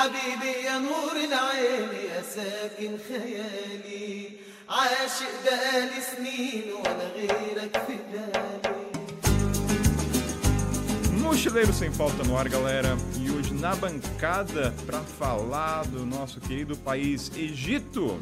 حبيبي يا نور العين يا ساكن خيالي عاشق بقالي سنين ولا غيرك في بالي Mochileiro Sem Pauta no ar, galera. E hoje na bancada para falar do nosso querido país Egito.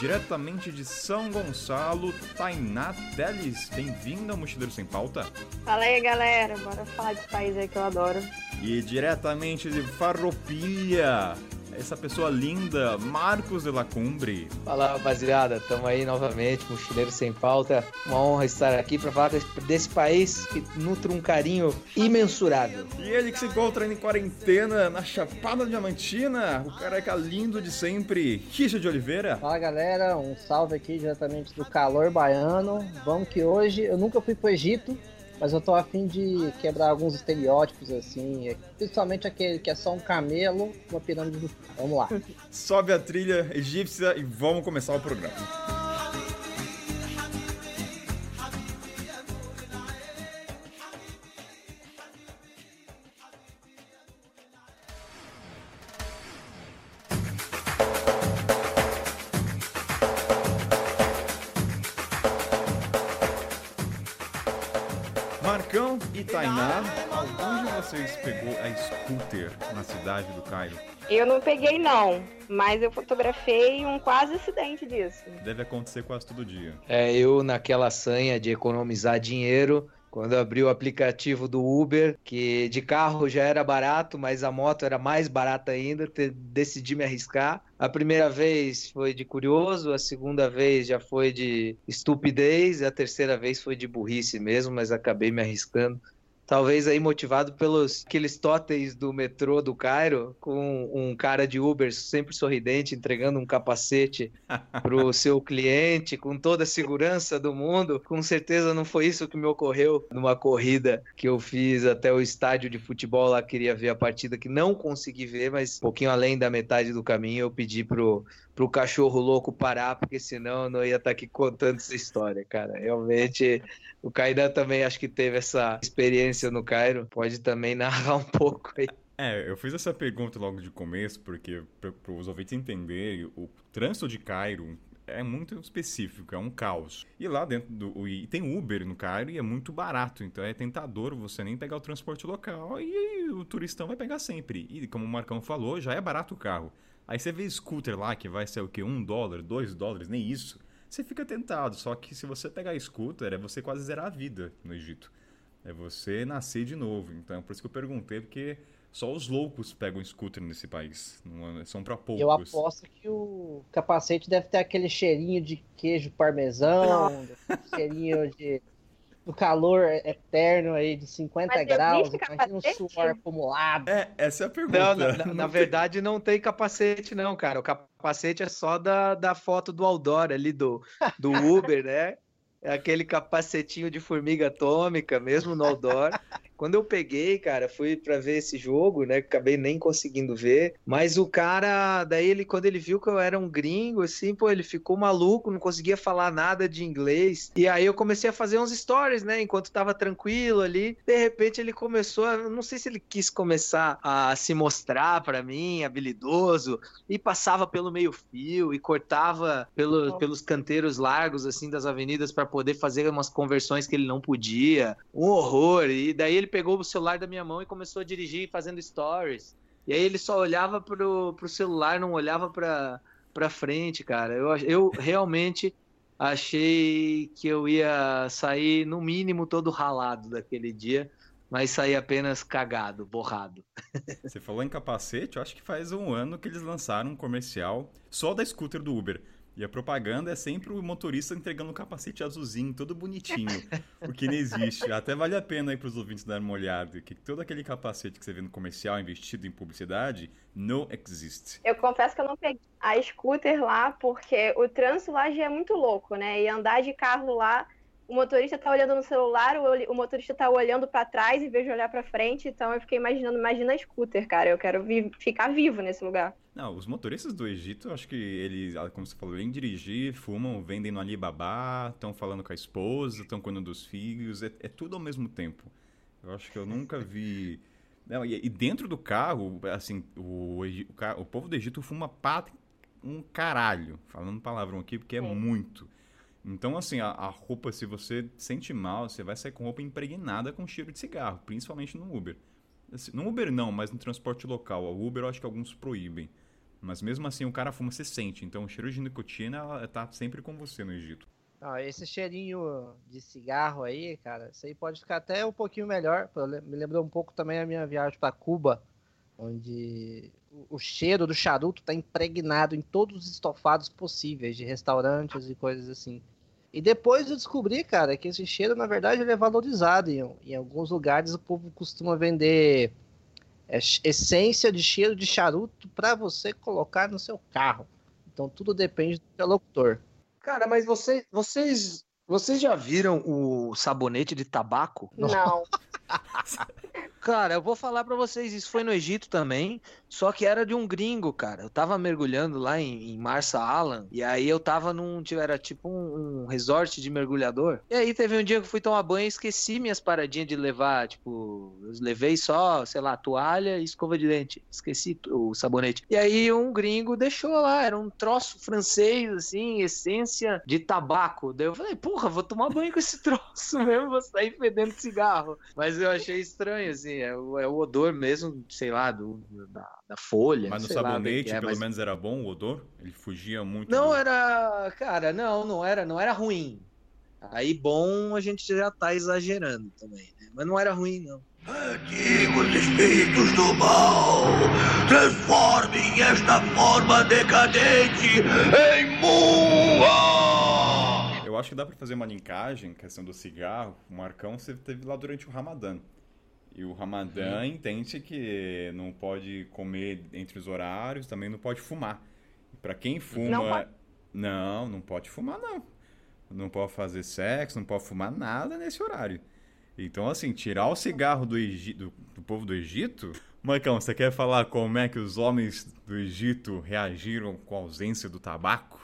Diretamente de São Gonçalo, Tainá Teles. Bem-vinda ao Mochileiro Sem Pauta. Fala aí, galera. Bora falar desse país aí que eu adoro. E diretamente de Farroupilha, essa pessoa linda, Marcos de Lacumbre. Fala rapaziada, tamo aí novamente, Mochileiro Sem Pauta. Uma honra estar aqui para falar desse, desse, país que nutre um carinho imensurável. E ele que se encontra em quarentena na Chapada Diamantina, o careca lindo de sempre, Kisha de Oliveira. Fala galera, um salve aqui diretamente do calor baiano. Vamos que hoje eu nunca fui pro Egito, mas eu tô afim de quebrar alguns estereótipos, assim, principalmente aquele que é só um camelo uma pirâmide do. Vamos lá. Sobe a trilha egípcia e vamos começar o programa. Vocês pegou a scooter na cidade do Cairo? Eu não peguei, não, mas eu fotografei um quase acidente disso. Deve acontecer quase todo dia. É, eu naquela sanha de economizar dinheiro, quando abri o aplicativo do Uber, que de carro já era barato, mas a moto era mais barata ainda, te, decidi me arriscar. A primeira vez foi de curioso, a segunda vez já foi de estupidez, a terceira vez foi de burrice mesmo, mas acabei me arriscando. Talvez aí motivado pelos aqueles totens do metrô do Cairo, com um cara de Uber sempre sorridente, entregando um capacete pro seu cliente, com toda a segurança do mundo. Com certeza não foi isso que me ocorreu numa corrida que eu fiz até o estádio de futebol lá, queria ver a partida que não consegui ver, mas um pouquinho além da metade do caminho eu pedi pro, pro cachorro louco parar, porque senão eu não ia estar aqui contando essa história, cara. Realmente o Kainan também acho que teve essa experiência no Cairo. Pode também narrar um pouco aí. É, eu fiz essa pergunta logo de começo, porque para os ouvintes entenderem, o trânsito de Cairo é muito específico, é um caos. E lá dentro do. E tem Uber no Cairo e é muito barato, então é tentador você nem pegar o transporte local e o turistão vai pegar sempre. E como o Marcão falou, já é barato o carro. Aí você vê scooter lá que vai ser o quê? Um dólar, dois dólares, nem isso você fica tentado. Só que se você pegar scooter, é você quase zerar a vida no Egito. É você nascer de novo. Então, é por isso que eu perguntei, porque só os loucos pegam scooter nesse país. Não, é, são para poucos. Eu aposto que o capacete deve ter aquele cheirinho de queijo parmesão, cheirinho de do calor eterno aí de 50 Mas graus, imagina um suor acumulado. É, essa é a pergunta. Não, na, na, na verdade não tem capacete não, cara. O capacete é só da, da foto do Aldor ali do, do Uber, né? É aquele capacetinho de formiga atômica, mesmo no outdoor. Quando eu peguei, cara, fui para ver esse jogo, né? Acabei nem conseguindo ver. Mas o cara, daí ele, quando ele viu que eu era um gringo, assim, pô, ele ficou maluco, não conseguia falar nada de inglês. E aí eu comecei a fazer uns stories, né? Enquanto tava tranquilo ali. De repente ele começou, a, não sei se ele quis começar a se mostrar para mim, habilidoso, e passava pelo meio-fio e cortava pelo, pelos canteiros largos, assim, das avenidas para poder fazer umas conversões que ele não podia. Um horror. E daí ele pegou o celular da minha mão e começou a dirigir fazendo stories. E aí ele só olhava pro, pro celular, não olhava pra, pra frente, cara. Eu, eu realmente achei que eu ia sair, no mínimo, todo ralado daquele dia, mas saí apenas cagado, borrado. Você falou em capacete, eu acho que faz um ano que eles lançaram um comercial só da scooter do Uber. E a propaganda é sempre o motorista entregando um capacete azulzinho, todo bonitinho, o que não existe. Até vale a pena aí para os ouvintes darem uma olhada, que todo aquele capacete que você vê no comercial investido em publicidade não existe. Eu confesso que eu não peguei a scooter lá, porque o trânsito lá já é muito louco, né? E andar de carro lá o motorista tá olhando no celular, o, o motorista tá olhando para trás em vez de olhar para frente, então eu fiquei imaginando, imagina scooter, cara, eu quero vi ficar vivo nesse lugar. Não, os motoristas do Egito, acho que eles, ah, como você falou, vêm dirigir, fumam, vendem no Alibaba, estão falando com a esposa, estão cuidando dos filhos, é, é tudo ao mesmo tempo. Eu acho que eu nunca vi Não, e, e dentro do carro, assim, o, o, o povo do Egito fuma pra um caralho. Falando palavrão aqui, porque é Sim. muito. Então, assim, a, a roupa, se você sente mal, você vai sair com roupa impregnada com cheiro de cigarro, principalmente no Uber. Assim, no Uber não, mas no transporte local. O Uber eu acho que alguns proíbem. Mas mesmo assim, o cara fuma, você sente. Então, o cheiro de nicotina ela tá sempre com você no Egito. Não, esse cheirinho de cigarro aí, cara, isso aí pode ficar até um pouquinho melhor. Me lembrou um pouco também a minha viagem para Cuba, onde o- cheiro do charuto tá impregnado em todos os estofados possíveis de restaurantes e coisas assim. E depois eu descobri, cara, que esse cheiro, na verdade, ele é valorizado. Em, em alguns lugares o povo costuma vender é, essência de cheiro de charuto para você colocar no seu carro. Então tudo depende do interlocutor. Cara, mas vocês, vocês, vocês já viram o sabonete de tabaco? Não. Cara, eu vou falar pra vocês, isso foi no Egito também, só que era de um gringo, cara. Eu tava mergulhando lá em, em Marsa Alam, e aí eu tava num, tipo, era tipo um, um resort de mergulhador. E aí teve um dia que eu fui tomar banho e esqueci minhas paradinhas de levar, tipo, eu levei só, sei lá, toalha e escova de dente. Esqueci o sabonete. E aí um gringo deixou lá, era um troço francês, assim, essência de tabaco. Daí eu falei, porra, vou tomar banho com esse troço mesmo, vou sair fedendo cigarro. Mas eu achei estranho, assim, é o, é o odor mesmo, sei lá, do, da, da folha. Mas no sei lá do que sabonete, é, pelo mas- menos, era bom o odor? Ele fugia muito. Não do- era, cara, não, não era, não era ruim. Aí bom, a gente já tá exagerando também, né? Mas não era ruim, não. Antigos espíritos do mal, transformem esta forma decadente em Mua! Acho que dá pra fazer uma linkagem, questão do cigarro. O Marcão você teve lá durante o Ramadã. E o Ramadã entende que não pode comer entre os horários, também não pode fumar. Pra quem fuma. Não pode? Não, não pode fumar, não. Não pode fazer sexo, não pode fumar nada nesse horário. Então, assim, tirar o cigarro do, Egi- do, do povo do Egito. Marcão, você quer falar como é que os homens do Egito reagiram com a ausência do tabaco?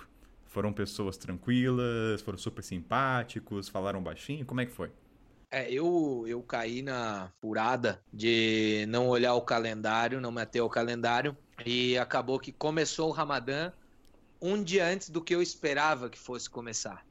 Foram pessoas tranquilas, foram super simpáticos, falaram baixinho? Como é que foi? É, eu, eu caí na furada de não olhar o calendário, não me ater ao calendário, e acabou que começou o Ramadã um dia antes do que eu esperava que fosse começar.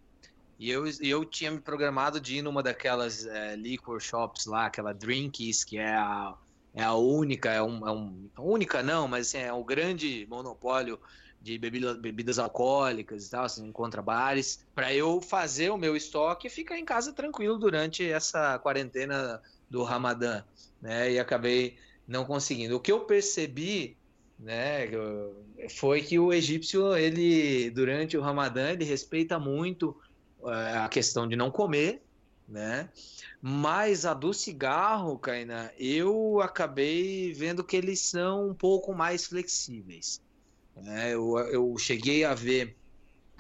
E eu, eu tinha me programado de ir numa daquelas é, liquor shops lá, aquela Drinkies, que é a, é a única, é um, é um- única não, mas assim, é o grande monopólio de bebida, bebidas alcoólicas e tal, você encontra bares, para eu fazer o meu estoque e ficar em casa tranquilo durante essa quarentena do Ramadã, né? E acabei não conseguindo. O que eu percebi, né, foi que o egípcio, ele durante o Ramadã, ele respeita muito eh, a questão de não comer, né? Mas a do cigarro, Kainá, eu acabei vendo que eles são um pouco mais flexíveis. Né? eu, eu cheguei a ver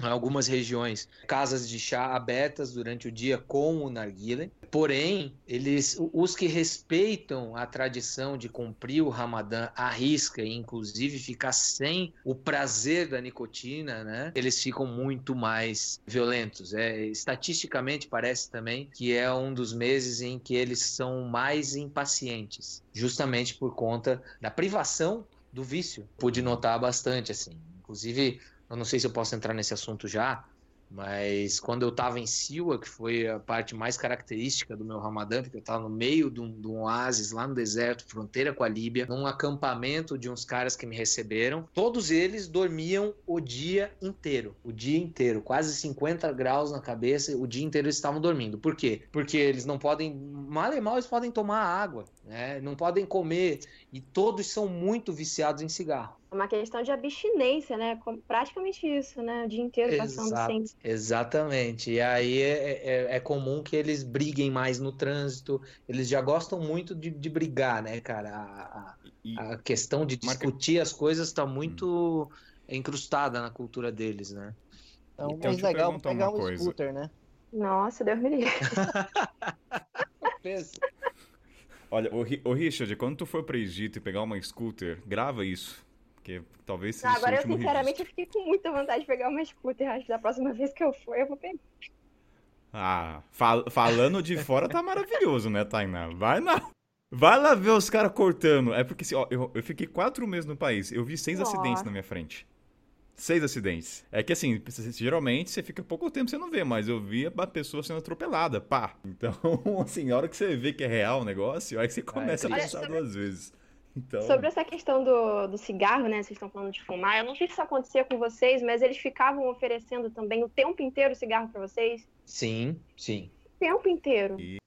em algumas regiões casas de chá abertas durante o dia com o narguilé. Porém, eles, os que respeitam a tradição de cumprir o Ramadã à risca e inclusive ficar sem o prazer da nicotina, né? Eles ficam muito mais violentos. É, estatisticamente parece também que é um dos meses em que eles são mais impacientes, justamente por conta da privação do vício. Pude notar bastante assim. Inclusive, eu não sei se eu posso entrar nesse assunto já, mas quando eu estava em Siwa, que foi a parte mais característica do meu Ramadã, porque eu estava no meio de um, de um oásis lá no deserto, fronteira com a Líbia, num acampamento de uns caras que me receberam, todos eles dormiam o dia inteiro, o dia inteiro, quase 50 graus na cabeça, o dia inteiro eles estavam dormindo. Por quê? Porque eles não podem, mal e mal eles podem tomar água, né? não podem comer, e todos são muito viciados em cigarro. É uma questão de abstinência, né? Praticamente isso, né? O dia inteiro passando Exato. sem. Exatamente. E aí é, é, é comum que eles briguem mais no trânsito. Eles já gostam muito de, de brigar, né, cara? A, a, a questão de discutir as coisas está muito incrustada na cultura deles, né? Então, Então, mais eu legal pegar um coisa. scooter, né? Nossa, Deus me livre. Pensa. Olha, Ri- ô Richard, quando tu for pro Egito e pegar uma scooter, grava isso. Porque talvez seja o seu agora eu sinceramente eu fiquei com muita vontade de pegar uma scooter. Acho que da próxima vez que eu for, eu vou pegar. Ah, fal- falando de fora tá maravilhoso, né, Tainá? Vai na. Vai lá ver os caras cortando. É porque, assim, ó, eu, eu fiquei quatro meses no país. Eu vi seis Nossa. acidentes na minha frente. Seis acidentes. É que, assim, geralmente você fica pouco tempo você não vê, mas eu vi a pessoa sendo atropelada, pá. Então, assim, a hora que você vê que é real o negócio, aí que você começa a Olha, pensar sobre- duas vezes. Então, Sobre essa questão do, do cigarro, né? Vocês estão falando de fumar. Eu não sei se isso acontecia com vocês, mas eles ficavam oferecendo também o tempo inteiro cigarro pra vocês. Sim, sim. O tempo inteiro. e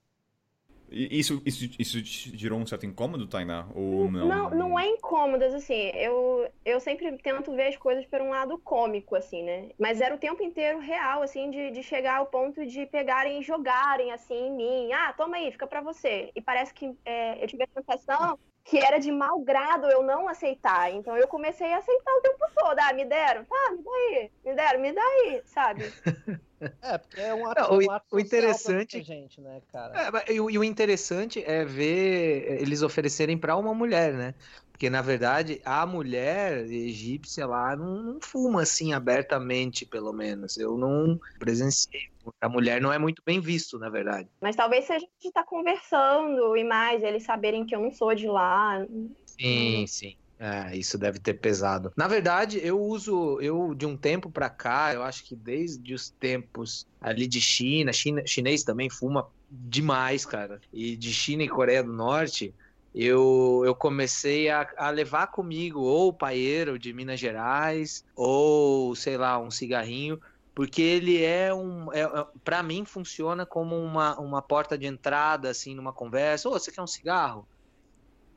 isso, isso, isso gerou um certo incômodo, Tainá? Ou não? Não, não é incômodas, assim. Eu, eu sempre tento ver as coisas por um lado cômico, assim, né? Mas era o tempo inteiro real, assim, de, de chegar ao ponto de pegarem e jogarem, assim, em mim. Ah, toma aí, fica pra você. E parece que é, eu tive a sensação que era de mau grado eu não aceitar. Então eu comecei a aceitar o tempo todo. Ah, me deram? Tá, me dá aí. Me deram, me dá aí, sabe? É, porque é um ato, Não, o- um ato o interessante- gente, né, cara? É, e, o- e o interessante é ver eles oferecerem para uma mulher, né? Porque, na verdade, a mulher egípcia lá não, não fuma assim abertamente, pelo menos. Eu não presenciei. A mulher não é muito bem visto, na verdade. Mas talvez se a gente tá conversando e mais, eles saberem que eu não sou de lá. Sim, sim. É, isso deve ter pesado. Na verdade, eu uso, eu de um tempo pra cá, eu acho que desde os tempos ali de China, China chinês também fuma demais, cara. E de China e Coreia do Norte, eu, eu comecei a, a levar comigo ou o paeiro de Minas Gerais, ou sei lá, um cigarrinho, porque ele é um, é, é, para mim funciona como uma, uma porta de entrada assim numa conversa. Ô, você quer um cigarro?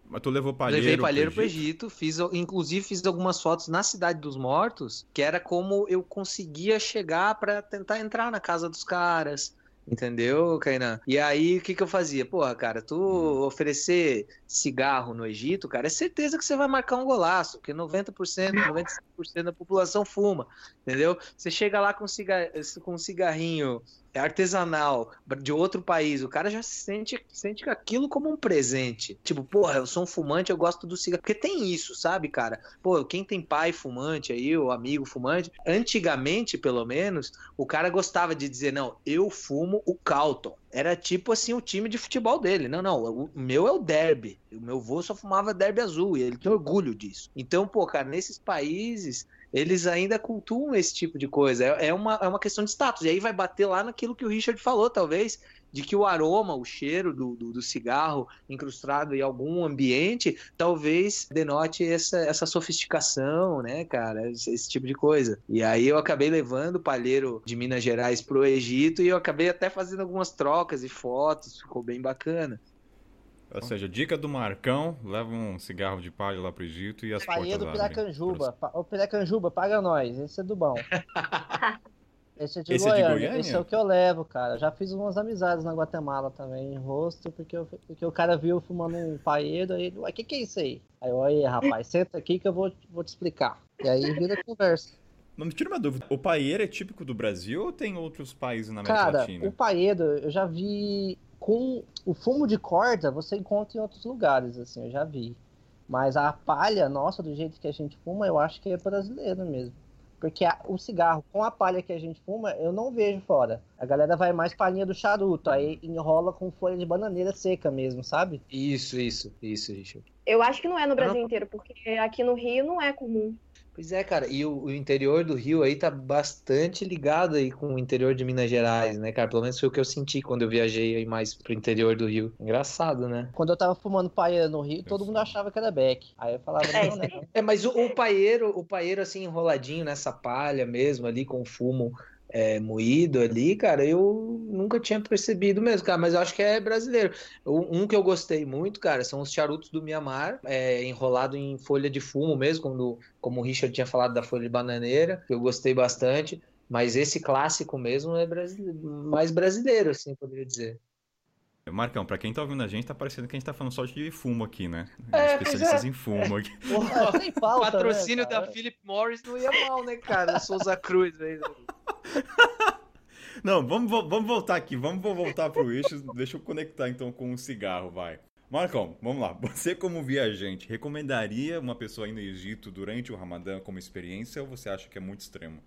Mas tu levou palheiro Levei palheiro pro pro Egito? Egito, fiz, inclusive fiz algumas fotos na Cidade dos Mortos, que era como eu conseguia chegar pra tentar entrar na casa dos caras. Entendeu, Kainan? E aí, o que que eu fazia? Porra, cara, tu oferecer cigarro no Egito, cara, é certeza que você vai marcar um golaço, porque 90%, 95% da população fuma, entendeu? Você chega lá com, ciga com um cigarrinho artesanal de outro país, o cara já sente, sente aquilo como um presente. Tipo, porra, eu sou um fumante, eu gosto do cigarro. Porque tem isso, sabe, cara? Pô, quem tem pai fumante aí, ou amigo fumante, antigamente, pelo menos, o cara gostava de dizer, não, eu fumo o Calton. Era tipo assim o time de futebol dele. Não, não, o meu é o derby. O meu avô só fumava derby azul e ele tem orgulho disso. Então, pô, cara, nesses países eles ainda cultuam esse tipo de coisa. É, é, uma, é uma questão de status. E aí vai bater lá naquilo que o Richard falou, talvez, de que o aroma, o cheiro do, do, do cigarro incrustado em algum ambiente, talvez denote essa, essa sofisticação, né, cara? Esse, esse, tipo de coisa. E aí eu acabei levando o palheiro de Minas Gerais pro Egito e eu acabei até fazendo algumas trocas e fotos, ficou bem bacana. Ou seja, dica do Marcão, leva um cigarro de palha lá pro Egito e as Paia do portas abrem. Piracanjuba. Pa- Ô, Piracanjuba, paga nós. Esse é do bom. Esse é de, Esse é de Goiânia. Goiânia? Esse é o que eu levo, cara. Já fiz umas amizades na Guatemala também, em rosto, porque, eu- porque o cara viu fumando um paedo, aí ele, ué, o que que é isso aí? Aí eu, aí, rapaz, senta aqui que eu vou, vou te explicar. E aí vira conversa. Não me tira uma dúvida, o paeiro é típico do Brasil ou tem outros países na América Cara, Latina? o paedo, eu já vi com o fumo de corda, você encontra em outros lugares, assim, eu já vi. Mas a palha, nossa, do jeito que a gente fuma, eu acho que é brasileiro mesmo. Porque a- o cigarro com a palha que a gente fuma, eu não vejo fora. A galera vai mais palhinha do charuto, aí enrola com folha de bananeira seca mesmo, sabe? Isso, isso, isso, Richard. Eu acho que não é no Brasil não- inteiro, porque aqui no Rio não é comum. Pois é, cara, e o, o interior do Rio aí tá bastante ligado aí com o interior de Minas Gerais, né, cara? Pelo menos foi o que eu senti quando eu viajei aí mais pro interior do Rio. Engraçado, né? Quando eu tava fumando palha no Rio, todo mundo achava que era Beck. Aí eu falava, É, não, né? É, mas o, o paeiro, o paeiro assim enroladinho nessa palha mesmo ali com o fumo é, moído ali, cara, eu nunca tinha percebido mesmo, cara, mas eu acho que é brasileiro. Um que eu gostei muito, cara, são os charutos do Mianmar, é, enrolado em folha de fumo mesmo, como, como o Richard tinha falado da folha de bananeira, que eu gostei bastante. Mas esse clássico mesmo é brasile- mais brasileiro, assim, poderia dizer. Marcão, pra quem tá ouvindo a gente, tá parecendo que a gente tá falando só de fumo aqui, né? É, Especialistas é. em fumo aqui. É, sem pauta, Patrocínio né, da? Philip Morris não ia mal, né, cara? Souza Cruz aí. Não, vamos, vamos voltar aqui, vamos vo- voltar pro eixo. Deixa eu conectar então com o cigarro, vai. Marcão, vamos lá. Você, como viajante, recomendaria uma pessoa ir no Egito durante o Ramadã como experiência ou você acha que é muito extremo?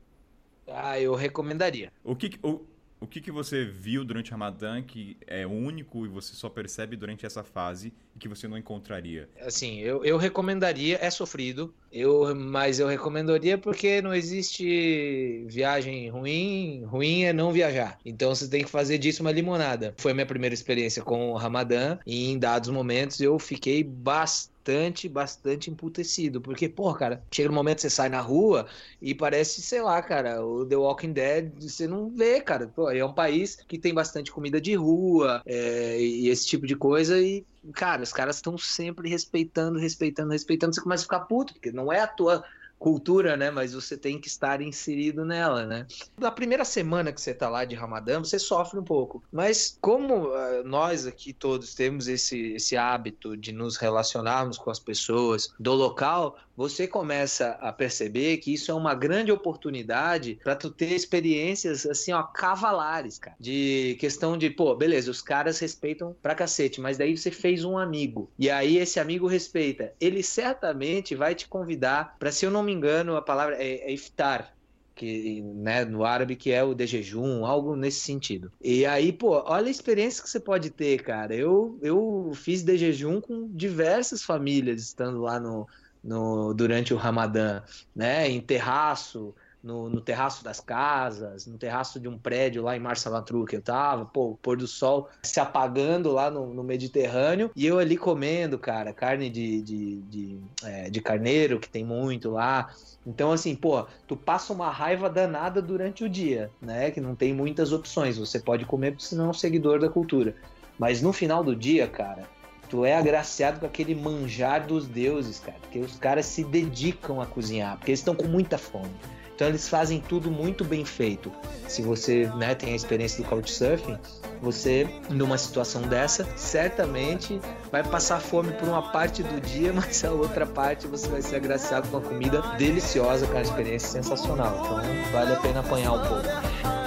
Ah, eu recomendaria. O que, que- o, O que, que você viu durante o Ramadã que é único e você só percebe durante essa fase e que você não encontraria? Assim, eu, eu recomendaria, é sofrido, eu, mas eu recomendaria porque não existe viagem ruim, ruim é não viajar. Então você tem que fazer disso uma limonada. Foi minha primeira experiência com o Ramadã e em dados momentos eu fiquei bastante bastante, bastante emputecido. Porque, pô, cara, chega no momento que você sai na rua e parece, sei lá, cara, o The Walking Dead, você não vê, cara. Pô, é um país que tem bastante comida de rua é, e esse tipo de coisa e. Cara, os caras estão sempre respeitando, respeitando, respeitando. Você começa a ficar puto, porque não é a tua cultura, né? Mas você tem que estar inserido nela, né? Na primeira semana que você tá lá de Ramadã, você sofre um pouco. Mas como uh, nós aqui todos temos esse, esse hábito de nos relacionarmos com as pessoas do local, você começa a perceber que isso é uma grande oportunidade para tu ter experiências assim, ó, cavalares, cara. De questão de, pô, beleza, os caras respeitam pra cacete, mas daí você fez um amigo. E aí esse amigo respeita. Ele certamente vai te convidar para, se eu não me engano, a palavra é, é iftar, que, né, no árabe, que é o de jejum, algo nesse sentido. E aí, pô, olha a experiência que você pode ter, cara. Eu, eu fiz de jejum com diversas famílias estando lá no, no durante o Ramadã, né, em terraço, no, no, terraço das casas, no terraço de um prédio lá em Marsalatru que eu tava, pô, o pôr do sol se apagando lá no, no Mediterrâneo, e eu ali comendo, cara, carne de, de, de, é, de, carneiro, que tem muito lá. Então, assim, pô, tu passa uma raiva danada durante o dia, né? Que não tem muitas opções. Você pode comer senão é um seguidor da cultura. Mas no final do dia, cara, tu é agraciado com aquele manjar dos deuses, cara. Porque os caras se dedicam a cozinhar, porque eles estão com muita fome. Então eles fazem tudo muito bem feito. Se você né, tem a experiência do Couchsurfing, você, numa situação dessa, certamente vai passar fome por uma parte do dia, mas a outra parte você vai ser agraciado com uma comida deliciosa, com uma experiência sensacional. Então vale a pena apanhar um pouco.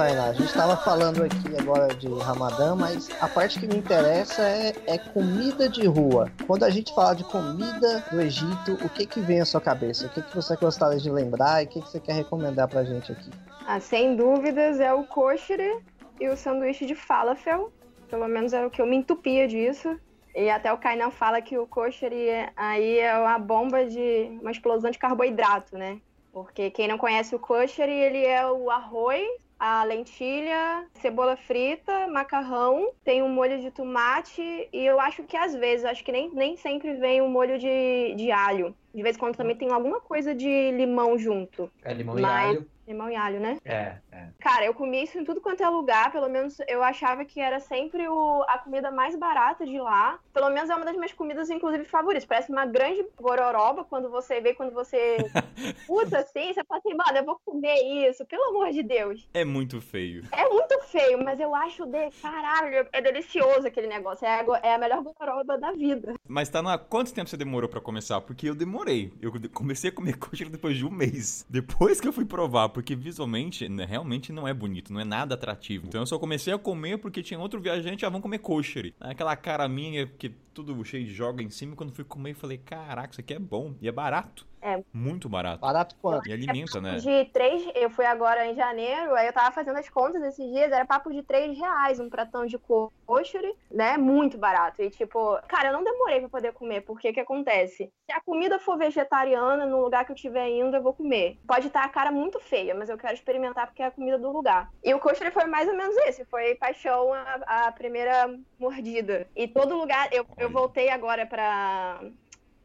Tainá, a gente estava falando aqui agora de Ramadã, mas a parte que me interessa é, é, comida de rua. Quando a gente fala de comida do Egito, o que que vem à sua cabeça? O que que você gostaria de lembrar e o que que você quer recomendar pra gente aqui? Ah, sem dúvidas é o kosher e o sanduíche de falafel. Pelo menos é o que eu me entupia disso. E até o Kainan fala que o kosher aí é uma bomba de uma explosão de carboidrato, né? Porque quem não conhece o kosher, ele é o arroz, a lentilha, cebola frita, macarrão, tem um molho de tomate e eu acho que às vezes, acho que nem, nem sempre vem um molho de, de alho. De vez em quando também tem alguma coisa de limão junto. É limão Mas- e alho. Limão e alho, né? É, é. Cara, eu comia isso em tudo quanto é lugar, pelo menos eu achava que era sempre o, a comida mais barata de lá. Pelo menos é uma das minhas comidas, inclusive, favoritas. Parece uma grande gororoba quando você vê, quando você usa assim, você fala assim, mano, eu vou comer isso, pelo amor de Deus. É muito feio. É muito feio, mas eu acho de caralho, é delicioso aquele negócio. É a, é a melhor gororoba da vida. Mas tá na. Quanto tempo você demorou pra começar? Porque eu demorei. Eu comecei a comer coxa depois de um mês. Depois que eu fui provar, porque visualmente, né, realmente não é bonito, não é nada atrativo. Então eu só comecei a comer porque tinha outro viajante, ah, vamos comer kosher. Aquela cara minha, que tudo cheio de joga em cima. Quando fui comer, falei, caraca, isso aqui é bom. E é barato. É. Muito barato. Barato quanto? E alimenta, né? De três, eu fui agora em janeiro, aí eu tava fazendo as contas esses dias, era papo de três reais um pratão de kosher, né? Muito barato. E tipo, cara, eu não demorei pra poder comer, porque o que acontece? Se a comida for vegetariana no lugar que eu estiver indo, eu vou comer. Pode estar a cara muito feia, mas eu quero experimentar porque é a comida do lugar. E o kosher foi mais ou menos esse, foi paixão a, a primeira mordida. E todo lugar, eu, eu voltei agora pra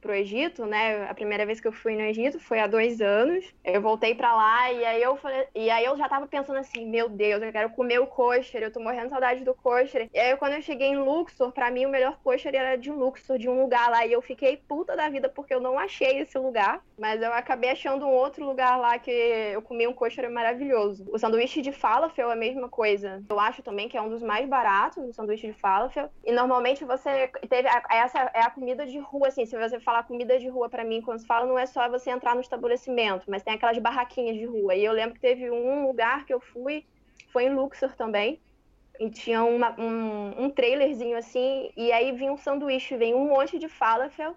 pro Egito, né? A primeira vez que eu fui no Egito foi há dois anos. Eu voltei pra lá e aí eu falei, e aí eu já tava pensando assim, meu Deus, eu quero comer o kosher, eu tô morrendo de saudade do kosher. E aí quando eu cheguei em Luxor, pra mim o melhor kosher era de Luxor, de um lugar lá, e eu fiquei puta da vida porque eu não achei esse lugar, mas eu acabei achando um outro lugar lá que eu comi um kosher maravilhoso. O sanduíche de falafel é a mesma coisa. Eu acho também que é um dos mais baratos, o sanduíche de falafel. E normalmente você teve essa é a comida de rua assim, se você falar falar comida de rua pra mim, quando se fala, não é só você entrar no estabelecimento, mas tem aquelas barraquinhas de rua. E eu lembro que teve um lugar que eu fui, foi em Luxor também, e tinha uma- um, um trailerzinho assim, e aí vinha um sanduíche, vem um monte de falafel,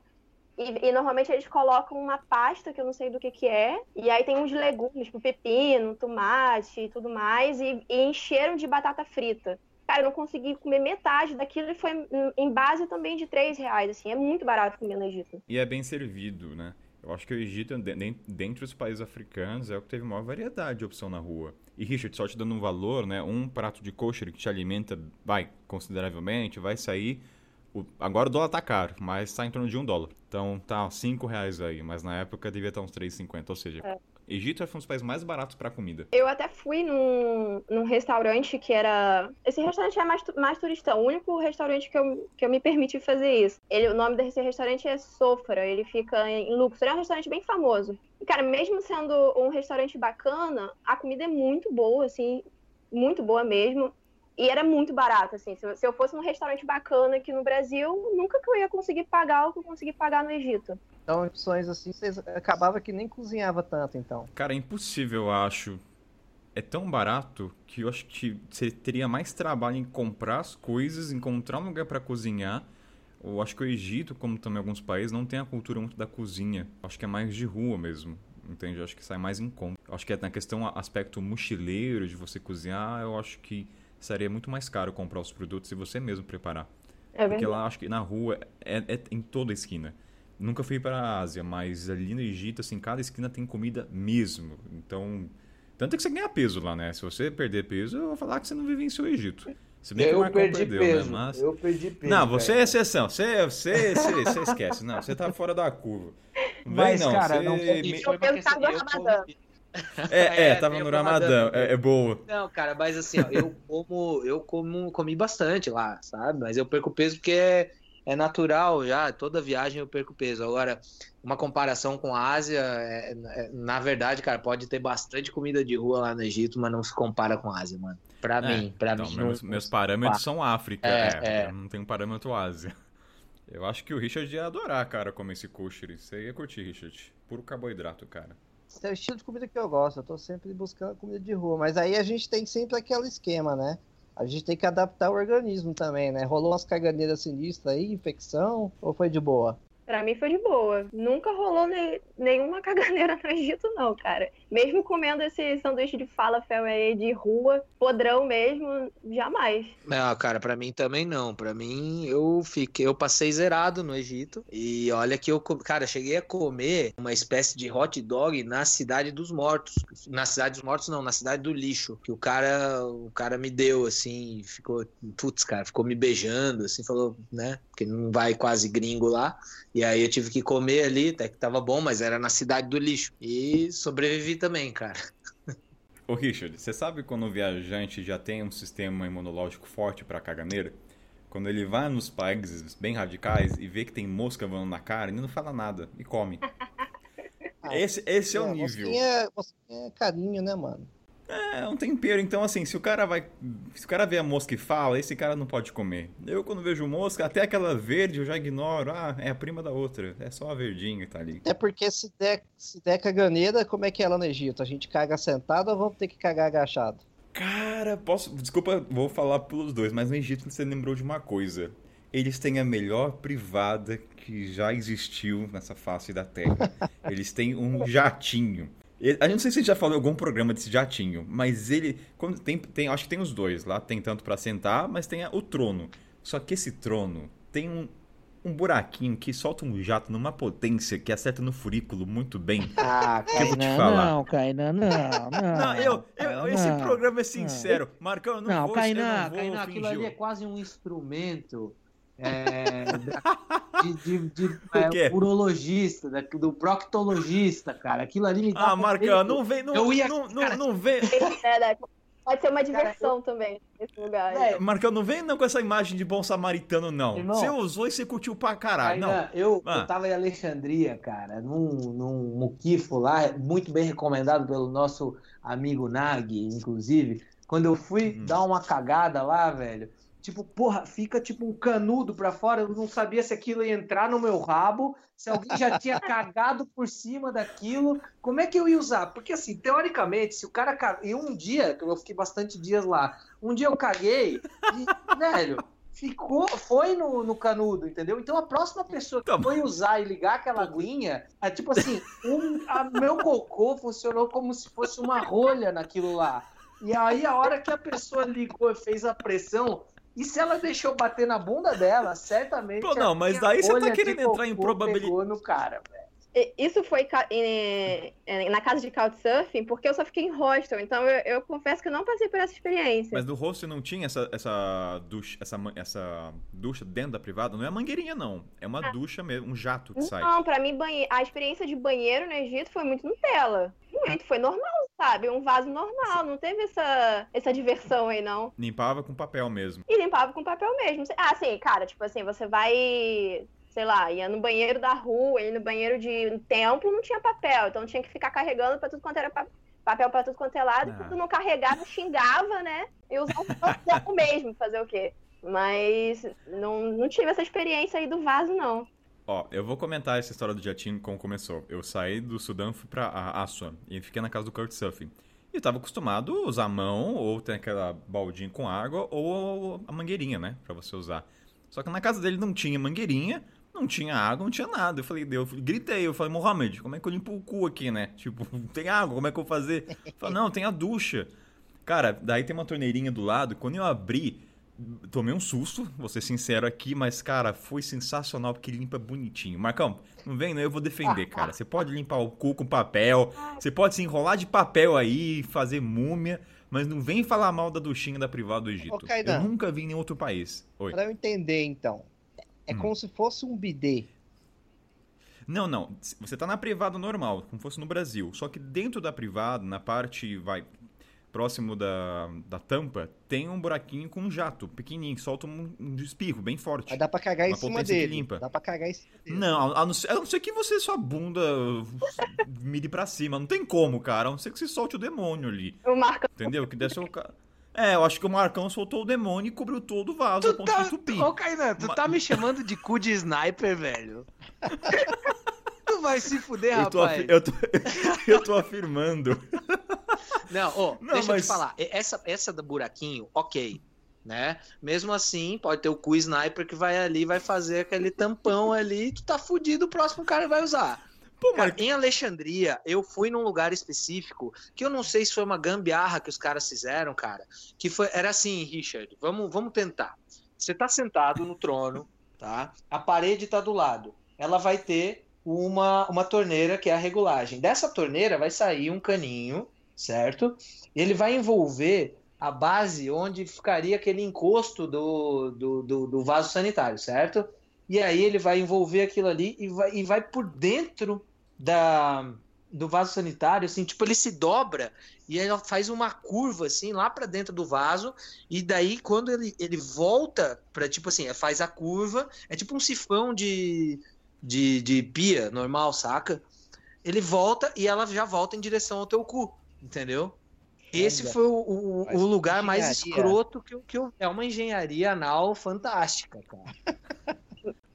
e, e normalmente eles colocam uma pasta, que eu não sei do que que é, e aí tem uns legumes, tipo pepino, tomate e tudo mais, e, e encheram de batata frita. Cara, eu não consegui comer metade daquilo e foi em- base também de 3 reais, assim, é muito barato comer no Egito. E é bem servido, né? Eu acho que o Egito, de- de- dentre os países africanos, é o que teve maior variedade de opção na rua. E, Richard, só te dando um valor, né? Um prato de kosher que te alimenta, vai, consideravelmente, vai sair... o- agora o dólar tá caro, mas tá em torno de um dólar. Então tá 5 reais aí, mas na época devia estar uns 3,50. Ou seja, Egito foi um dos países mais baratos para comida. Eu até fui num, num restaurante que era. Esse restaurante é mais, mais turistão. O único restaurante que eu, que eu me permiti fazer isso. Ele, o nome desse restaurante é Sofra. Ele fica em Luxor. É um restaurante bem famoso. E, cara, mesmo sendo um restaurante bacana, a comida é muito boa, assim. Muito boa mesmo. E era muito barato, assim. Se eu, se eu fosse num restaurante bacana aqui no Brasil, nunca que eu ia conseguir pagar o que eu consegui pagar no Egito. Então, opções assim, vocês acabava que nem cozinhava tanto, então. Cara, é impossível, eu acho. É tão barato que eu acho que você teria mais trabalho em comprar as coisas, encontrar um lugar para cozinhar. Eu acho que o Egito, como também alguns países, não tem a cultura muito da cozinha. Eu acho que é mais de rua mesmo. Entende? Eu acho que sai mais em conta. Eu acho que é na questão aspecto mochileiro de você cozinhar, eu acho que seria muito mais caro comprar os produtos e você mesmo preparar. É Porque verdade. lá acho que na rua é, é em toda esquina. Nunca fui para a Ásia, mas ali no Egito, assim, cada esquina tem comida mesmo. Então, tanto é que você ganha peso lá, né? Se você perder peso, eu vou falar que você não vivenciou o Egito. Se bem que o Eu Marcão perdi perdeu, peso. né? Mas... Eu perdi peso. Não, você é cara. exceção. Você, você, você, você esquece. Não, você tá fora da curva. Vem, Mas, não. cara, você... não foi me- foi uma questão- eu comi- É, é, É, tava no pro Ramadã. Ramadã. É, é boa. Não, cara, mas assim, ó, eu como, eu como, comi bastante lá, sabe? Mas eu perco peso porque é, é natural já, toda viagem eu perco peso. Agora, uma comparação com a Ásia, é- é- na verdade, cara, pode ter bastante comida de rua lá no Egito, mas não se compara com a Ásia, mano. Pra É, mim, pra então, mim. meus, meus parâmetros são África. É, É, é. Eu não tenho parâmetro Ásia. Eu acho que o Richard ia adorar, cara, comer esse kosher. Você ia curtir, Richard. Puro carboidrato, cara. Esse é o estilo de comida que eu gosto. Eu tô sempre buscando comida de rua. Mas aí a gente tem sempre aquele esquema, né? A gente tem que adaptar o organismo também, né? Rolou umas caganeiras sinistras aí, infecção, ou foi de boa? Pra mim foi de boa. Nunca rolou ne- nenhuma caganeira no Egito, não, cara. Mesmo comendo esse sanduíche de falafel aí de rua, podrão mesmo, jamais. Não, cara, pra mim também não. Pra mim, eu fiquei, eu passei zerado no Egito. E olha que eu, cara, cheguei a comer uma espécie de hot dog na cidade dos mortos. Na cidade dos mortos, não, na cidade do lixo. Que o cara, o cara me deu assim, ficou, putz, cara, ficou me beijando, assim, falou, né? Porque não vai quase gringo lá. E aí eu tive que comer ali, até que tava bom, mas era na cidade do lixo. E sobrevivi também, cara. Ô, Richard, você sabe quando o viajante já tem um sistema imunológico forte pra caganeira? Quando ele vai nos países bem radicais e vê que tem mosca voando na cara, ele não fala nada e come. Esse, esse é o nível. Mosquinha, mosquinha é carinho, né, mano? É um tempero. Então, assim, se o cara vai. Se o cara vê a mosca e fala, esse cara não pode comer. Eu, quando vejo mosca, até aquela verde eu já ignoro. Ah, é a prima da outra. É só a verdinha que tá ali. É porque se der, se der caganeira, como é que é lá no Egito? A gente caga sentado ou vamos ter que cagar agachado? Cara, posso. Desculpa, vou falar pelos dois, mas no Egito você lembrou de uma coisa. Eles têm a melhor privada que já existiu nessa face da Terra. Eles têm um jatinho. Ele- Eu não sei se a gente já falou em algum programa desse jatinho, mas ele. tem, tem, acho que tem os dois lá. Tem tanto pra sentar, mas tem a- o trono. Só que esse trono tem um, um buraquinho que solta um jato numa potência que acerta no furículo muito bem. Ah, eu vou te Kainan, falar. não, Kainan, não, não. Não, eu, eu- esse não, programa é sincero. Marcão, eu não, Não, vou, Kainan, eu não vou Kainan, fingir. aquilo ali é quase um instrumento é, de, de- de, é, quê? urologista, da- do proctologista, cara. Aquilo ali me dá Ah, Marcão, não vem, não, Eu ia- não, não, cara, não vem. É? Pode ser uma diversão também nesse lugar. Velho, Marcão, não vem não com essa imagem de bom samaritano, não. Irmão. você usou e você curtiu pra caralho. Não. Eu, Ah. eu tava em Alexandria, cara, num, num muquifo lá, muito bem recomendado pelo nosso amigo Nag, inclusive. Quando eu fui Hum. dar uma cagada lá, velho, Tipo, porra, fica tipo um canudo pra fora. Eu não sabia se aquilo ia entrar no meu rabo, se alguém já tinha cagado por cima daquilo. Como é que eu ia usar? Porque, assim, teoricamente, se o cara. ca- E um dia, que eu fiquei bastante dias lá, um dia eu caguei e, velho. Ficou, foi no, no canudo, entendeu? Então a próxima pessoa que Tá foi usar e ligar aquela aguinha, é tipo assim, um, a, meu cocô funcionou como se fosse uma rolha naquilo lá. E aí, a hora que a pessoa ligou e fez a pressão, e se ela deixou bater na bunda dela, certamente. Pô, não, a mas daí você tá querendo entrar em cocô probabili- pegou no cara, velho. Isso foi na casa de Couchsurfing, porque eu só fiquei em hostel, então eu, eu confesso que eu não passei por essa experiência. Mas no hostel não tinha essa, essa, ducha, essa, essa ducha dentro da privada? Não é mangueirinha, não. É uma ducha mesmo, um jato que sai. Não, pra mim, banhe... a experiência de banheiro no Egito foi muito Nutella. Muito, foi normal, sabe? Um vaso normal, não teve essa, essa diversão aí, não. Limpava com papel mesmo. E limpava com papel mesmo. Ah, sim, cara, tipo assim, você vai, sei lá, ia no banheiro da rua, ia no banheiro de um templo, não tinha papel, então tinha que ficar carregando pra tudo quanto era pa- papel pra tudo quanto é lado, Ah. e tudo não carregava, xingava, né? E usava o mesmo, fazer o quê? Mas não, não tive essa experiência aí do vaso, não. Ó, eu vou comentar essa história do jatinho como começou. Eu saí do Sudão, fui pra a- Aswan e fiquei na casa do Couchsurfing. E eu tava acostumado a usar a mão, ou ter aquela baldinha com água, ou a mangueirinha, né? Pra você usar. Só que na casa dele não tinha mangueirinha, não tinha água, não tinha nada. Eu falei, eu gritei, eu falei, Mohamed, como é que eu limpo o cu aqui, né? Tipo, tem água, como é que eu vou fazer? Ele falou, não, tem a ducha. Cara, daí tem uma torneirinha do lado, quando eu abri, tomei um susto, vou ser sincero aqui, mas, cara, foi sensacional porque limpa bonitinho. Marcão, não vem, não, eu vou defender, cara. Você pode limpar o cu com papel, você pode se enrolar de papel aí, fazer múmia, mas não vem falar mal da duchinha da privada do Egito. Kainan. eu nunca vi em nenhum outro país. Oi. Pra eu entender, então. É Hum. como se fosse um bidê. Não, não. Você tá na privada normal, como fosse no Brasil. Só que dentro da privada, na parte, vai, próximo da, da tampa, tem um buraquinho com um jato pequenininho, que solta um, um espirro bem forte. Mas dá pra cagar em cima dele. limpa. Dá pra cagar em cima dele. Não, a não, ser, a não ser que você, sua bunda mire pra cima. Não tem como, cara. A não ser que você solte o demônio ali. O Marcão Entendeu? Que desse o ca- É, eu acho que o Marcão soltou o demônio e cobriu todo o vaso Tu tá, ô, Kainan, tu Ma- tá me chamando de cu de sniper, velho? tu vai se fuder, Eu rapaz. eu, tô, eu tô afirmando. Não, Não, deixa eu mas- te falar. Essa, essa do buraquinho, ok. Né? Mesmo assim, pode ter o cu sniper que vai ali, vai fazer aquele tampão ali, tu tá fudido, o próximo cara vai usar. Pô, Cara, mas em Alexandria, eu fui num lugar específico que eu não sei se foi uma gambiarra que os caras fizeram, cara. Que foi, era assim, Richard, vamos, vamos tentar. Você tá sentado no trono, tá? A parede tá do lado. Ela vai ter uma, uma torneira que é a regulagem. Dessa torneira vai sair um caninho, certo? Ele vai envolver a base onde ficaria aquele encosto do, do, do, do vaso sanitário, certo? E aí ele vai envolver aquilo ali e vai, e vai por dentro da, do vaso sanitário, assim, tipo, ele se dobra e ela faz uma curva, assim, lá pra dentro do vaso, e daí quando ele, ele volta pra, tipo assim, faz a curva, é tipo um sifão de, de, de pia normal, saca? Ele volta e ela já volta em direção ao teu cu, entendeu? Esse foi o, o, o lugar mais escroto que eu, que eu. É uma engenharia anal fantástica, cara.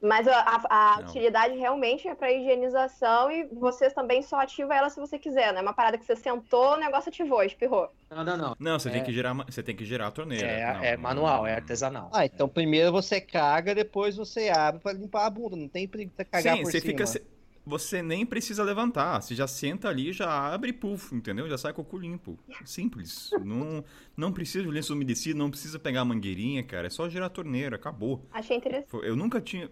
Mas a, a- utilidade realmente é pra higienização e você também só ativa ela se você quiser, não é uma parada que você sentou, o negócio ativou, espirrou. Não, não, não. Não, você tem É. que gerar, ma- você tem que gerar a torneira. É, Não, é não, manual, não, é artesanal. Ah, então primeiro você caga, depois você abre pra limpar a bunda. Não tem preguiça de cagar Sim, por você cima. fica. Você nem precisa levantar. Você já senta ali, já abre e puf, entendeu? Já sai com o cu limpo. Simples. não, não precisa de lenço umedecido, não precisa pegar a mangueirinha, cara. É só gerar a torneira, acabou. Achei interessante. Eu nunca tinha.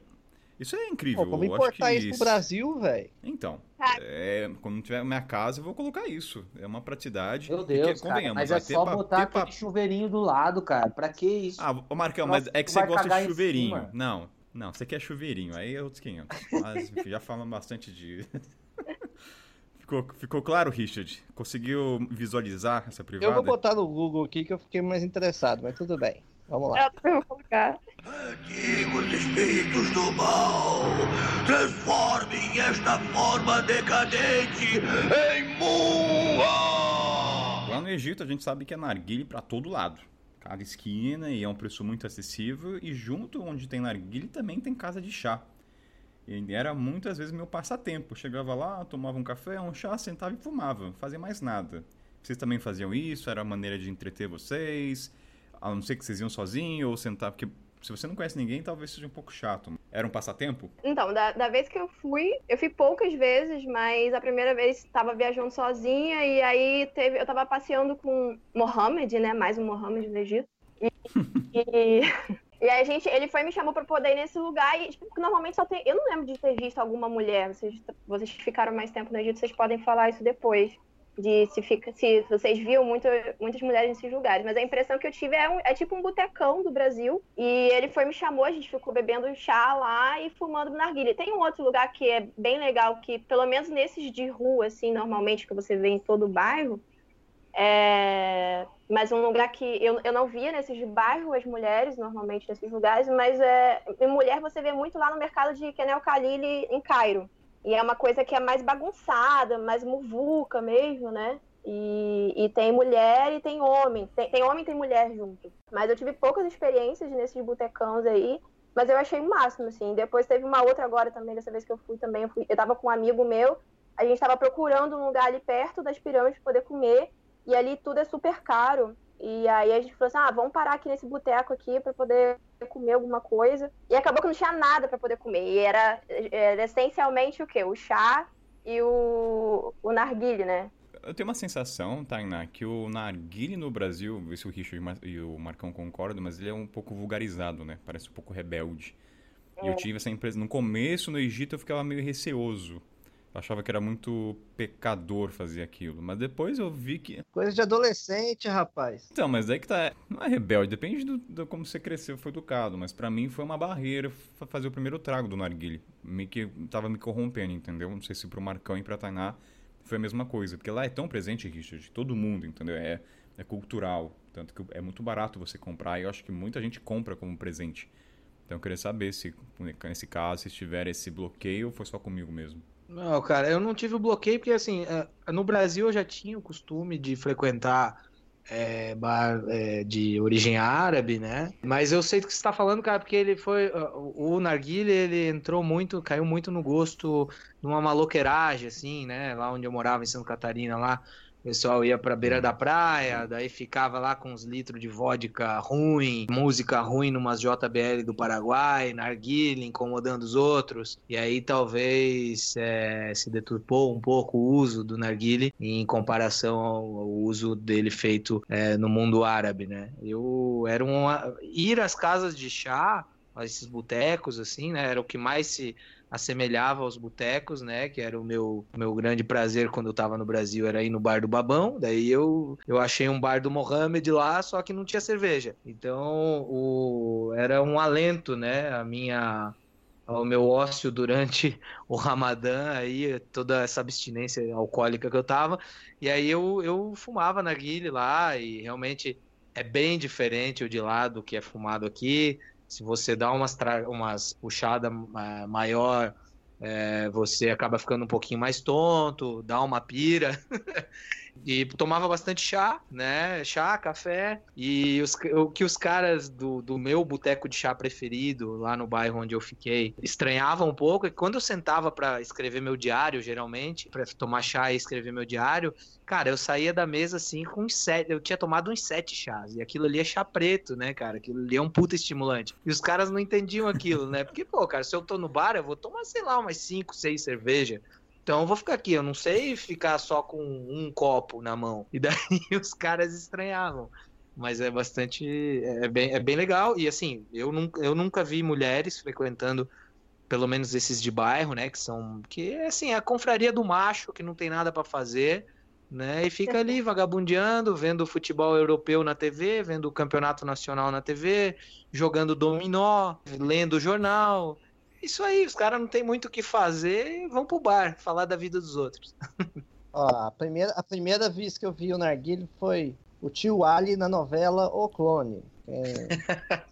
Isso é incrível. Pô, vamos acho importar que isso pro Brasil, velho. Então, é, quando tiver minha casa, eu vou colocar isso. É uma praticidade. Meu porque, Deus, cara, convenhamos, mas é ter só pa- botar pa- aquele chuveirinho do lado, cara. Pra que isso? Ah, ô Marcão, Nossa, mas é que você gosta de chuveirinho. Não, não, você quer chuveirinho. Aí é outros 500. Mas já falamos bastante de. ficou, ficou claro, Richard? Conseguiu visualizar essa privada? Eu vou botar no Google aqui que eu fiquei mais interessado, mas tudo bem. Vamos lá. Eu vou colocar. Antigos espíritos do mal, transformem esta forma decadente em Mua! Lá no Egito a gente sabe que é narguile pra todo lado. cada esquina e é um preço muito acessível. E junto onde tem narguilé também tem casa de chá. E era muitas vezes meu passatempo. Chegava lá, tomava um café, um chá, sentava e fumava. Não fazia mais nada. Vocês também faziam isso? Era a maneira de entreter vocês? A não ser que vocês iam sozinhos ou sentar... Porque se você não conhece ninguém, talvez seja um pouco chato. Era um passatempo? Então, da, da vez que eu fui, eu fui poucas vezes, mas a primeira vez estava viajando sozinha e aí teve, eu estava passeando com Mohamed, né? Mais um Mohamed no Egito. E, e, e aí a gente, ele foi e me chamou para poder ir nesse lugar e tipo, normalmente só tem, eu não lembro de ter visto alguma mulher. Vocês, vocês ficaram mais tempo no Egito, vocês podem falar isso depois de se, fica, se vocês viam muito, muitas mulheres nesses lugares. Mas a impressão que eu tive é, um, é tipo um botecão do Brasil. E ele foi me chamou, a gente ficou bebendo chá lá e fumando narguilha. Tem um outro lugar que é bem legal, que pelo menos nesses de rua, assim, normalmente, que você vê em todo o bairro, é... mas um lugar que eu, eu não via nesses de bairro as mulheres, normalmente nesses lugares, mas é... mulher você vê muito lá no mercado de Kenel Khalili em Cairo. E é uma coisa que é mais bagunçada, mais muvuca mesmo, né? E, e tem mulher e tem homem. Tem, tem homem e tem mulher junto. Mas eu tive poucas experiências nesses botecãos aí. Mas eu achei o máximo, assim. Depois teve uma outra agora também, dessa vez que eu fui também. Eu, fui, eu tava com um amigo meu. A gente tava procurando um lugar ali perto das pirâmides pra poder comer. E ali tudo é super caro. E aí a gente falou assim: ah, vamos parar aqui nesse boteco aqui para poder comer alguma coisa. E acabou que não tinha nada para poder comer. E era, era, essencialmente o quê? O chá e o, o narguile, né? Eu tenho uma sensação, Tainá, que o narguile no Brasil, se o Richard e o Marcão concordam, mas ele é um pouco vulgarizado, né? Parece um pouco rebelde. E eu é. tive essa empresa. No começo, no Egito, eu ficava meio receoso eu achava que era muito pecador fazer aquilo. Mas depois eu vi que. Coisa de adolescente, rapaz. Então, mas daí que tá. Não é rebelde, depende do, do como você cresceu, foi educado. Mas para mim foi uma barreira fazer o primeiro trago do narguile. Meio que tava me corrompendo, entendeu? Não sei se pro Marcão e pra Tainá foi a mesma coisa. Porque lá é tão presente, Richard, todo mundo, entendeu? É, é cultural. Tanto que é muito barato você comprar. E eu acho que muita gente compra como presente. Então eu queria saber se, nesse caso, se tiver esse bloqueio ou foi só comigo mesmo. Não, cara, eu não tive o bloqueio porque, assim, é, no Brasil eu já tinha o costume de frequentar é, bar é, de origem árabe, né? Mas eu sei do que você está falando, cara, porque ele foi. O Narguile, ele entrou muito, caiu muito no gosto numa maloqueiragem, assim, né? Lá onde eu morava, em Santa Catarina, lá. O pessoal ia pra beira da praia, daí ficava lá com uns litros de vodka ruim, música ruim numas JBL do Paraguai, narguilha, incomodando os outros. E aí talvez é, se deturpou um pouco o uso do narguile em comparação ao, uso dele feito é, no mundo árabe, né? Eu era um ir às casas de chá, a esses botecos assim, né? Era o que mais se assemelhava aos botecos, né? Que era o meu, meu grande prazer quando eu tava no Brasil, era ir no bar do Babão. Daí eu, eu achei um bar do Mohamed lá, só que não tinha cerveja. Então o, era um alento, né? A minha ao meu ócio durante o Ramadã, aí toda essa abstinência alcoólica que eu tava. E aí eu, eu fumava na guilha lá e realmente é bem diferente o de lá do que é fumado aqui. Se você dá umas, umas puxada maior, é, você acaba ficando um pouquinho mais tonto, dá uma pira. e tomava bastante chá, né? Chá, café. E os, o que os caras do, do meu boteco de chá preferido, lá no bairro onde eu fiquei, estranhavam um pouco. É quando eu sentava para escrever meu diário, geralmente, para tomar chá e escrever meu diário, cara, eu saía da mesa assim com uns sete. Eu tinha tomado uns sete chás. E aquilo ali é chá preto, né, cara? Aquilo ali é um puta estimulante. E os caras não entendiam aquilo, né? Porque, pô, cara, se eu tô no bar, eu vou tomar, sei lá, umas cinco, seis cervejas. Então eu vou ficar aqui, eu não sei ficar só com um copo na mão. E daí os caras estranhavam. Mas é bastante. É bem, é bem legal. E assim, eu nunca, eu nunca vi mulheres frequentando, pelo menos esses de bairro, né? Que são. Que assim, é a confraria do macho, que não tem nada para fazer. Né, e fica ali vagabundeando, vendo futebol europeu na TV, vendo o campeonato nacional na TV, jogando dominó, lendo jornal, isso aí, os caras não tem muito o que fazer e vão pro bar falar da vida dos outros. Ó, a primeira, a primeira vez que eu vi o Narguilho foi o tio Ali na novela O Clone. É,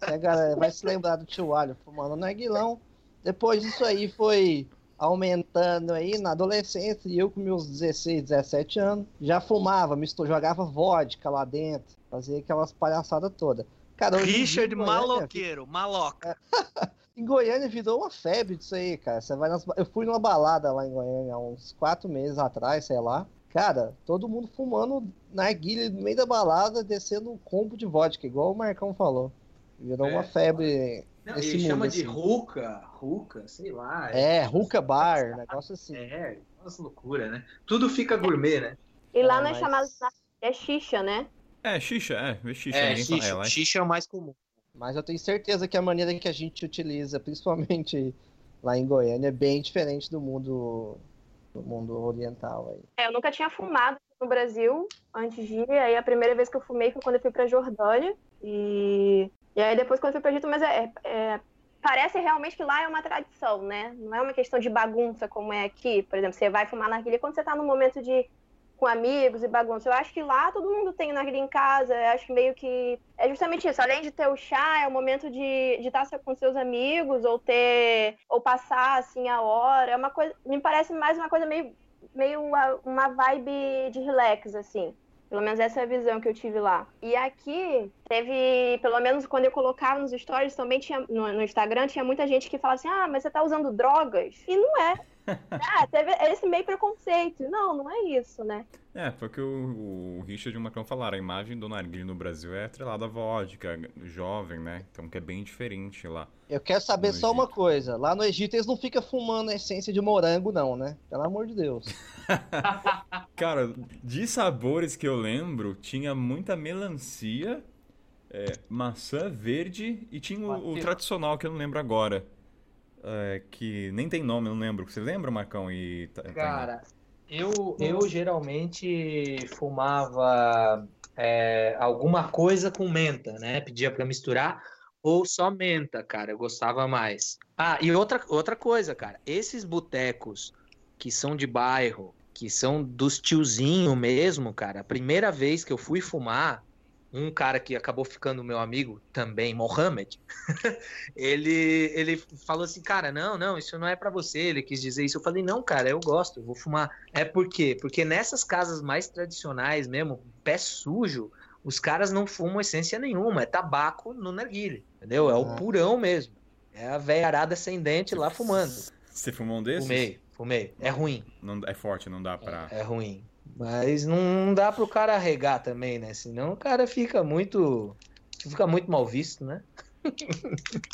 a galera vai se lembrar do tio Ali fumando narguilão. Depois disso aí foi aumentando aí na adolescência, e eu com meus 16, 17 anos, já fumava, jogava vodka lá dentro, fazia aquelas palhaçadas todas. Cara, dia, Richard em Goiânia, Maloqueiro, maloca. Em Goiânia virou uma febre disso aí, cara. Você vai nas... Eu fui numa balada lá em Goiânia há uns quatro meses atrás, sei lá. Cara, todo mundo fumando narguilha no meio da balada, descendo um combo de vodka, igual o Marcão falou. Virou É. uma febre Não, ele mundo, chama de assim. ruca, ruca, sei lá. É, hookah bar, negócio assim. É, nossa loucura, né? Tudo fica gourmet, né? E lá É, nas mas- chamadas é xixa, né? É, xixa, é. Xixa. É, fala- xixa, lá- xixa é o mais comum. Mas eu tenho certeza que a maneira que a gente utiliza, principalmente lá em Goiânia, é bem diferente do mundo do mundo oriental aí. É, eu nunca tinha fumado no Brasil antes de ir. Aí a primeira vez que eu fumei foi quando eu fui pra Jordânia. E, e aí depois quando eu fui pra Egito, mas é, é- parece realmente que lá é uma tradição, né? Não é uma questão de bagunça como é aqui. Por exemplo, você vai fumar narguilha quando você tá no momento de com amigos e bagunça. Eu acho que lá todo mundo tem narguilha em casa. Eu acho que meio que é justamente isso. Além de ter o chá, é o momento de de estar com seus amigos ou ter ou passar assim a hora. É uma coisa, me parece mais uma coisa meio meio uma, uma vibe de relax, assim. Pelo menos essa é a visão que eu tive lá. E aqui teve, pelo menos quando eu colocava nos stories, também tinha no, no Instagram, tinha muita gente que falava assim: ah, mas você tá usando drogas? E não é. Ah, teve esse meio preconceito. Não, não é isso, né? É, foi o que o, o Richard e o Macron falaram. A imagem do narguilho no Brasil é atrelada à vodka, jovem, né? Então que é bem diferente lá. Eu quero saber só uma coisa. Lá no Egito eles não ficam fumando essência de morango, não, né? Pelo amor de Deus. Cara, de sabores que eu lembro, tinha muita melancia, é, maçã verde e tinha o, o tradicional que eu não lembro agora. É, que nem tem nome, não lembro. Você lembra, Marcão? E, Ta- Tainá? Cara, eu, eu geralmente fumava é, alguma coisa com menta, né? Pedia pra misturar, ou só menta, cara, eu gostava mais. Ah, e outra, outra coisa, cara, esses botecos que são de bairro, que são dos tiozinho mesmo, cara, a primeira vez que eu fui fumar, um cara que acabou ficando meu amigo também, Mohamed, ele, ele falou assim, cara, não, não, isso não é pra você, ele quis dizer isso. Eu falei, não, cara, eu gosto, eu vou fumar. É por quê? Porque nessas casas mais tradicionais mesmo, pé sujo, os caras não fumam essência nenhuma, é tabaco no narguile, entendeu? É o Ah. purão mesmo. É a velha arada sem dente lá fumando. Você fumou um desses? Fumei, fumei. É ruim, Não, é forte, não dá pra. é ruim. Mas não dá pro cara regar também, né? Senão o cara fica muito. Fica muito mal visto, né?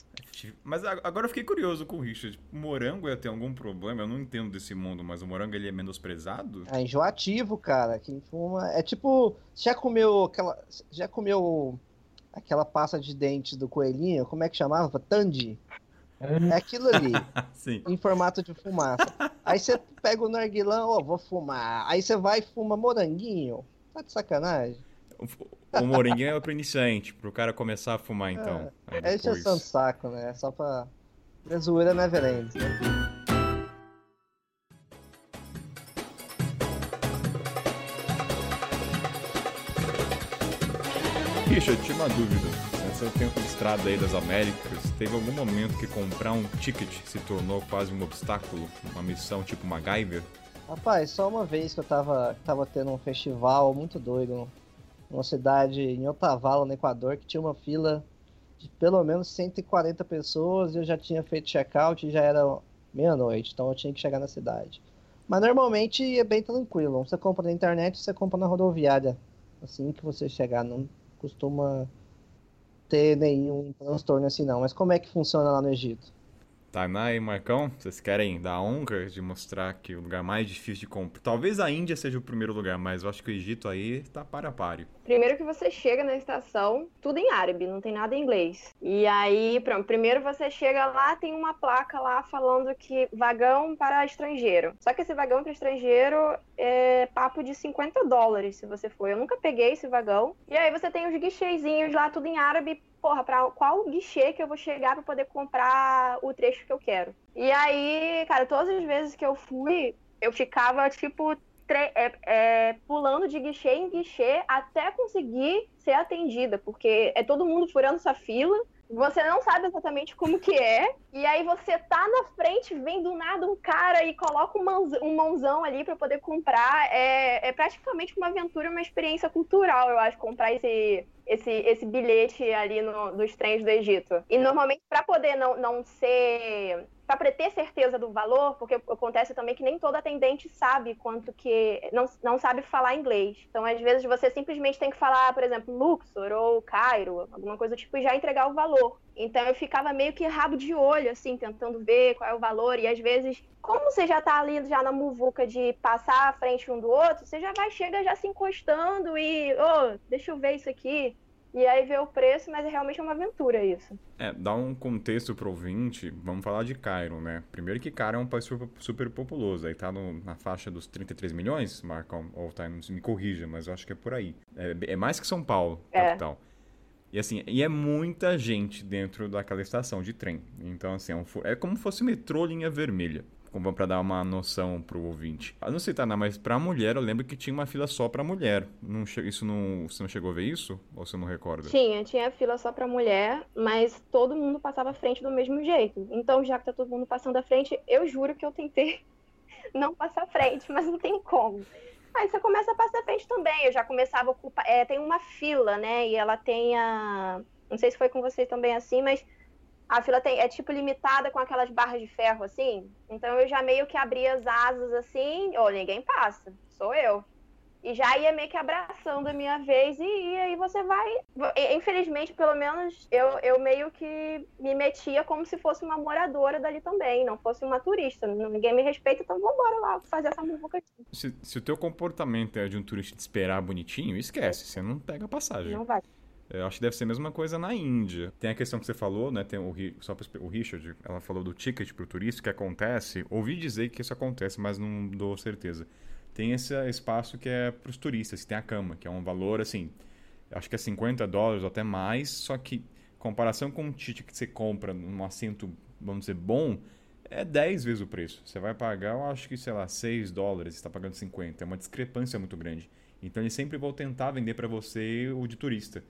Mas agora eu fiquei curioso com o Richard. O morango ia ter algum problema? Eu não entendo desse mundo, mas o morango ele é menosprezado? É enjoativo, cara. Quem fuma. É tipo. Já comeu aquela. Já comeu aquela pasta de dente do coelhinho? Como é que chamava? Tandy? É aquilo ali, Sim. em formato de fumaça. Aí você pega o narguilão, ó, vou fumar. Aí você vai e fuma moranguinho. Tá de sacanagem? O, o moranguinho é pro iniciante, pro cara começar a fumar então. É depois- encheção de saco, né? Só pra. A zoeira never ends, né? Richard, tinha uma dúvida. Nessa tempo de estrada aí das Américas, teve algum momento que comprar um ticket se tornou quase um obstáculo? Uma missão tipo MacGyver? Rapaz, só uma vez que eu tava, tava tendo um festival muito doido, numa cidade em Otavalo, no Equador, que tinha uma fila de pelo menos 140 pessoas e eu já tinha feito check-out e já era meia-noite, então eu tinha que chegar na cidade. Mas normalmente é bem tranquilo, você compra na internet, você compra na rodoviária. Assim que você chegar, não costuma ter nenhum transtorno assim não. Mas como é que funciona lá no Egito? Tainá e Marcão, vocês querem dar a honra de mostrar que o lugar mais difícil de comprar. Talvez a Índia seja o primeiro lugar, mas eu acho que o Egito aí tá para páreo. Primeiro que você chega na estação, tudo em árabe, não tem nada em inglês. E aí, pronto, primeiro você chega lá, tem uma placa lá falando que vagão para estrangeiro. Só que esse vagão para estrangeiro é papo de 50 dólares, se você for. Eu nunca peguei esse vagão. E aí você tem os guichezinhos lá, tudo em árabe. Porra, pra qual guichê que eu vou chegar para poder comprar o trecho que eu quero? E aí, cara, todas as vezes que eu fui, eu ficava, tipo, é, é, pulando de guichê em guichê até conseguir ser atendida, porque é todo mundo furando sua fila. Você não sabe exatamente como que é, e aí você tá na frente, vem do nada um cara e coloca um, mãozão, ali para poder comprar. É, é praticamente uma aventura, uma experiência cultural, eu acho, comprar esse, esse, esse bilhete ali no, dos trens do Egito. E normalmente, para poder não, não ser para ter certeza do valor, porque acontece também que nem todo atendente sabe quanto que. Não, não sabe falar inglês. Então, às vezes, você simplesmente tem que falar, por exemplo, Luxor ou Cairo, alguma coisa do tipo, e já entregar o valor. Então, eu ficava meio que rabo de olho, assim, tentando ver qual é o valor. E às vezes, como você já tá ali já na muvuca de passar à frente um do outro, você já vai, chega já se encostando e, ô, oh, deixa eu ver isso aqui. E aí vê o preço, mas é realmente uma aventura isso. É, dá um contexto pro ouvinte, vamos falar de Cairo, né? Primeiro que Cairo é um país super, super populoso, aí tá no, na faixa dos 33 milhões, Marcão, ou tá, me corrija, mas eu acho que é por aí. É, é mais que São Paulo, é. capital. E assim, e é muita gente dentro daquela estação de trem. Então, assim, é, um, é como se fosse metrô linha vermelha como para dar uma noção pro ouvinte. Eu não sei, tá, mas pra mulher eu lembro que tinha uma fila só pra mulher. Não, isso não, você não chegou a ver isso? Ou você não recorda? Tinha, tinha fila só pra mulher, mas todo mundo passava à frente do mesmo jeito. Então, já que tá todo mundo passando à frente, eu juro que eu tentei não passar à frente, mas não tem como. Aí você começa a passar à frente também. Eu já começava a ocupar. É, tem uma fila, né? E ela tem a. Não sei se foi com vocês também assim, mas a fila tem, é tipo limitada com aquelas barras de ferro assim. Então eu já meio que abria as asas assim, ou oh, ninguém passa, sou eu. E já ia meio que abraçando a minha vez e, e aí você vai. Infelizmente, pelo menos, eu, eu meio que me metia como se fosse uma moradora dali também, não fosse uma turista. Ninguém me respeita, então vambora lá fazer essa muvuca aqui. Se, se o teu comportamento é de um turista de esperar bonitinho, esquece, você não pega a passagem. Não vai. Eu acho que deve ser a mesma coisa na Índia. Tem a questão que você falou, né? Tem o, só o Richard, ela falou do ticket pro turista que acontece. Ouvi dizer que isso acontece, mas não dou certeza. Tem esse espaço que é pros turistas, que tem a cama, que é um valor assim, acho que é 50 dólares ou até mais, só que comparação com um ticket que você compra num assento, vamos dizer, bom, é 10 vezes o preço. Você vai pagar, eu acho que, sei lá, 6 dólares, está pagando 50. É uma discrepância muito grande. Então eles sempre vão tentar vender para você o de turista.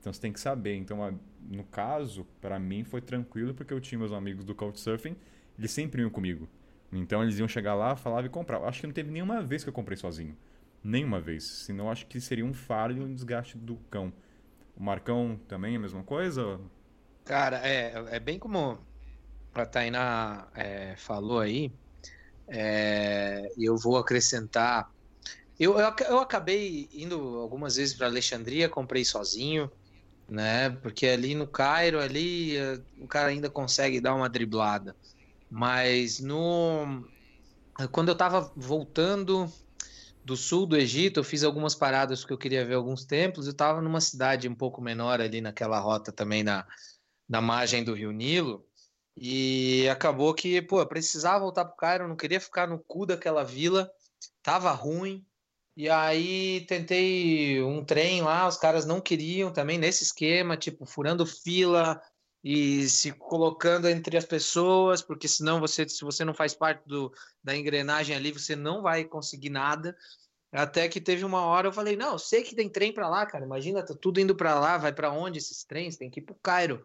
Então você tem que saber. Então, no caso, para mim foi tranquilo porque eu tinha meus amigos do Couchsurfing, eles sempre iam comigo. Então eles iam chegar lá, falavam e compravam. Acho que não teve nenhuma vez que eu comprei sozinho. Nenhuma vez. Senão acho que seria um fardo e um desgaste do cão. O Marcão também é a mesma coisa? Cara, é, é bem como a Tainá é, falou aí. É, eu vou acrescentar. Eu, eu, eu acabei indo algumas vezes para Alexandria, comprei sozinho né? Porque ali no Cairo, ali eh, o cara ainda consegue dar uma driblada. Mas no quando eu estava voltando do sul do Egito, eu fiz algumas paradas porque eu queria ver alguns templos. Eu estava numa cidade um pouco menor ali naquela rota também na, na margem do Rio Nilo. E acabou que, pô, precisava voltar para o Cairo, não queria ficar no cu daquela vila. Tava ruim, e aí tentei um trem lá, os caras não queriam também nesse esquema, tipo, furando fila e se colocando entre as pessoas, porque senão você, se você não faz parte do, da engrenagem ali, você não vai conseguir nada. Até que teve uma hora eu falei: "Não, eu sei que tem trem para lá, cara. Imagina, tá tudo indo para lá, vai para onde esses trens? Tem que ir pro Cairo".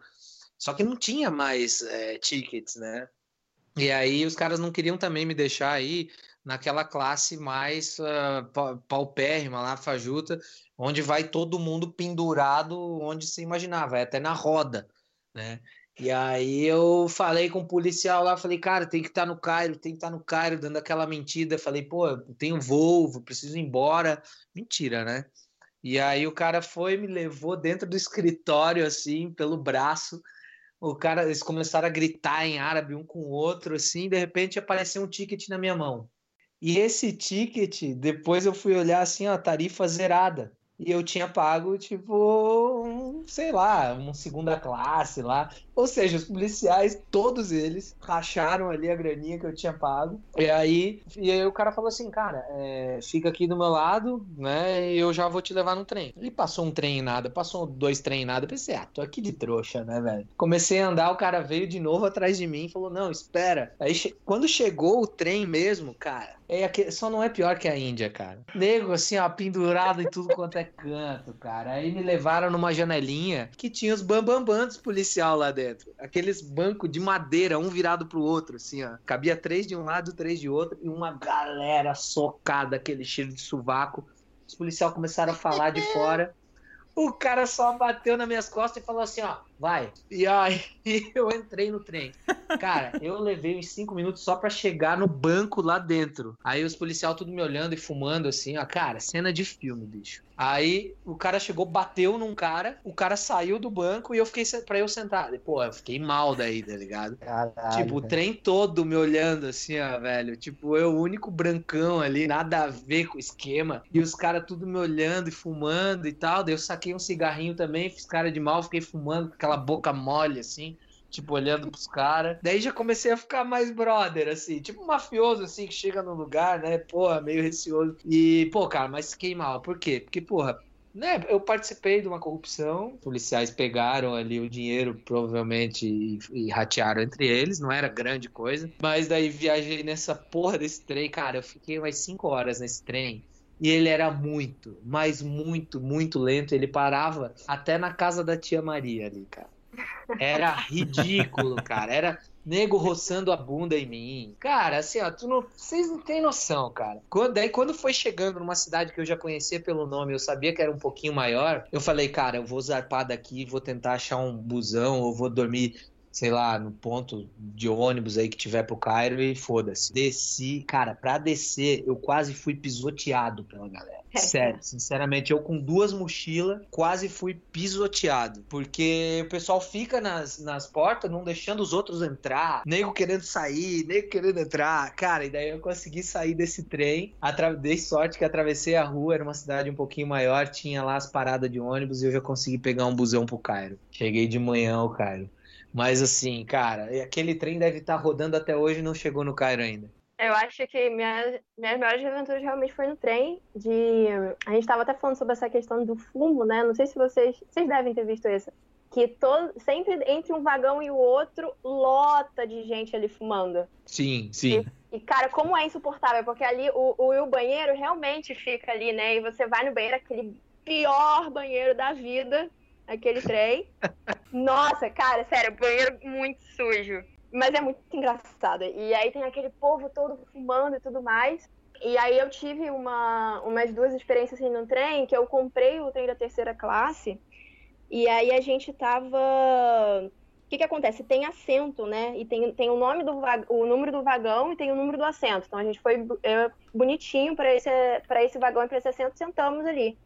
Só que não tinha mais é, tickets, né? E aí os caras não queriam também me deixar aí naquela classe mais uh, paupérrima lá, fajuta, onde vai todo mundo pendurado onde se imaginar, vai até na roda, né? E aí eu falei com o policial lá, falei, cara, tem que estar tá no Cairo, tem que estar tá no Cairo, dando aquela mentira. Falei, pô, tenho voo, preciso ir embora. Mentira, né? E aí o cara foi, me levou dentro do escritório, assim, pelo braço. O cara, eles começaram a gritar em árabe um com o outro, assim, de repente apareceu um ticket na minha mão. E esse ticket, depois eu fui olhar assim, ó, tarifa zerada. E eu tinha pago, tipo, um, sei lá, uma segunda classe lá. Ou seja, os policiais, todos eles, racharam ali a graninha que eu tinha pago. E aí, e aí o cara falou assim, cara, é, fica aqui do meu lado, né? E eu já vou te levar no trem. Ele passou um trem em nada, passou dois trem em nada. Eu pensei, ah, tô aqui de trouxa, né, velho? Comecei a andar, o cara veio de novo atrás de mim e falou, não, espera. Aí, quando chegou o trem mesmo, cara É só não é pior que a Índia, cara. Nego, assim, ó, pendurado em tudo quanto é canto, cara. Aí me levaram numa janelinha que tinha os bambambam policial lá dentro. Aqueles bancos de madeira, um virado pro outro, assim, ó. Cabia três de um lado, três de outro, e uma galera socada, aquele cheiro de sovaco. Os policiais começaram a falar de fora. O cara só bateu nas minhas costas e falou assim, ó, vai. E aí eu entrei no trem. Cara, eu levei uns cinco minutos só pra chegar no banco lá dentro. Aí os policiais tudo me olhando e fumando assim, ó. Cara, cena de filme, bicho. Aí o cara chegou, bateu num cara, o cara saiu do banco e eu fiquei pra eu sentar. Pô, eu fiquei mal daí, tá ligado? Caralho, Tipo, o trem todo me olhando assim, ó, velho. Tipo, eu o único brancão ali, nada a ver com o esquema. E os caras tudo me olhando e fumando e tal. Daí eu saquei um cigarrinho também, fiz cara de mal, fiquei fumando aquela boca mole, assim. Tipo, olhando pros caras. Daí já comecei a ficar mais brother, assim. Tipo um mafioso, assim, que chega no lugar, né? Porra, meio receoso. E, pô, cara, mas fiquei mal. Por quê? Porque, porra, né, eu participei de uma corrupção, policiais pegaram ali o dinheiro, provavelmente, e, e ratearam entre eles, não era grande coisa. Mas daí viajei nessa porra desse trem, cara, eu fiquei umas 5 horas nesse trem. E ele era muito, mas muito, muito lento. Ele parava até na casa da tia Maria ali, cara. Era ridículo, cara. Era nego roçando a bunda em mim. Cara, assim, ó, tu não, vocês não têm noção, cara. Quando, daí, quando foi chegando numa cidade que eu já conhecia pelo nome, eu sabia que era um pouquinho maior, eu falei, cara, eu vou zarpar daqui, vou tentar achar um busão, ou vou dormir, sei lá, no ponto de ônibus aí que tiver pro Cairo e foda-se. Desci, cara, pra descer, eu quase fui pisoteado pela galera. Sério, sinceramente, eu com duas mochilas quase fui pisoteado. Porque o pessoal fica nas, nas portas, não deixando os outros entrar. Nego querendo sair, nego querendo entrar. Cara, e daí eu consegui sair desse trem. Atra... Dei sorte que atravessei a rua, era uma cidade um pouquinho maior, tinha lá as paradas de ônibus e eu já consegui pegar um busão pro Cairo. Cheguei de manhã ao Cairo. Mas assim, cara, aquele trem deve estar rodando até hoje e não chegou no Cairo ainda. Eu acho que minha, minhas maiores aventuras realmente foi no trem. De a gente estava até falando sobre essa questão do fumo, né? Não sei se vocês vocês devem ter visto isso. Que todo, sempre entre um vagão e o outro lota de gente ali fumando. Sim, sim. E, cara, como é insuportável, porque ali o, o, o banheiro realmente fica ali, né? E você vai no banheiro, aquele pior banheiro da vida, aquele trem. Nossa, cara, sério, banheiro muito sujo. Mas é muito engraçado. E aí tem aquele povo todo fumando e tudo mais. E aí eu tive uma, umas duas experiências assim no trem, que eu comprei o trem da terceira classe. E aí a gente tava. O que, que acontece? Tem assento, né? E tem, tem o nome do o número do vagão e tem o número do assento. Então a gente foi é, bonitinho para esse, pra esse vagão e para esse assento, sentamos ali.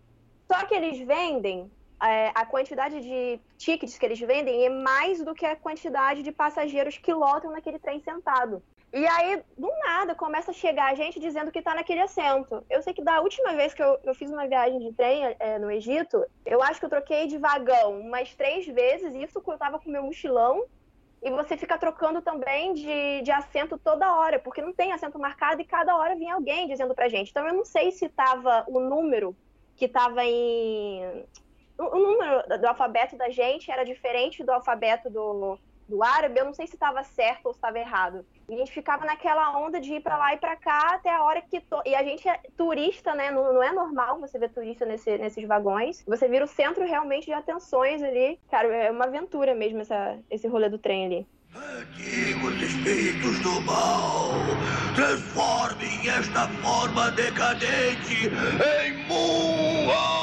Só que eles vendem é, a quantidade de tickets que eles vendem é mais do que a quantidade de passageiros que lotam naquele trem sentado. E aí, do nada, começa a chegar gente dizendo que tá naquele assento. Eu sei que da última vez que eu, eu fiz uma viagem de trem é, no Egito, eu acho que eu troquei de vagão umas três vezes, isso quando eu tava com meu mochilão. E você fica trocando também de, de assento toda hora, porque não tem assento marcado e cada hora vinha alguém dizendo pra gente. Então eu não sei se tava o número que tava em o número do alfabeto da gente era diferente do alfabeto do, do árabe, eu não sei se estava certo ou se estava errado. E a gente ficava naquela onda de ir para lá e para cá até a hora que. To... E a gente é turista, né? Não, não, é normal você ver turista nesse, nesses vagões. Você vira o centro realmente de atenções ali. Cara, é uma aventura mesmo essa, esse rolê do trem ali. Antigos espíritos do mal, transformem esta forma decadente em Mua!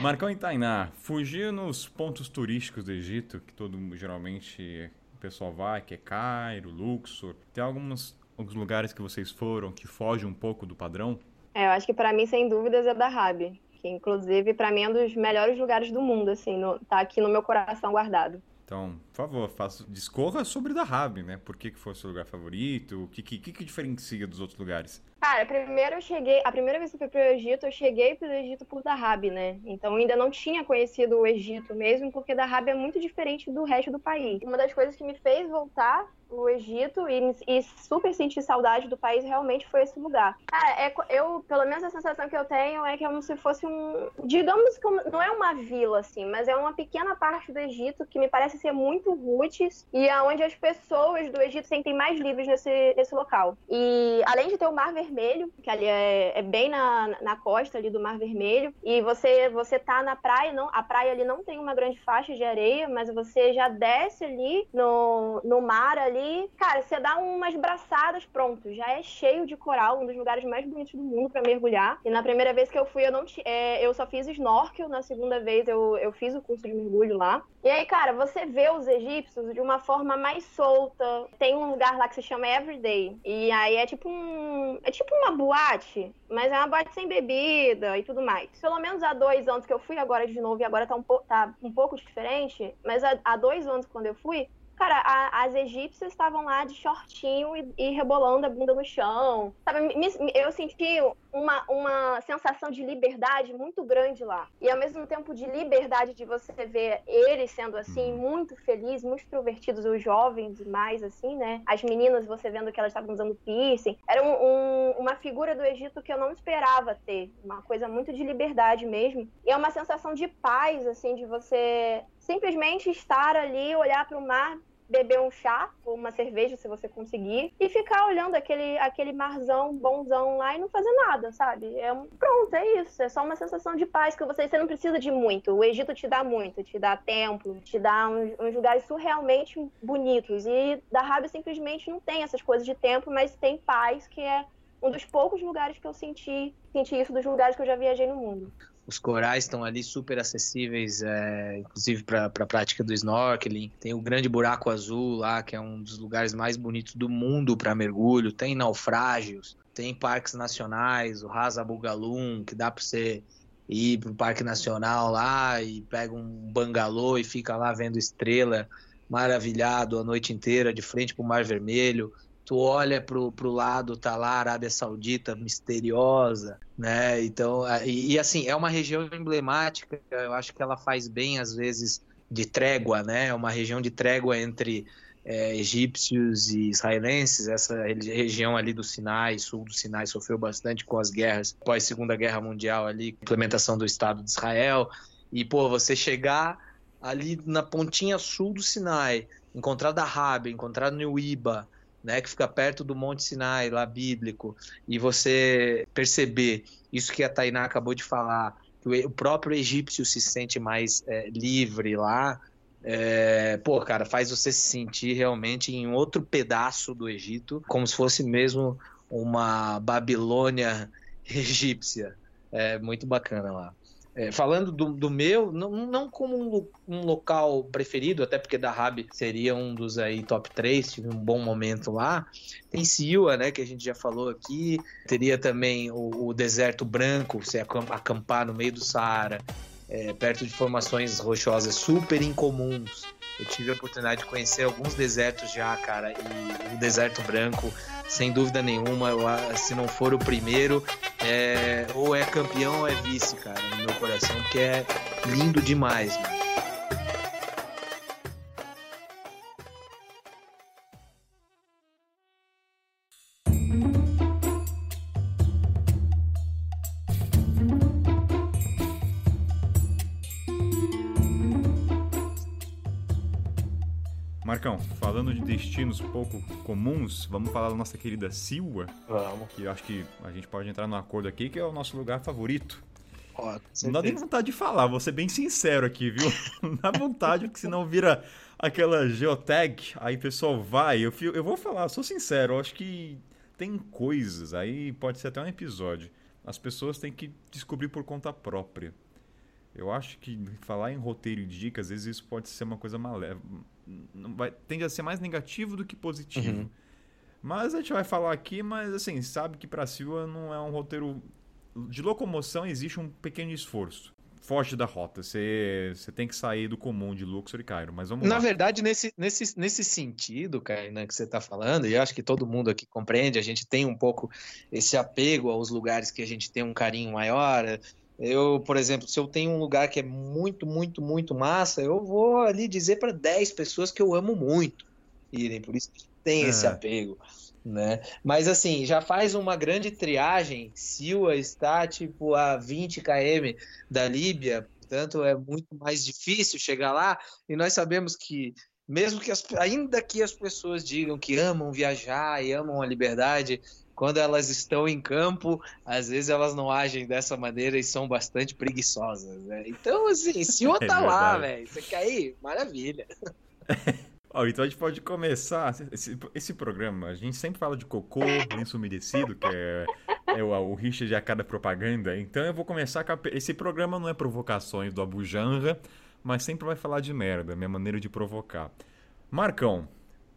Marcão e Tainá, fugir nos pontos turísticos do Egito, que todo geralmente o pessoal vai, que é Cairo, Luxor. Tem alguns, alguns lugares que vocês foram que fogem um pouco do padrão? É, eu acho que para mim, sem dúvidas, é da Rabi. Que inclusive, para mim, é um dos melhores lugares do mundo, assim, no, tá aqui no meu coração guardado. Então, por favor, faça, discorra sobre Dahab, né? Por que, que foi o seu lugar favorito? O que, que, que diferencia dos outros lugares? Cara, primeiro eu cheguei, a primeira vez que eu fui pro Egito, eu cheguei pro Egito por Dahab, né? Então ainda não tinha conhecido o Egito mesmo, porque Dahab é muito diferente do resto do país. Uma das coisas que me fez voltar o Egito e, e, super sentir saudade do país realmente foi esse lugar. Cara, é, eu, pelo menos a sensação que eu tenho é que é como se fosse um. Digamos que não é uma vila, assim, mas é uma pequena parte do Egito que me parece ser muito roots e é onde as pessoas do Egito sentem mais livres nesse, nesse local. E além de ter o Mar Vermelho, que ali é, é bem na, na costa ali do Mar Vermelho, e você, você tá na praia, não, a praia ali não tem uma grande faixa de areia, mas você já desce ali no, no mar ali ali, cara, você dá umas braçadas, pronto, já é cheio de coral, um dos lugares mais bonitos do mundo para mergulhar. E na primeira vez que eu fui, eu não é, eu só fiz snorkel, na segunda vez eu, eu fiz o curso de mergulho lá. E aí, cara, você vê os egípcios de uma forma mais solta. Tem um lugar lá que se chama Everyday. E aí é tipo um. É tipo uma boate, mas é uma boate sem bebida e tudo mais. Pelo menos há dois anos que eu fui agora de novo, e agora tá um, po tá um pouco diferente, mas há, há dois anos quando eu fui, Cara, a, as egípcias estavam lá de shortinho e, e, rebolando a bunda no chão. Sabe, me, eu senti uma, uma sensação de liberdade muito grande lá. E ao mesmo tempo de liberdade de você ver eles sendo assim, uhum. muito felizes, muito extrovertidos, os jovens mais assim, né? As meninas, você vendo que elas estavam usando piercing. Era um, um, uma figura do Egito que eu não esperava ter. Uma coisa muito de liberdade mesmo. E é uma sensação de paz, assim, de você simplesmente estar ali, olhar para o mar, beber um chá ou uma cerveja, se você conseguir, e ficar olhando aquele, aquele marzão bonzão lá e não fazer nada, sabe? É pronto, é isso. É só uma sensação de paz que você, você não precisa de muito. O Egito te dá muito, te dá templo, te dá uns, uns lugares surrealmente bonitos. E da Rábia simplesmente não tem essas coisas de tempo, mas tem paz, que é um dos poucos lugares que eu senti, senti isso dos lugares que eu já viajei no mundo. Os corais estão ali super acessíveis, é, inclusive para a prática do snorkeling. Tem o Grande Buraco Azul lá, que é um dos lugares mais bonitos do mundo para mergulho. Tem naufrágios, tem parques nacionais, o Rasa Bugalum, que dá para você ir para o Parque Nacional lá e pega um bangalô e fica lá vendo estrela, maravilhado a noite inteira, de frente para o Mar Vermelho tu olha pro, pro lado, tá lá a Arábia Saudita misteriosa, né? Então, e, e, assim, é uma região emblemática, eu acho que ela faz bem, às vezes, de trégua, né? É uma região de trégua entre é, egípcios e israelenses. Essa região ali do Sinai, sul do Sinai, sofreu bastante com as guerras pós Segunda Guerra Mundial ali, implementação do Estado de Israel. E, pô, você chegar ali na pontinha sul do Sinai, encontrar Dahab, encontrar Nuíba, né, que fica perto do Monte Sinai, lá bíblico, e você perceber isso que a Tainá acabou de falar, que o próprio egípcio se sente mais é, livre lá, é, pô, cara, faz você se sentir realmente em outro pedaço do Egito, como se fosse mesmo uma Babilônia egípcia. É muito bacana lá. É, falando do, do meu, não, não como um, um, local preferido, até porque Dahab seria um dos aí top 3, tive um bom momento lá. Tem Siua, né, que a gente já falou aqui. Teria também o, o deserto branco, você acampar no meio do Saara, é, perto de formações rochosas super incomuns. Eu tive a oportunidade de conhecer alguns desertos já, cara, e o deserto branco sem dúvida nenhuma, eu, se não for o primeiro, é, ou é campeão ou é vice, cara, no meu coração, porque é lindo demais, mano. Falando de destinos pouco comuns, vamos falar da nossa querida Silva. Vamos. Que eu acho que a gente pode entrar num acordo aqui, que é o nosso lugar favorito. Ó, não dá nem vontade de falar, vou ser bem sincero aqui, viu? Não dá vontade, porque senão vira aquela geotag, aí o pessoal vai. Eu, eu vou falar, sou sincero, eu acho que tem coisas, aí pode ser até um episódio. As pessoas têm que descobrir por conta própria. Eu acho que falar em roteiro e dicas, às vezes isso pode ser uma coisa malévola vai, tende a ser mais negativo do que positivo. Uhum. Mas a gente vai falar aqui, mas assim, sabe que para Silva não é um roteiro de locomoção existe um pequeno esforço. foge da rota. Você, você tem que sair do comum de Luxor e Cairo. Mas vamos Na lá. verdade, nesse, nesse, nesse sentido, né, que você está falando, e eu acho que todo mundo aqui compreende, a gente tem um pouco esse apego aos lugares que a gente tem um carinho maior. Eu, por exemplo, se eu tenho um lugar que é muito, muito, muito massa, eu vou ali dizer para 10 pessoas que eu amo muito irem, por isso que tem esse É. apego, né? Mas assim, já faz uma grande triagem, Siwa está tipo a 20 km da Líbia, portanto é muito mais difícil chegar lá, e nós sabemos que mesmo que as, ainda que as pessoas digam que amam viajar e amam a liberdade, quando elas estão em campo, às vezes elas não agem dessa maneira e são bastante preguiçosas, né? Então, assim, se o É tá lá, velho, você quer ir? Maravilha. Ó, então a gente pode começar. Esse, esse programa, a gente sempre fala de cocô, lenço umedecido, que é, é o, o Richard a cada propaganda. Então eu vou começar com a, Esse programa não é provocações do Abu Janra, mas sempre vai falar de merda, minha maneira de provocar. Marcão,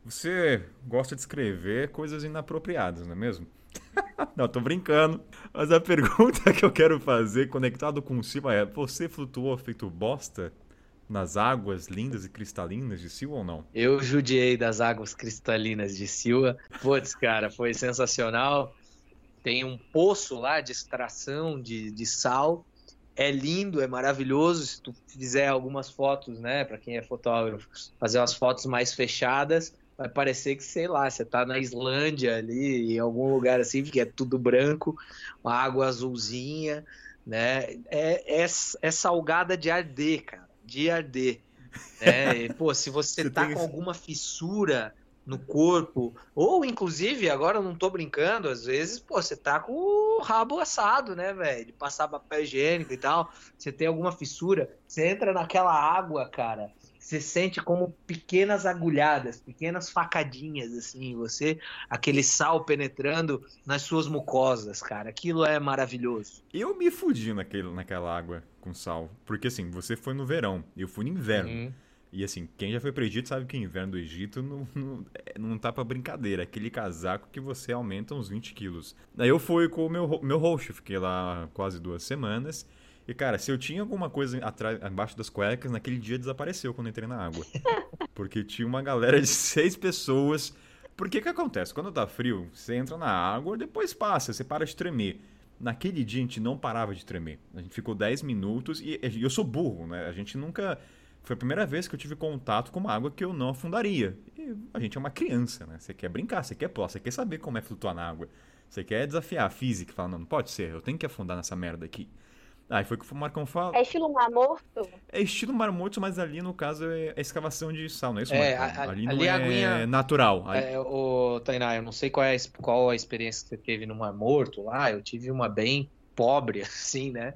você gosta de escrever coisas inapropriadas, não é mesmo? não, tô brincando. Mas a pergunta que eu quero fazer, conectado com o Silva, é: você flutuou feito bosta nas águas lindas e cristalinas de Silva ou não? Eu judiei das águas cristalinas de Silva. Putz, cara, foi sensacional. Tem um poço lá de extração de, de sal. É lindo, é maravilhoso. Se tu fizer algumas fotos, né, para quem é fotógrafo, fazer umas fotos mais fechadas, vai parecer que, sei lá, você tá na Islândia ali, em algum lugar assim, porque é tudo branco, uma água azulzinha, né? É, é, é salgada de arder, cara, de arder. Né? E, pô, se você, Você tá com alguma fissura no corpo, ou inclusive, agora eu não tô brincando, às vezes, pô, você tá com o rabo assado, né, velho? De passar papel higiênico e tal, você tem alguma fissura, você entra naquela água, cara, você sente como pequenas agulhadas, pequenas facadinhas, assim, você, aquele sal penetrando nas suas mucosas, cara, aquilo é maravilhoso. Eu me fudi naquele, naquela água com sal. Porque assim, você foi no verão, eu fui no inverno. Uhum. E assim, quem já foi pro Egito sabe que o inverno do Egito não, não, é- não tá pra brincadeira. É aquele casaco que você aumenta uns 20 quilos. Daí eu fui com o meu, meu roxo, fiquei lá quase duas semanas. E cara, se eu tinha alguma coisa atrás, embaixo das cuecas, naquele dia desapareceu quando eu entrei na água. Porque tinha uma galera de seis pessoas. Porque o que acontece? Quando tá frio, você entra na água, depois passa, você para de tremer. Naquele dia a gente não parava de tremer. A gente ficou 10 minutos e e eu sou burro, né? A gente nunca. Foi a primeira vez que eu tive contato com uma água que eu não afundaria. E a gente é uma criança, né? Você quer brincar, você quer pular, você quer saber como é flutuar na água. Você quer desafiar a física, falar, não, não pode ser, eu tenho que afundar nessa merda aqui. Aí foi o que o Marcão fala. É estilo mar morto? É estilo Mar Morto, mas ali no caso é a escavação de sal, não é isso, É, Marcão? a- a- ali não ali é aguinha- natural. Ali- É, ô, Tainá, eu não sei qual, é, qual a experiência que você teve no Mar Morto lá, eu tive uma bem pobre, assim, né?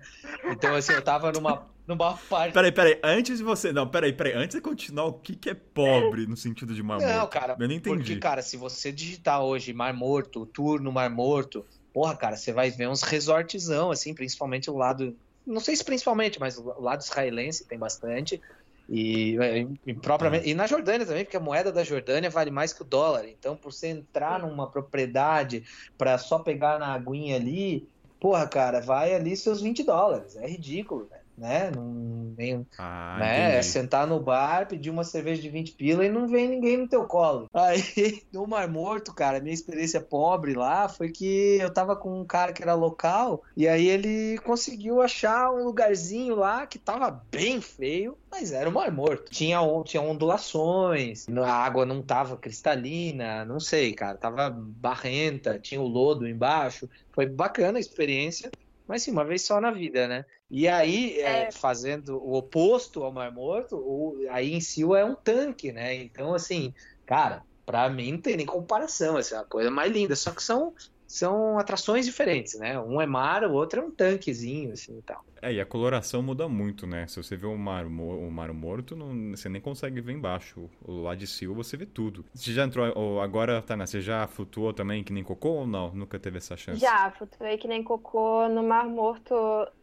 Então, assim, eu tava numa, numa parte. Peraí, peraí, antes de você. Não, peraí, peraí. Antes de continuar, o que, que é pobre no sentido de Mar Não, Morto? cara, Eu não entendi. porque, cara, se você digitar hoje Mar Morto, tour no Mar Morto, porra, cara, você vai ver uns resortzão, assim, principalmente o lado. Não sei se principalmente, mas o lado israelense tem bastante. E, e propriamente, e na Jordânia também, porque a moeda da Jordânia vale mais que o dólar. Então, por você entrar numa propriedade para só pegar na aguinha ali, porra, cara, vai ali seus 20 dólares. É ridículo, velho, né? Não, nem, Ah, né? É sentar no bar, pedir uma cerveja de 20 pila e não vem ninguém no teu colo. Aí, no Mar Morto, cara, minha experiência pobre lá foi que eu tava com um cara que era local e aí ele conseguiu achar um lugarzinho lá que tava bem feio, mas era o Mar Morto. Tinha, tinha ondulações, a água não tava cristalina, não sei, cara, tava barrenta, tinha o lodo embaixo. Foi bacana a experiência, mas sim, uma vez só na vida, né? E aí, é, É. fazendo o oposto ao Mar Morto, o, aí em si é um tanque, né? Então, assim, cara, pra mim não tem nem comparação, essa é a coisa mais linda. Só que são, são atrações diferentes, né? Um é mar, o outro é um tanquezinho, assim e tal. É, e a coloração muda muito, né? Se você vê o mar, o mar morto, não- você nem consegue ver embaixo. O lá de cima você vê tudo. Você já entrou. ou agora, Tana, você já flutuou também que nem cocô ou não? Nunca teve essa chance? Já, flutuei que nem cocô no Mar Morto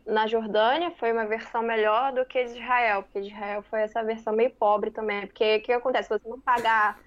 na Jordânia. Foi uma versão melhor do que de Israel, porque de Israel foi essa versão meio pobre também. Porque o que acontece? Se você não pagar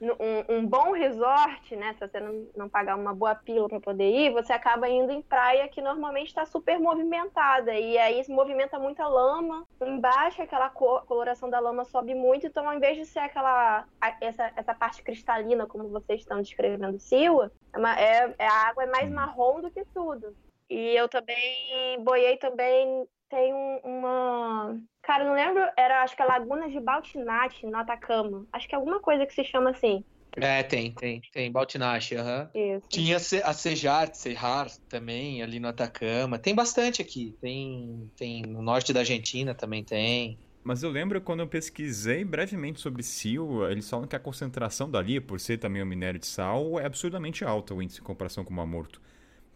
um, um bom resort, né? Se você não, não pagar uma boa pila para poder ir, você acaba indo em praia que normalmente está super movimentada. E aí se movimenta muita lama. Embaixo, aquela cor- coloração da lama sobe muito. Então, ao invés de ser aquela essa, essa parte cristalina, como vocês estão descrevendo, Siwa, é é- é- a água é mais marrom do que tudo. E eu também boiei também. Tem um- uma. Cara, não lembro, era acho que a Laguna de Baltinate, no Atacama. Acho que é alguma coisa que se chama assim. É, tem, tem, tem. Baltinache, aham. Isso. Tinha a Sejar, Serrar também, ali no Atacama. Tem bastante aqui. Tem, tem no norte da Argentina também tem. Mas eu lembro quando eu pesquisei brevemente sobre SEAL, eles falam que a concentração dali, por ser também um minério de sal, é absurdamente alta o índice em comparação com o Mar Morto.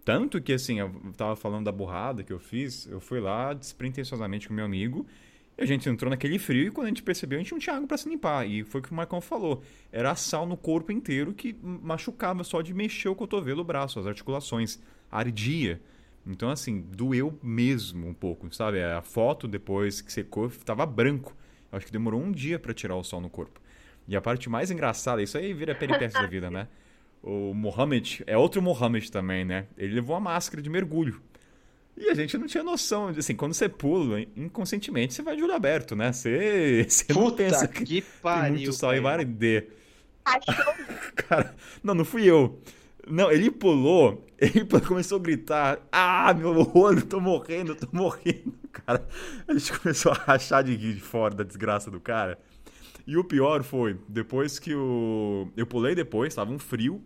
Tanto que, assim, eu tava falando da burrada que eu fiz, eu fui lá despretensiosamente com meu amigo, e a gente entrou naquele frio, e quando a gente percebeu, a gente não tinha água pra se limpar. E foi o que o Marcão falou. Era sal no corpo inteiro que machucava só de mexer o cotovelo, o braço, as articulações. Ardia. Então, assim, doeu mesmo um pouco, sabe? A foto depois que secou tava branco. Eu acho que demorou um dia pra tirar o sol no corpo. E a parte mais engraçada, isso aí vira peripécia da vida, né? O Mohamed, é outro Mohamed também, né? Ele levou a máscara de mergulho. E a gente não tinha noção, de, assim, quando você pula, inconscientemente você vai de olho aberto, né? Você, você não Puta pensa que que tem pariu. muito sol e velho. vai arder. Achou Cara, não, não fui eu. Não, ele pulou, ele começou a gritar: Ah, meu olho, tô morrendo, tô morrendo. Cara, a gente começou a rachar de rir de fora da desgraça do cara. E o pior foi, depois que o. Eu pulei depois, tava um frio,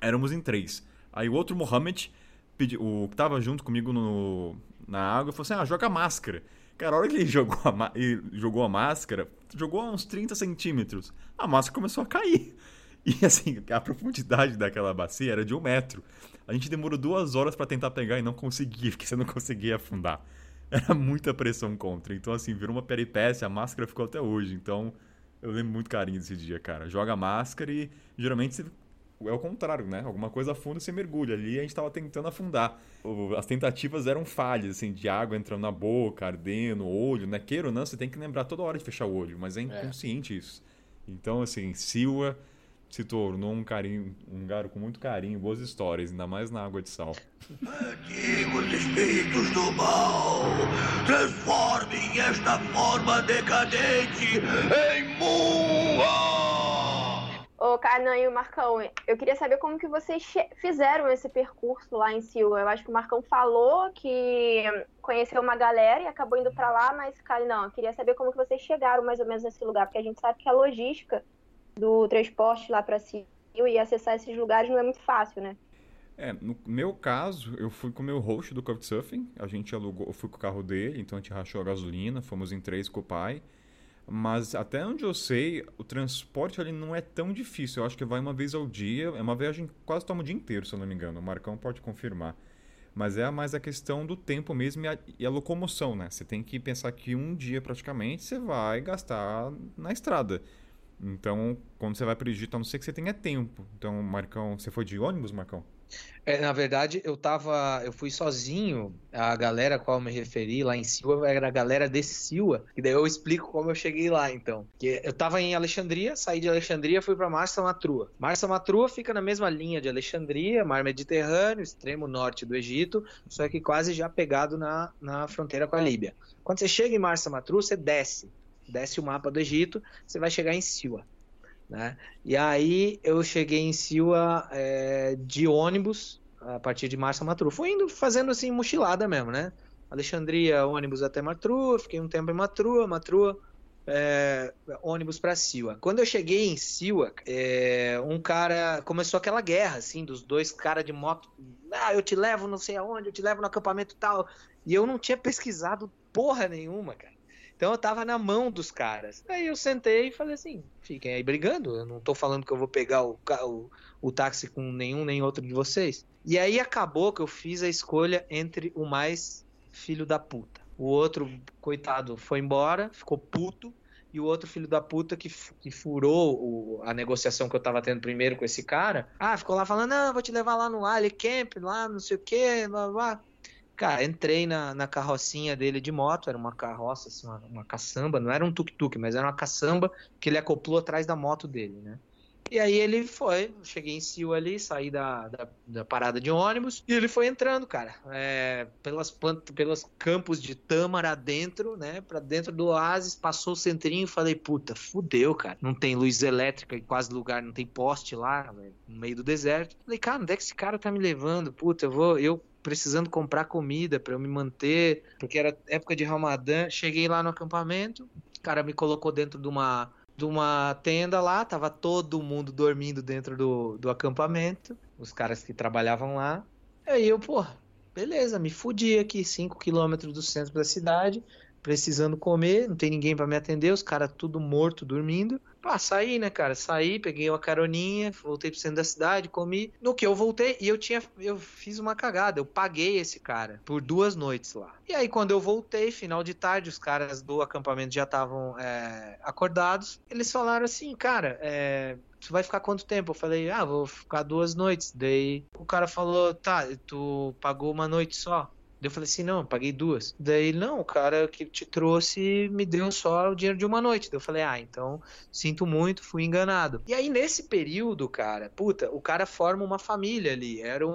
éramos em três. Aí o outro Mohamed, pedi... o que tava junto comigo no... na água, falou assim: Ah, joga máscara. Cara, a hora que ele jogou a, ele jogou a máscara, jogou a uns 30 centímetros. A máscara começou a cair. E assim, a profundidade daquela bacia era de um metro. A gente demorou duas horas pra tentar pegar e não conseguia, porque você não conseguia afundar. Era muita pressão contra. Então, assim, virou uma peripécia, a máscara ficou até hoje. Então, eu lembro muito carinho desse dia, cara. Joga máscara e geralmente você- é o contrário, né? Alguma coisa afunda e você mergulha. Ali a gente tava tentando afundar. As tentativas eram falhas, assim, de água entrando na boca, ardendo, o olho, né? Queira ou não, você tem que lembrar toda hora de fechar o olho, mas é inconsciente isso. Então, assim, Silva se tornou um carinho, um lugar com muito carinho, boas histórias, ainda mais na água de sal. Antigos espíritos do mal, transformem esta forma decadente em Mua! Ô, Carnan e o Marcão, eu queria saber como que vocês fizeram esse percurso lá em Silva. Eu acho que o Marcão falou que conheceu uma galera e acabou indo pra lá, mas, cara, não, eu queria saber como que vocês chegaram mais ou menos nesse lugar, porque a gente sabe que a logística do transporte lá pra Silva e acessar esses lugares não é muito fácil, né? É, no meu caso, eu fui com o meu host do Couchsurfing, a gente alugou, eu fui com o carro dele, então a gente rachou a gasolina, fomos em três com o pai. Mas até onde eu sei, o transporte ali não é tão difícil. Eu acho que vai uma vez ao dia. É uma viagem que quase toma o dia inteiro, se eu não me engano. O Marcão pode confirmar. Mas é mais a questão do tempo mesmo e a, e a locomoção, né? Você tem que pensar que um dia praticamente você vai gastar na estrada. Então, quando você vai para o Egito, a não ser que você tenha tempo. Então, Marcão, você foi de ônibus, Marcão? É, na verdade, eu tava, eu fui sozinho. A galera a qual eu me referi lá em Silva era a galera de Silva. E daí eu explico como eu cheguei lá, então. Eu tava em Alexandria, saí de Alexandria, fui para Marsa Matrua. Marsa Matrua fica na mesma linha de Alexandria, Mar Mediterrâneo, extremo norte do Egito, só que quase já pegado na, na fronteira com a Líbia. Quando você chega em Marsa Matrua, você desce, desce o mapa do Egito, você vai chegar em Silva. Né? E aí eu cheguei em Silva é, de ônibus a partir de Marsa Matru. Fui indo fazendo assim mochilada mesmo, né? Alexandria, ônibus até Matru, fiquei um tempo em Matru, Matru, é, ônibus para Silva. Quando eu cheguei em Silva, é, um cara começou aquela guerra assim dos dois caras de moto. Ah, eu te levo não sei aonde, eu te levo no acampamento tal. E eu não tinha pesquisado porra nenhuma, cara. Então eu tava na mão dos caras. Aí eu sentei e falei assim: fiquem aí brigando. Eu não tô falando que eu vou pegar o, o, o táxi com nenhum nem outro de vocês. E aí acabou que eu fiz a escolha entre o mais filho da puta. O outro, coitado, foi embora, ficou puto. E o outro filho da puta que, que furou o- a negociação que eu tava tendo primeiro com esse cara. Ah, ficou lá falando: não, vou te levar lá no Ali Camp, lá não sei o que, blá blá. Cara, entrei na, na carrocinha dele de moto, era uma carroça, assim, uma, uma caçamba, não era um tuk-tuk, mas era uma caçamba que ele acoplou atrás da moto dele, né? E aí ele foi, cheguei em Sil ali, saí da, da, da parada de ônibus, e ele foi entrando, cara, é, pelas, plant- pelas campos de tâmara dentro, né, pra dentro do oásis, passou o centrinho e falei, puta, fudeu, cara, não tem luz elétrica em quase lugar, não tem poste lá, no meio do deserto. Falei, cara, onde é que esse cara tá me levando? Puta, eu vou, eu precisando comprar comida pra eu me manter, porque era época de Ramadã, cheguei lá no acampamento, o cara me colocou dentro de uma de uma tenda lá, tava todo mundo dormindo dentro do, do acampamento, os caras que trabalhavam lá. Aí eu, pô, beleza, me fudi aqui, 5 quilômetros do centro da cidade, precisando comer, não tem ninguém pra me atender, os caras tudo morto, dormindo. Pá, saí, né, cara? Saí, peguei uma caroninha, voltei pro centro da cidade, comi. No que eu voltei, e eu tinha, eu fiz uma cagada, eu paguei esse cara por duas noites lá. E aí, quando eu voltei, final de tarde, os caras do acampamento já estavam é, acordados. Eles falaram assim, cara, é, tu vai ficar quanto tempo? Eu falei, ah, vou ficar duas noites. Daí o cara falou, tá, tu pagou uma noite só. Daí eu falei assim, não, paguei duas. Daí, não, o cara que te trouxe me deu só o dinheiro de uma noite. Daí eu falei, ah, então sinto muito, fui enganado. E aí, nesse período, cara, puta, o cara forma uma família ali. Era um,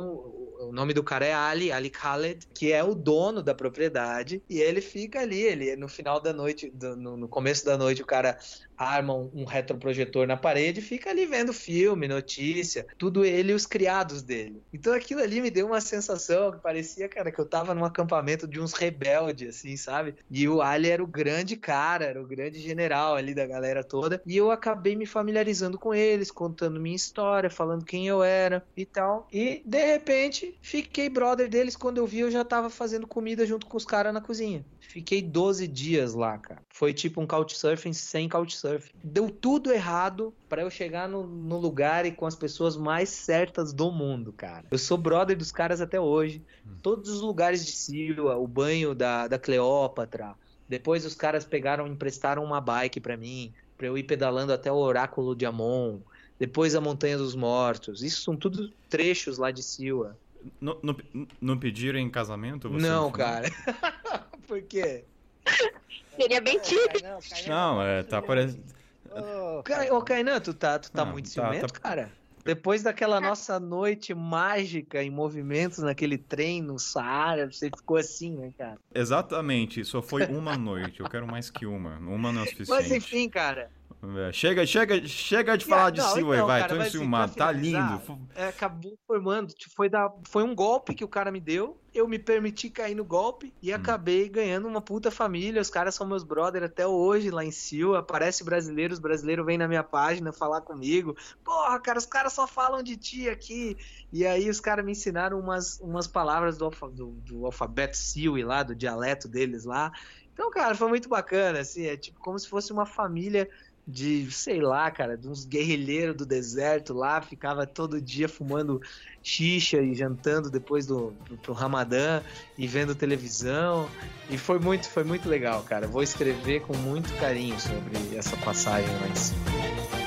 o nome do cara é Ali, Ali Khaled, que é o dono da propriedade. E ele fica ali, ele no final da noite, do- no, no começo da noite, o cara arma um, um retroprojetor na parede e fica ali vendo filme, notícia, tudo ele e os criados dele. Então aquilo ali me deu uma sensação que parecia, cara, que eu tava num acampamento de uns rebeldes, assim, sabe? E o Ali era o grande cara, era o grande general ali da galera toda. E eu acabei me familiarizando com eles, contando minha história, falando quem eu era e tal. E de repente, fiquei brother deles. Quando eu vi, eu já tava fazendo comida junto com os caras na cozinha. Fiquei 12 dias lá, cara. Foi tipo um couchsurfing sem couchsurfing. Deu tudo errado pra eu chegar no, no lugar e com as pessoas mais certas do mundo, cara. Eu sou brother dos caras até hoje. Todos os lugares de Silva, o banho da, da Cleópatra. Depois os caras pegaram, emprestaram uma bike pra mim, pra eu ir pedalando até o Oráculo de Amon. Depois a Montanha dos Mortos. Isso são tudo trechos lá de Silva. Não, não, não pediram em casamento? você Não, cara. Por quê? Seria bem típico. Não, Kainan, Não, é, tá parecendo. Ô, ô Kainan, tu tá, tu tá Não, muito tá- ciumento, tá- cara? Depois daquela nossa noite mágica em movimentos naquele trem no Saara, você ficou assim, né, cara? Exatamente, só foi uma noite. Eu quero mais que uma. Uma não é o Mas suficiente. enfim, cara, É, Chega, chega, chega de falar de Não, Silva aí, então, vai. cara, Tô assim, enciumado. pra Tá finalizar, lindo. É, acabou formando, tipo, foi, da, foi um golpe que o cara me deu, eu me permiti cair no golpe Hum. e acabei ganhando uma puta família, os caras são meus brother até hoje lá em Sil, aparece brasileiro, os brasileiros vêm na minha página falar comigo, porra, cara, os caras só falam de ti aqui, e aí os caras me ensinaram umas, umas palavras do, do, do alfabeto Sil e lá, do dialeto deles lá, então, cara, foi muito bacana, assim, é tipo como se fosse uma família de, sei lá, cara, de uns guerrilheiros do deserto lá, ficava todo dia fumando xixa e jantando depois do, do, do Ramadã e vendo televisão. E foi muito, foi muito legal, cara. Vou escrever com muito carinho sobre essa passagem lá em cima.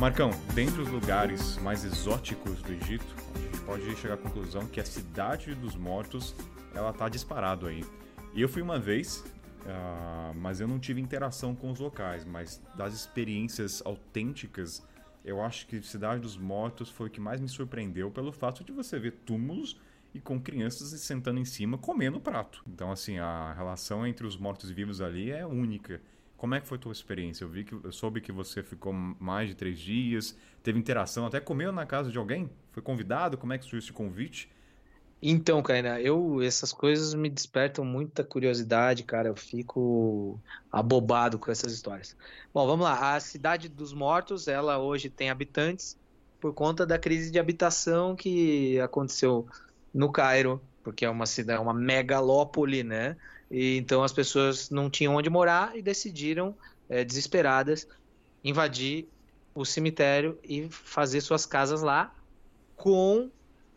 Marcão, dentre os lugares mais exóticos do Egito, a gente pode chegar à conclusão que a cidade dos mortos, ela tá disparado aí. Eu fui uma vez, ah, mas eu não tive interação com os locais, mas das experiências autênticas, eu acho que Cidade dos Mortos foi o que mais me surpreendeu pelo fato de você ver túmulos e com crianças se sentando em cima comendo prato. Então, assim, a relação entre os mortos e vivos ali é única. Como é que foi a tua experiência? Eu vi que eu soube que você ficou mais de três dias, teve interação, até comeu na casa de alguém? Foi convidado? Como é que surgiu esse convite? Então, Kaina, eu essas coisas me despertam muita curiosidade, cara. Eu fico abobado com essas histórias. Bom, vamos lá. A cidade dos mortos, ela hoje tem habitantes por conta da crise de habitação que aconteceu no Cairo, porque é uma cidade, uma megalópole, né? E então as pessoas não tinham onde morar e decidiram, eh, desesperadas, invadir o cemitério e fazer suas casas lá com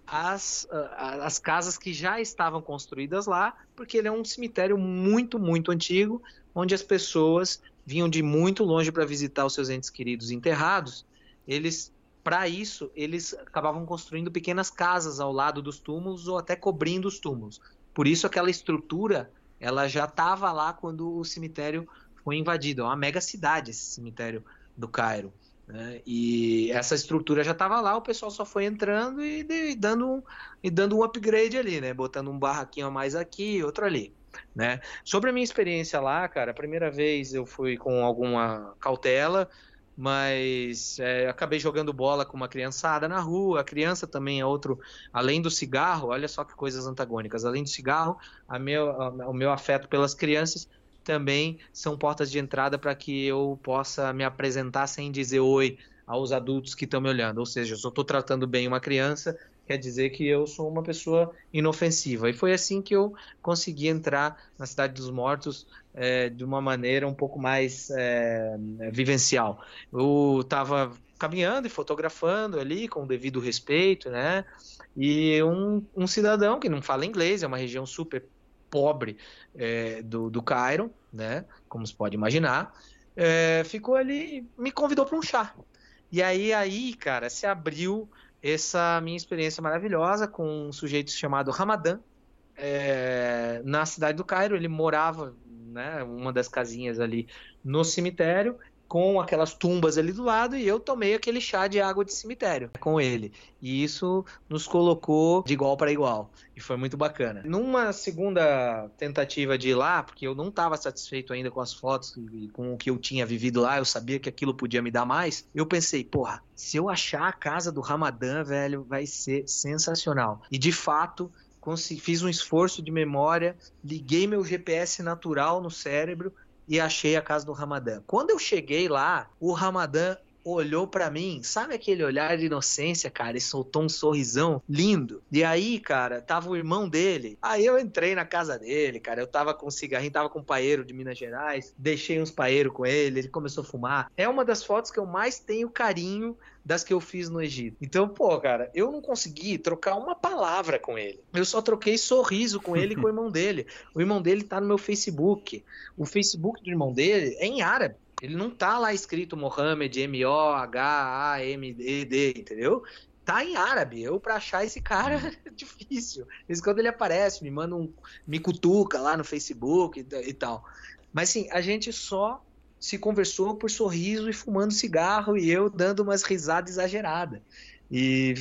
as, as casas que já estavam construídas lá, porque ele é um cemitério muito, muito antigo, onde as pessoas vinham de muito longe para visitar os seus entes queridos enterrados, eles para isso, eles acabavam construindo pequenas casas ao lado dos túmulos ou até cobrindo os túmulos. Por isso aquela estrutura, ela já estava lá quando o cemitério foi invadido. É uma mega cidade esse cemitério do Cairo. Né? E essa estrutura já estava lá, o pessoal só foi entrando e, e, dando um, e dando um upgrade ali, né? Botando um barraquinho a mais aqui, outro ali. Né? Sobre a minha experiência lá, cara, a primeira vez eu fui com alguma cautela, mas é, acabei jogando bola com uma criançada na rua. A criança também é outro, além do cigarro, olha só que coisas antagônicas. Além do cigarro, meu, a, o meu afeto pelas crianças também são portas de entrada para que eu possa me apresentar sem dizer oi aos adultos que estão me olhando. Ou seja, se eu estou tratando bem uma criança, quer dizer que eu sou uma pessoa inofensiva. E foi assim que eu consegui entrar na Cidade dos Mortos é, de uma maneira um pouco mais é, vivencial. Eu estava caminhando e fotografando ali com o devido respeito, né? E um, um, cidadão que não fala inglês, é uma região super pobre é, do, do Cairo, né? Como se pode imaginar, é, ficou ali e me convidou para um chá. E aí, aí, cara, se abriu essa minha experiência maravilhosa com um sujeito chamado Ramadan, é, na cidade do Cairo. Ele morava, né, uma das casinhas ali no cemitério, com aquelas tumbas ali do lado, e eu tomei aquele chá de água de cemitério com ele. E isso nos colocou de igual para igual. E foi muito bacana. Numa segunda tentativa de ir lá, porque eu não estava satisfeito ainda com as fotos e com o que eu tinha vivido lá, eu sabia que aquilo podia me dar mais. Eu pensei, porra, se eu achar a casa do Ramadã, velho, vai ser sensacional. E de fato, fiz um esforço de memória, liguei meu GPS natural no cérebro e achei a casa do Ramadã. Quando eu cheguei lá, o Ramadã olhou para mim, sabe aquele olhar de inocência, cara, e soltou um sorrisão lindo. E aí, cara, tava o irmão dele. Aí eu entrei na casa dele, cara, eu tava com cigarrinho, tava com um paeiro de Minas Gerais, deixei uns paeiros com ele, ele começou a fumar. É uma das fotos que eu mais tenho carinho das que eu fiz no Egito. Então, pô, cara, eu não consegui trocar uma palavra com ele. Eu só troquei sorriso com ele e com o irmão dele. O irmão dele tá no meu Facebook. O Facebook do irmão dele é em árabe. Ele não tá lá escrito M-O-H-A-M-E-D, entendeu? Tá em árabe. Eu, pra achar esse cara, é difícil. Às quando ele aparece, me manda um. me cutuca lá no Facebook e, e tal. Mas sim, a gente só se conversou por sorriso e fumando cigarro e eu dando umas risadas exageradas. E,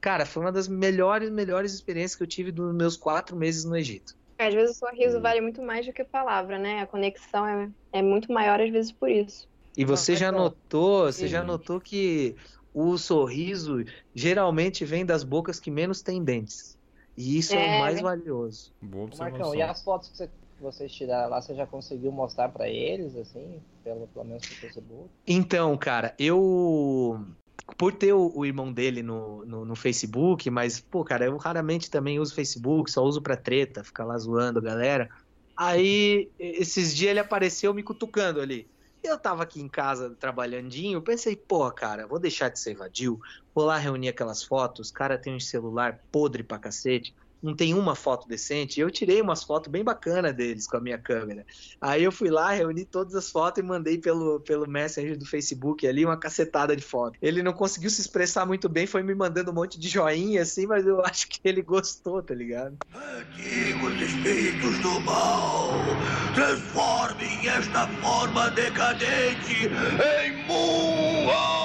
cara, foi uma das melhores, melhores experiências que eu tive dos meus quatro meses no Egito. Às vezes o sorriso vale muito mais do que palavra, né? A conexão é, é muito maior às vezes por isso. E você já notou, você já notou que o sorriso geralmente vem das bocas que menos têm dentes. E isso é, é o mais valioso. Boa Marcão, e as fotos que você que vocês tiraram lá, você já conseguiu mostrar para eles, assim, pelo, pelo menos no Facebook? Então, cara, eu. Por ter o, o irmão dele no, no, no, Facebook, mas, pô, cara, eu raramente também uso Facebook, só uso pra treta, ficar lá zoando a galera. Aí, esses dias ele apareceu me cutucando ali. Eu tava aqui em casa trabalhandinho, pensei, pô, cara, vou deixar de ser vadio, vou lá reunir aquelas fotos, cara tem um celular podre pra cacete, não tem uma foto decente. Eu tirei umas fotos bem bacanas deles com a minha câmera. Aí eu fui lá, reuni todas as fotos e mandei pelo, pelo Messenger do Facebook ali uma cacetada de foto. Ele não conseguiu se expressar muito bem, foi me mandando um monte de joinha assim, mas eu acho que ele gostou, tá ligado? Antigos espíritos do mal, transformem esta forma decadente em Mua!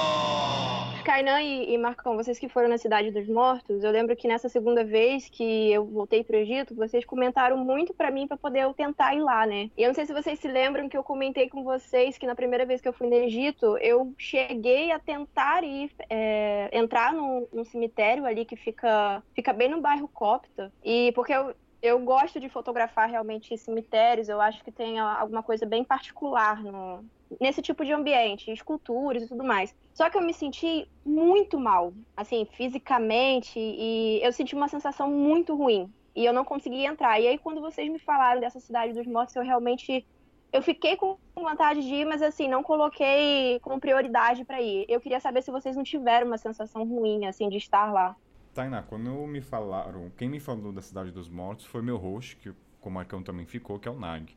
Kainan e, e Marcão, vocês que foram na Cidade dos Mortos, eu lembro que nessa segunda vez que eu voltei para o Egito, vocês comentaram muito para mim para poder eu tentar ir lá, né? E eu não sei se vocês se lembram que eu comentei com vocês que na primeira vez que eu fui no Egito, eu cheguei a tentar ir, é, entrar num, num, cemitério ali que fica, fica bem no bairro Copta, e porque eu, eu gosto de fotografar realmente cemitérios, eu acho que tem alguma coisa bem particular no, nesse tipo de ambiente, esculturas e tudo mais. Só que eu me senti muito mal, assim, fisicamente, e eu senti uma sensação muito ruim. E eu não consegui entrar. E aí, quando vocês me falaram dessa cidade dos mortos, eu realmente. Eu fiquei com vontade de ir, mas assim, não coloquei como prioridade para ir. Eu queria saber se vocês não tiveram uma sensação ruim, assim, de estar lá. Tainá, quando me falaram, quem me falou da Cidade dos Mortos foi meu host, que o Marcão também ficou, que é o Nag.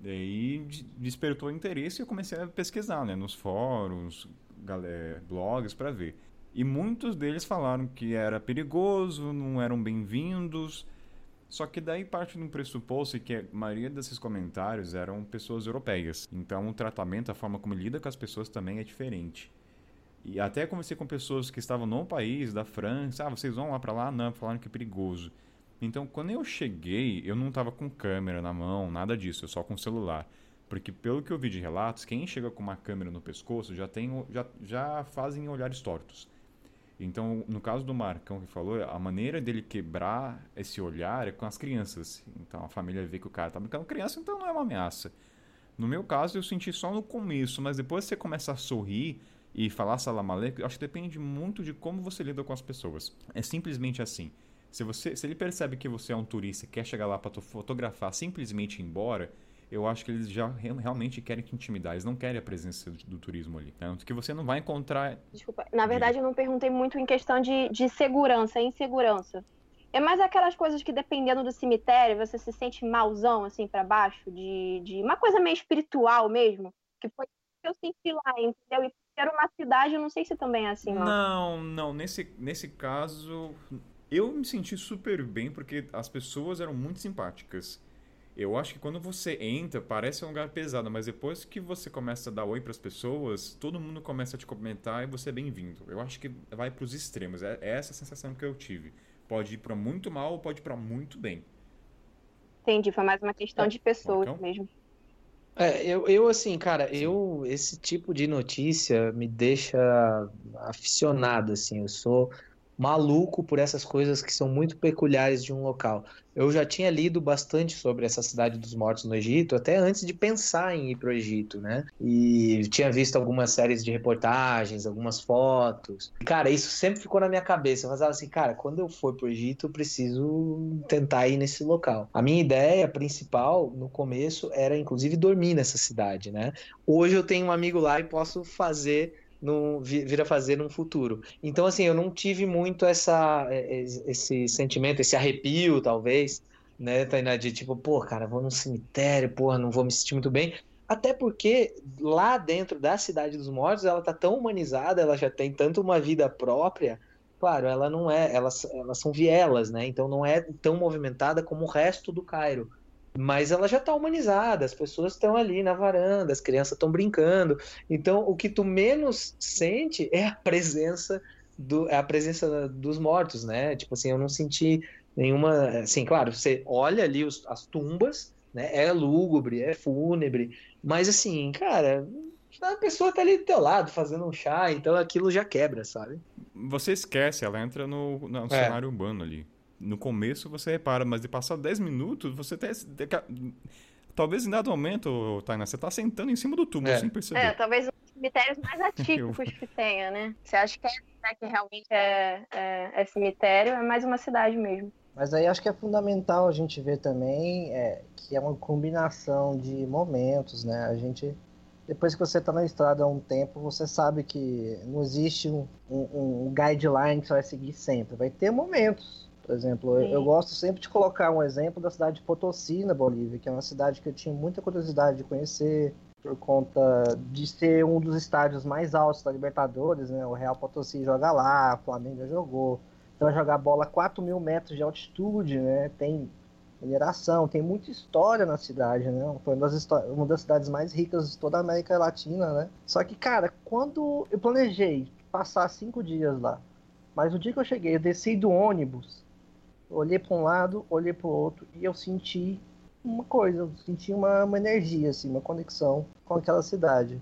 Daí de- despertou interesse e eu comecei a pesquisar, né, nos fóruns, galera, blogs para ver. E muitos deles falaram que era perigoso, não eram bem-vindos. Só que daí parte de um pressuposto que a maioria desses comentários eram pessoas europeias. Então o tratamento, a forma como lida com as pessoas também é diferente. E até conversei com pessoas que estavam no país, da França. Ah, vocês vão lá pra lá? Não, falaram que é perigoso. Então, quando eu cheguei, eu não tava com câmera na mão, nada disso, eu só com celular. Porque pelo que eu vi de relatos, quem chega com uma câmera no pescoço já tem já, já fazem olhares tortos. Então, no caso do Marcão que falou, a maneira dele quebrar esse olhar é com as crianças. Então, a família vê que o cara tá brincando com criança, então não é uma ameaça. No meu caso, eu senti só no começo, mas depois você começa a sorrir e falar salam aleikum, acho que depende muito de como você lida com as pessoas. É simplesmente assim. Se, você, se ele percebe que você é um turista e quer chegar lá para fotografar simplesmente ir embora, eu acho que eles já re- realmente querem te intimidar. Eles não querem a presença do, do turismo ali. Tanto que você não vai encontrar. Desculpa. Na verdade, eu não perguntei muito em questão de, de segurança insegurança. É mais aquelas coisas que, dependendo do cemitério, você se sente malzão, assim, pra baixo, de, de uma coisa meio espiritual mesmo. Que foi que eu senti lá, entendeu? E era uma cidade, eu não sei se também é assim, lá. Não, não. Nesse, nesse caso, eu me senti super bem porque as pessoas eram muito simpáticas. Eu acho que quando você entra, parece um lugar pesado, mas depois que você começa a dar oi para as pessoas, todo mundo começa a te comentar e você é bem-vindo. Eu acho que vai para os extremos. É, é essa a sensação que eu tive. Pode ir para muito mal ou pode ir para muito bem. Entendi, foi mais uma questão de pessoas Marcão? mesmo. É, eu, eu assim, cara, eu esse tipo de notícia me deixa aficionado, assim, eu sou maluco por essas coisas que são muito peculiares de um local. Eu já tinha lido bastante sobre essa cidade dos mortos no Egito, até antes de pensar em ir para o Egito, né? E tinha visto algumas séries de reportagens, algumas fotos. Cara, isso sempre ficou na minha cabeça. Eu falava assim, cara, quando eu for para o Egito, eu preciso tentar ir nesse local. A minha ideia principal no começo era, inclusive, dormir nessa cidade, né? Hoje eu tenho um amigo lá e posso fazer no, vi- vir a fazer num futuro. Então, assim, eu não tive muito essa, eh, esse sentimento, esse arrepio, talvez, né, Tainá, de tipo, pô, cara, vou num cemitério, porra, não vou me sentir muito bem. Até porque lá dentro da Cidade dos Mortos, ela tá tão humanizada, ela já tem tanto uma vida própria. Claro, ela não é, elas, elas são vielas, né? Então não é tão movimentada como o resto do Cairo. Mas ela já tá humanizada, as pessoas estão ali na varanda, as crianças estão brincando. Então, o que tu menos sente é a presença do, é a presença dos mortos, né? Tipo assim, eu não senti nenhuma, assim, claro, você olha ali os- as tumbas, né? É lúgubre, é fúnebre, mas assim, cara, a pessoa tá ali do teu lado fazendo um chá, então aquilo já quebra, sabe? Você esquece, ela entra no, no cenário urbano ali. No começo você repara, mas de passar 10 minutos, você até. Talvez em dado momento, Tainá, você tá sentando em cima do túmulo É. sem perceber. É, talvez um dos cemitérios mais atípicos que tenha, né? Você acha que, é, né, que realmente é, é, é cemitério, é mais uma cidade mesmo. Mas aí acho que é fundamental a gente ver também é, que é uma combinação de momentos, né? A gente, depois que você está na estrada há um tempo, você sabe que não existe um, um, um guideline que você vai seguir sempre. Vai ter momentos. Por exemplo, eu, eu gosto sempre de colocar um exemplo da cidade de Potosí, na Bolívia, que é uma cidade que eu tinha muita curiosidade de conhecer por conta de ser um dos estádios mais altos da Libertadores, né? O Real Potosí joga lá, o Flamengo já jogou. Então vai jogar bola a 4 mil metros de altitude, né? Tem mineração, tem muita história na cidade, né? Foi uma das, uma das cidades mais ricas de toda a América Latina, né? Só que, cara, quando eu planejei passar cinco dias lá, mas o dia que eu cheguei, eu desci do ônibus, olhei para um lado, olhei para o outro e eu senti uma coisa, eu senti uma, uma energia, assim, uma conexão com aquela cidade.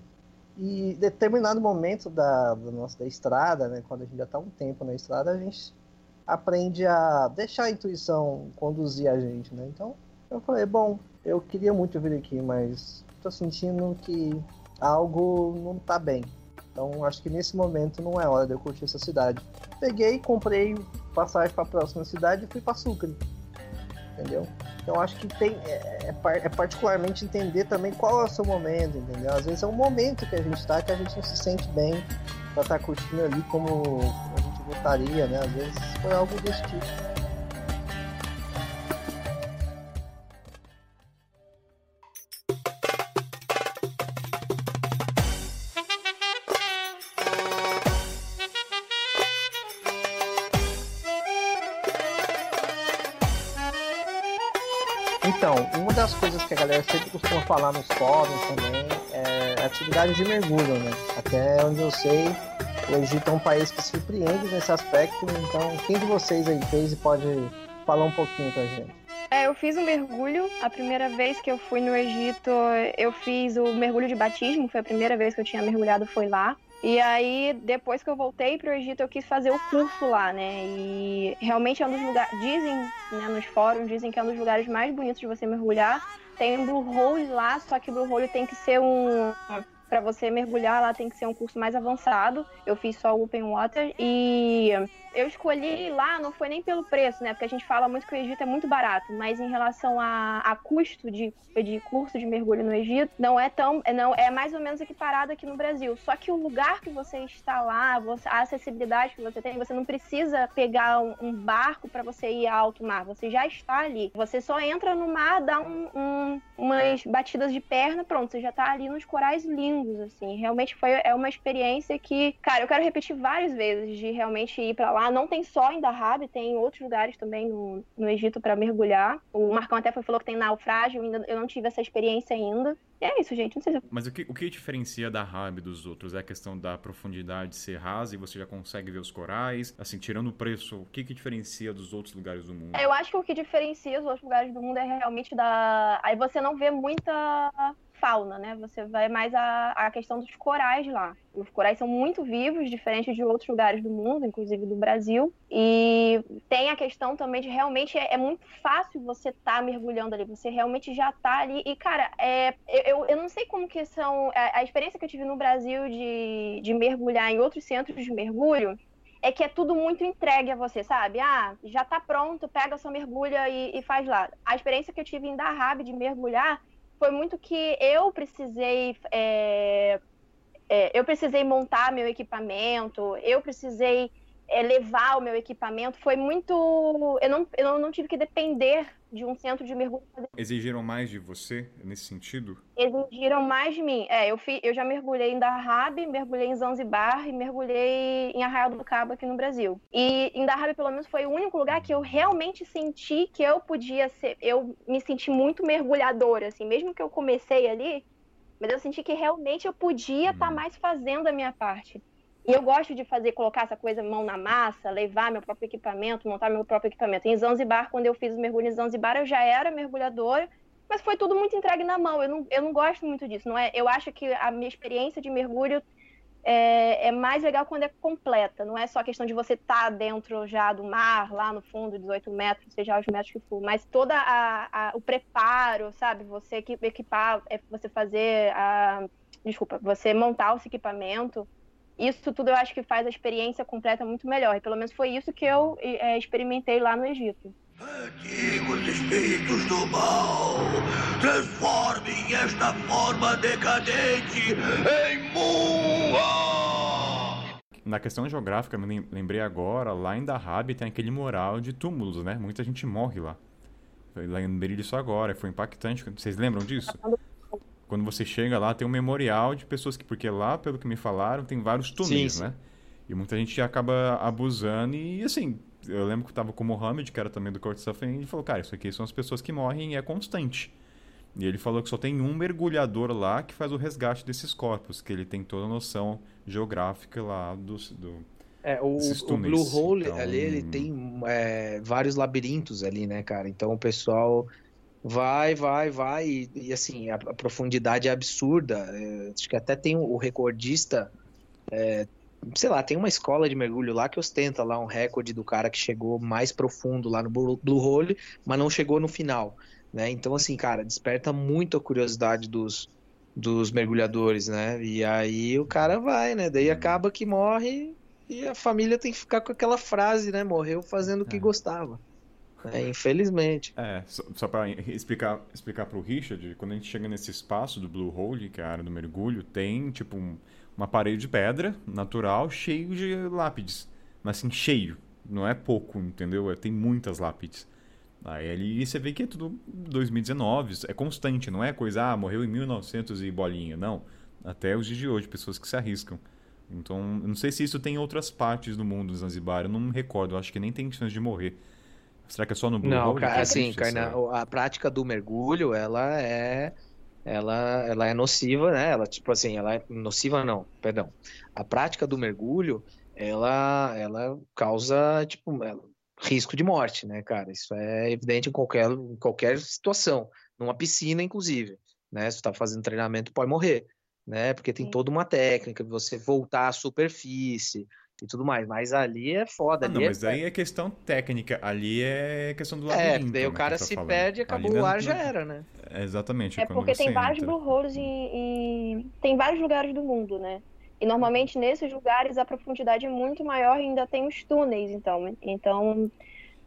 E em determinado momento da, da nossa da estrada, né, quando a gente já está um tempo na estrada, a gente aprende a deixar a intuição conduzir a gente, né? Então, eu falei, bom, eu queria muito vir aqui, mas tô sentindo que algo não tá bem. Então, acho que nesse momento não é hora de eu curtir essa cidade. Peguei, comprei passagem para a próxima cidade e fui para Sucre. Entendeu? Então, acho que tem é, é é particularmente entender também qual é o seu momento, entendeu? Às vezes é um momento que a gente tá que a gente não se sente bem pra estar curtindo ali como a gente gostaria, né? Às vezes foi algo desse tipo. Que a galera sempre costuma falar nos fóruns também é atividade de mergulho, né? Até onde eu sei, o Egito é um país que surpreende nesse aspecto, então quem de vocês aí fez e pode falar um pouquinho pra gente? É, eu fiz um mergulho. A primeira vez que eu fui no Egito, eu fiz o mergulho de batismo. Foi a primeira vez que eu tinha mergulhado, foi lá. E aí, depois que eu voltei para o Egito, eu quis fazer o curso lá, né? E realmente é um dos lugares. Dizem, né, nos fóruns, dizem que é um dos lugares mais bonitos de você mergulhar. Tem um Blue Hole lá, só que Blue Hole tem que ser um. Para você mergulhar lá tem que ser um curso mais avançado. Eu fiz só o Open Water e eu escolhi lá, não foi nem pelo preço, né? Porque a gente fala muito que o Egito é muito barato, mas em relação a, a custo de, de curso de mergulho no Egito, não é tão. Não, é mais ou menos equiparado aqui no Brasil. Só que o lugar que você está lá, você, a acessibilidade que você tem, você não precisa pegar um, um barco para você ir a alto mar. Você já está ali. Você só entra no mar, dá um, um, umas batidas de perna, pronto, você já está ali nos corais lindos, assim. Realmente foi é uma experiência que, cara, eu quero repetir várias vezes de realmente ir para lá não tem só em Dahab, tem outros lugares também no, no Egito para mergulhar. O Marcão até foi, falou que tem naufrágio, ainda, eu não tive essa experiência ainda. E é isso, gente. Não sei se... Mas o que, o que diferencia Dahab dos outros? É a questão da profundidade ser rasa e você já consegue ver os corais? Assim, tirando o preço, o que, que diferencia dos outros lugares do mundo? Eu acho que o que diferencia os outros lugares do mundo é realmente da. Aí você não vê muita fauna, né? Você vai mais a, a questão dos corais lá. Os corais são muito vivos, diferente de outros lugares do mundo, inclusive do Brasil. E tem a questão também de realmente é, é muito fácil você estar tá mergulhando ali. Você realmente já está ali. E, cara, é, eu, eu não sei como que são. A, a experiência que eu tive no Brasil de, de mergulhar em outros centros de mergulho é que é tudo muito entregue a você, sabe? Ah, já tá pronto, pega sua mergulha e, e faz lá. A experiência que eu tive em Dahab de mergulhar foi muito que eu precisei. É, é, eu precisei montar meu equipamento, eu precisei levar o meu equipamento. Foi muito. Eu não, eu não tive que depender de um centro de mergulho. Exigiram mais de você nesse sentido? Exigiram mais de mim. É, eu, fi, eu já mergulhei em Dahab, mergulhei em Zanzibar e mergulhei em Arraial do Cabo aqui no Brasil. E em Dahab, pelo menos, foi o único lugar que eu realmente senti que eu podia ser. Eu me senti muito mergulhadora, assim, mesmo que eu comecei ali, mas eu senti que realmente eu podia estar tá uhum. mais fazendo a minha parte. E eu gosto de fazer, colocar essa coisa mão na massa, levar meu próprio equipamento, montar meu próprio equipamento. Em Zanzibar, quando eu fiz o mergulho em Zanzibar, eu já era mergulhadora, mas foi tudo muito entregue na mão. Eu não, eu não gosto muito disso. Não é, eu acho que a minha experiência de mergulho é, é mais legal quando é completa. Não é só a questão de você estar tá dentro já do mar, lá no fundo, 18 metros, seja os metros que for, mas a, o preparo, sabe? Você equipar, é você fazer a, desculpa, você montar esse equipamento isso tudo eu acho que faz a experiência completa muito melhor. E pelo menos foi isso que eu é, experimentei lá no Egito. Antigos espíritos do mal, transformem esta forma decadente em Mua! Na questão geográfica, me lembrei agora, lá em Dahab tem aquele mural de túmulos, né? Muita gente morre lá. Eu lembrei disso agora, foi impactante. Vocês lembram disso? Quando você chega lá, tem um memorial de pessoas que. Porque lá, pelo que me falaram, tem vários túneis, né? E muita gente acaba abusando. E assim, eu lembro que eu tava com o Mohamed, que era também do Couchsurfing, e ele falou: Cara, isso aqui são as pessoas que morrem e é constante. E ele falou que só tem um mergulhador lá que faz o resgate desses corpos, que ele tem toda a noção geográfica lá do. do é, o, o Blue Hole então... ali, ele tem é, vários labirintos ali, né, cara? Então o pessoal Vai, vai, vai. E, e assim, a, a, profundidade é absurda. É, acho que até tem o recordista. É, sei lá, tem uma escola de mergulho lá que ostenta lá um recorde do cara que chegou mais profundo lá no Blue Hole, mas não chegou no final. Né? Então, assim, cara, desperta muito a curiosidade dos, dos mergulhadores, né? E aí o cara vai, né? Daí acaba que morre e a família tem que ficar com aquela frase, né? Morreu fazendo o que é. gostava. É, infelizmente. É, só, só para explicar, explicar para o Richard, quando a gente chega nesse espaço do Blue Hole, que é a área do mergulho, tem tipo um, uma parede de pedra natural cheio de lápides. Mas assim, cheio. Não é pouco, entendeu? É, tem muitas lápides. Aí ali você vê que é tudo 2019, é constante, não é coisa, ah, morreu em 1900 e bolinha. Não. Até os dias de hoje, pessoas que se arriscam. Então, eu não sei se isso tem em outras partes do mundo, Zanzibar, eu não me recordo, eu acho que nem tem chance de morrer. Será que é só no Blue Não, Hole? cara, que assim, carna- essa- a prática do mergulho, ela é, ela, ela é nociva, né? Ela, tipo assim, ela é nociva não, perdão. A prática do mergulho, ela, ela causa, tipo, ela- risco de morte, né, cara? Isso é evidente em qualquer, em qualquer situação, numa piscina, inclusive, né? Se tu tá fazendo treinamento, pode morrer, né? Porque tem toda uma técnica de você voltar à superfície e tudo mais, mas ali é foda, Ah, ali não, é mas aí é questão técnica. Ali é questão do É, labirinto. daí o né, cara tá se falando. perde, Ali acabou não- o ar, não- já era, né? É exatamente. É porque tem vários entra. blue holes e, e tem vários lugares do mundo, né? E normalmente nesses lugares a profundidade é muito maior e ainda tem os túneis, então. Então,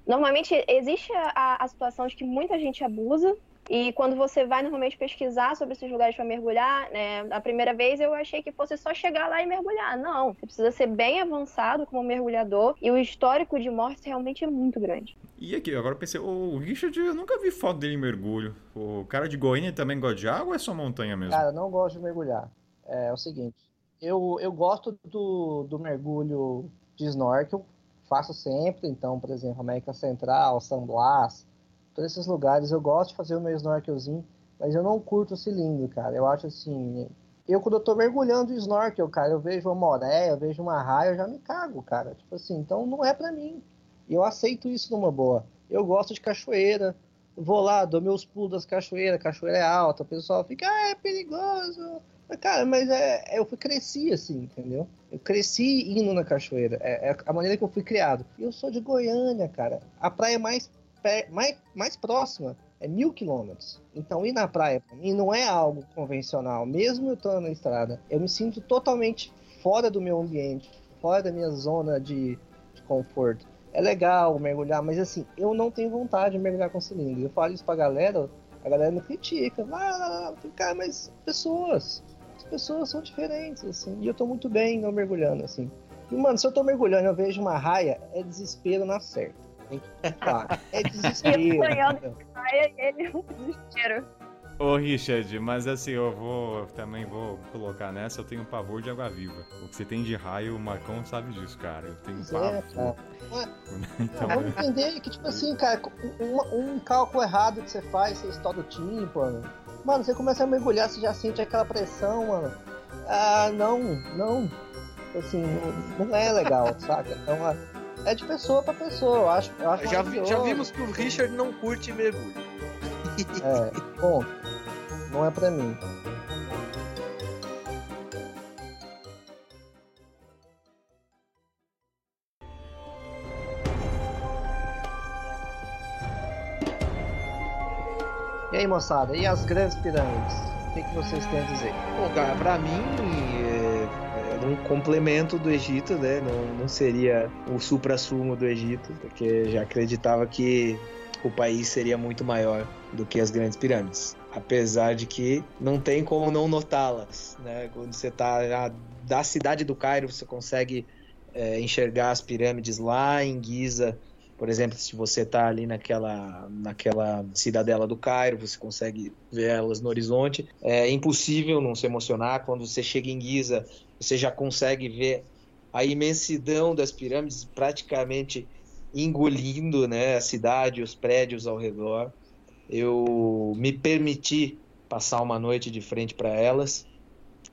normalmente existe a, a situação de que muita gente abusa. E quando você vai normalmente pesquisar sobre esses lugares para mergulhar, né, a primeira vez eu achei que fosse só chegar lá e mergulhar. Não, você precisa ser bem avançado como mergulhador e o histórico de mortes realmente é muito grande. E aqui, agora eu pensei, o Richard, eu nunca vi foto dele em mergulho. O cara de Goiânia também gosta de água ou é só montanha mesmo? Cara, eu não gosto de mergulhar. É, o seguinte, eu, eu gosto do, do mergulho de snorkel, faço sempre, então, por exemplo, América Central, San Blas, todos esses lugares eu gosto de fazer o meu snorkelzinho, mas eu não curto o cilindro, cara. Eu acho assim, eu quando eu tô mergulhando de snorkel, cara, eu vejo uma moré, eu vejo uma raia, eu já me cago, cara. Tipo assim, então não é pra mim. E eu aceito isso numa boa. Eu gosto de cachoeira, vou lá, dou meus pulos das cachoeiras, cachoeira é alta, o pessoal fica, ah, é perigoso. Mas, Cara, mas é, eu fui, cresci assim, entendeu? Eu cresci indo na cachoeira. É, é a maneira que eu fui criado. Eu sou de Goiânia, cara. A praia mais, pé- mais, mais próxima é mil quilômetros. Então ir na praia pra mim não é algo convencional. Mesmo eu estando na estrada, eu me sinto totalmente fora do meu ambiente, fora da minha zona de, de conforto. É legal mergulhar, mas assim, eu não tenho vontade de mergulhar com cilindro. Eu falo isso pra galera, a galera me critica. Cara, mas pessoas. As pessoas são diferentes, assim. E eu tô muito bem não mergulhando, assim. E, mano, se eu tô mergulhando e eu vejo uma raia, é desespero na certa. Tem que ficar claro. É desespero. ele é um desespero. Ô, Richard, mas assim, eu vou também vou colocar nessa, eu tenho pavor de água viva. O que você tem de raio, o Marcão sabe disso, cara. Eu tenho Pois é, pavor. cara. Então, vamos entender que, tipo assim, cara, um, um cálculo errado que você faz, você estoura o tímpano. Mano, você começa a mergulhar, você já sente aquela pressão, mano. Ah, não, não. Assim, não, não é legal, saca? Então, é de pessoa pra pessoa, eu acho. Eu acho Já, vi- já vimos que o Richard não curte mergulho. É, bom, não é pra mim. E aí, moçada, e as grandes pirâmides? O que, que vocês têm a dizer? Bom, cara, pra mim um complemento do Egito, né? Não, não seria o supra-sumo do Egito, porque já acreditava que o país seria muito maior do que as grandes pirâmides. Apesar de que não tem como não notá-las, né? Quando você tá já da cidade do Cairo, você consegue é, enxergar as pirâmides lá em Giza. Por exemplo, se você está ali naquela, naquela cidadela do Cairo, você consegue ver elas no horizonte. É impossível não se emocionar. Quando você chega em Giza, você já consegue ver a imensidão das pirâmides praticamente engolindo né, a cidade, os prédios ao redor. Eu me permiti passar uma noite de frente para elas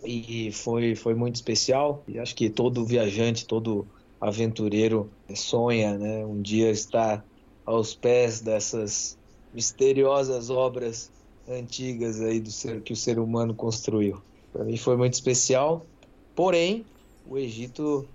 e foi, foi muito especial. E acho que todo viajante, todo aventureiro sonha, né? Um dia estar aos pés dessas misteriosas obras antigas aí do ser que o ser humano construiu. Para mim foi muito especial. Porém, o Egito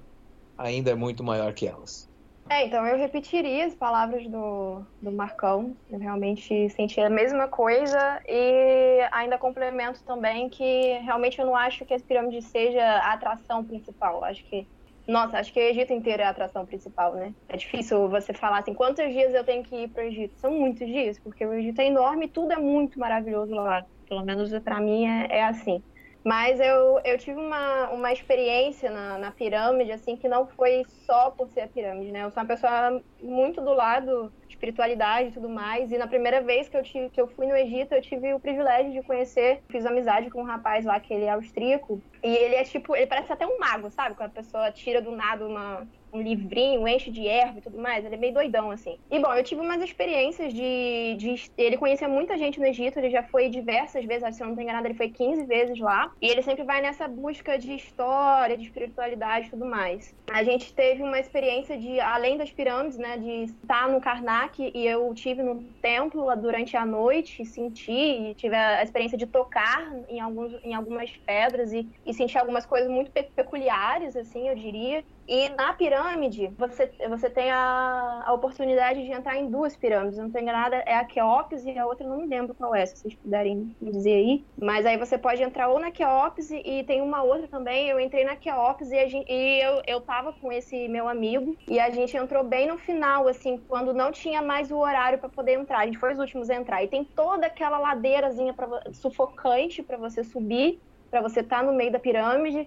ainda é muito maior que elas. É, então eu repetiria as palavras do, do Marcão. Eu realmente senti a mesma coisa e ainda complemento também que realmente eu não acho que as pirâmides seja a atração principal. Acho que, nossa, acho que o Egito inteiro é a atração principal, né? É difícil você falar assim, quantos dias eu tenho que ir para o Egito? São muitos dias, porque o Egito é enorme e tudo é muito maravilhoso lá. Pelo menos para mim é, é assim. Mas eu, eu tive uma, uma experiência na, na pirâmide, assim, que não foi só por ser a pirâmide, né? Eu sou uma pessoa muito do lado de espiritualidade e tudo mais. E na primeira vez que eu, tive, que eu fui no Egito, eu tive o privilégio de conhecer, fiz amizade com um rapaz lá, que ele é austríaco. E ele é tipo, ele parece até um mago, sabe? Quando a pessoa tira do nada uma, um livrinho, enche de erva e tudo mais. Ele é meio doidão, assim. E bom, eu tive umas experiências de, de. Ele conhecia muita gente no Egito, ele já foi diversas vezes, se eu não me engano, ele foi 15 vezes lá. E ele sempre vai nessa busca de história, de espiritualidade e tudo mais. A gente teve uma experiência de, além das pirâmides, né, de estar no Karnak e eu tive no templo durante a noite, senti e tive a experiência de tocar em, alguns, em algumas pedras e, e sentir algumas coisas muito pe peculiares, assim, eu diria. E na pirâmide, você, você tem a, a oportunidade de entrar em duas pirâmides. Não tem nada, é a Queops e a outra não me lembro qual é, se vocês puderem me dizer aí. Mas aí você pode entrar ou na Queops e tem uma outra também. Eu entrei na Queops e, gente, e eu, eu tava com esse meu amigo e a gente entrou bem no final, assim, quando não tinha mais o horário para poder entrar. A gente foi os últimos a entrar. E tem toda aquela ladeirazinha pra, sufocante para você subir, para você estar tá no meio da pirâmide.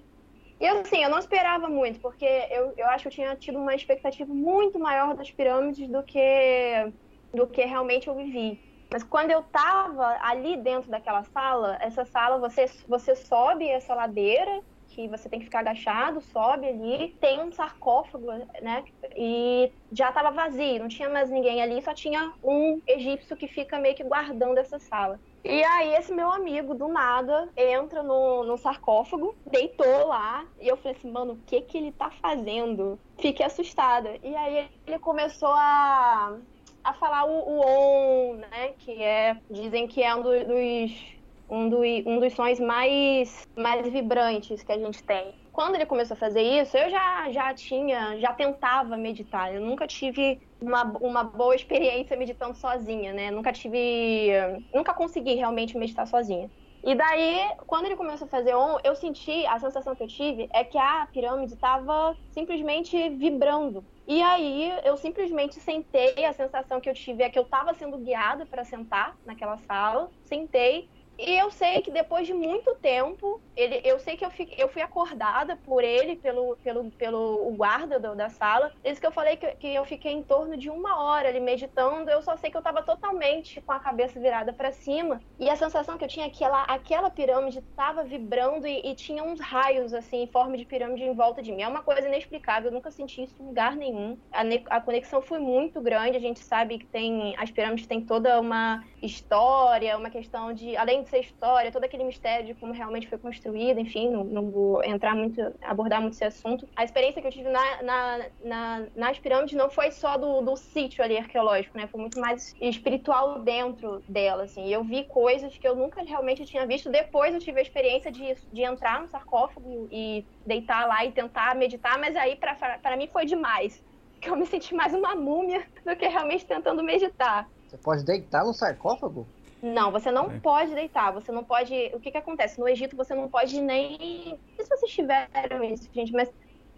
E assim, eu não esperava muito, porque eu, eu acho que eu tinha tido uma expectativa muito maior das pirâmides do que, do que realmente eu vivi. Mas quando eu tava ali dentro daquela sala, essa sala você, você sobe essa ladeira, que você tem que ficar agachado, sobe ali, tem um sarcófago, né? E já tava vazio, não tinha mais ninguém ali, só tinha um egípcio que fica meio que guardando essa sala. E aí esse meu amigo, do nada, entra no, no sarcófago, deitou lá, e eu falei assim, mano, o que que ele tá fazendo? Fiquei assustada. E aí ele começou a, a falar o, o on, né, que é, dizem que é um do, dos, um, do, um dos sons mais, mais vibrantes que a gente tem quando ele começou a fazer isso, eu já, já tinha, já tentava meditar. Eu nunca tive uma, uma boa experiência meditando sozinha, né? Nunca tive. Nunca consegui realmente meditar sozinha. E daí, quando ele começou a fazer on, eu senti, a sensação que eu tive é que a pirâmide estava simplesmente vibrando. E aí, eu simplesmente sentei, a sensação que eu tive é que eu estava sendo guiada para sentar naquela sala, sentei e eu sei que depois de muito tempo, ele, eu sei que eu, fiquei, eu fui acordada por ele, pelo, pelo, pelo guarda do, da sala. Isso que eu falei que, que eu fiquei em torno de uma hora ali meditando. Eu só sei que eu estava totalmente com a cabeça virada para cima. E a sensação que eu tinha é que ela, aquela pirâmide estava vibrando e, e, tinha uns raios, assim, em forma de pirâmide em volta de mim. É uma coisa inexplicável, eu nunca senti isso em lugar nenhum. A, a conexão foi muito grande. A gente sabe que tem. As pirâmides têm toda uma história, uma questão de. Além de ser história, todo aquele mistério de como realmente foi construída, enfim, não, não vou entrar muito, abordar muito esse assunto. A experiência que eu tive na, na, na, nas pirâmides não foi só do, do sítio ali arqueológico, né? Foi muito mais espiritual dentro dela, assim. Eu vi coisas que eu nunca realmente tinha visto. Depois eu tive a experiência de, de entrar no sarcófago e deitar lá e tentar meditar, mas aí para mim foi demais. Que eu me senti mais uma múmia do que realmente tentando meditar. Você pode deitar no sarcófago? Não, você não é. pode deitar, você não pode. O que que acontece? No Egito você não pode nem. Não sei se vocês tiveram isso, gente, mas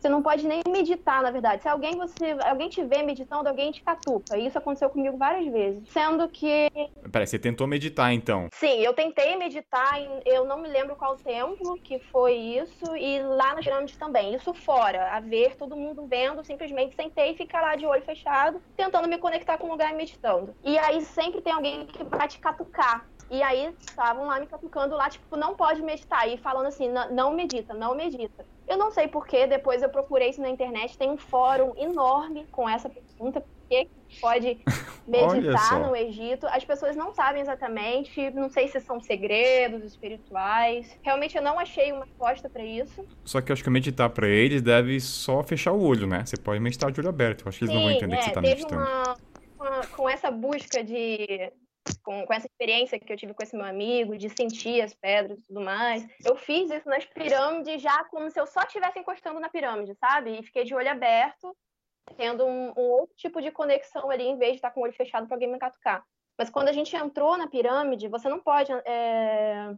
você não pode nem meditar, na verdade. Se alguém você, alguém te vê meditando, alguém te catuca. Isso aconteceu comigo várias vezes. Sendo que. Peraí, você tentou meditar então? Sim, eu tentei meditar, eu não me lembro qual templo que foi isso, e lá na pirâmide também. Isso fora, a ver, todo mundo vendo, simplesmente sentei e ficar lá de olho fechado, tentando me conectar com o lugar e meditando. E aí sempre tem alguém que vai te catucar. E aí estavam lá me catucando lá, tipo, não pode meditar. E falando assim, não medita, não medita. Eu não sei porquê, depois eu procurei isso na internet, tem um fórum enorme com essa pergunta, por que pode meditar no Egito? As pessoas não sabem exatamente, não sei se são segredos espirituais. Realmente eu não achei uma resposta para isso. Só que eu acho que meditar para eles deve só fechar o olho, né? Você pode meditar de olho aberto. Eu acho que eles Sim, não vão entender é, que você tá meditando. Uma, uma, com essa busca de com, com essa experiência que eu tive com esse meu amigo, de sentir as pedras e tudo mais. Eu fiz isso nas pirâmides já como se eu só estivesse encostando na pirâmide, sabe? E fiquei de olho aberto, tendo um, um outro tipo de conexão ali, em vez de estar com o olho fechado para alguém me catucar. Mas quando a gente entrou na pirâmide, você não pode, é...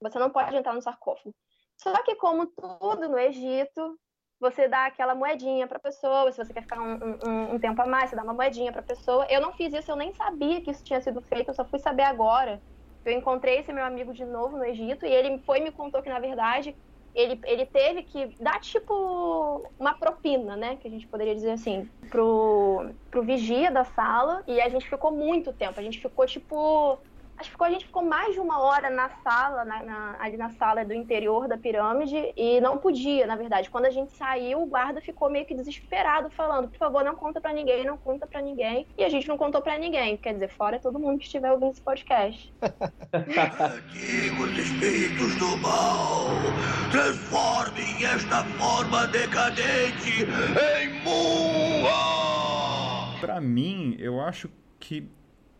você não pode entrar no sarcófago. Só que como tudo no Egito, você dá aquela moedinha para a pessoa, se você quer ficar um, um, um, tempo a mais, você dá uma moedinha para a pessoa. Eu não fiz isso, eu nem sabia que isso tinha sido feito, eu só fui saber agora. Eu encontrei esse meu amigo de novo no Egito e ele foi me contou que, na verdade, ele, ele teve que dar, tipo, uma propina, né? Que a gente poderia dizer assim, pro, pro vigia da sala. E a gente ficou muito tempo. A gente ficou, tipo, Acho que ficou- a gente ficou mais de uma hora na sala, na- na- ali na sala do interior da pirâmide, e não podia, na verdade. Quando a gente saiu, o guarda ficou meio que desesperado, falando: por favor, não conta pra ninguém, não conta pra ninguém. E a gente não contou pra ninguém. Quer dizer, fora todo mundo que estiver ouvindo esse podcast. Antigos espíritos do mal, transformem esta forma decadente em Mua! Pra mim, eu acho que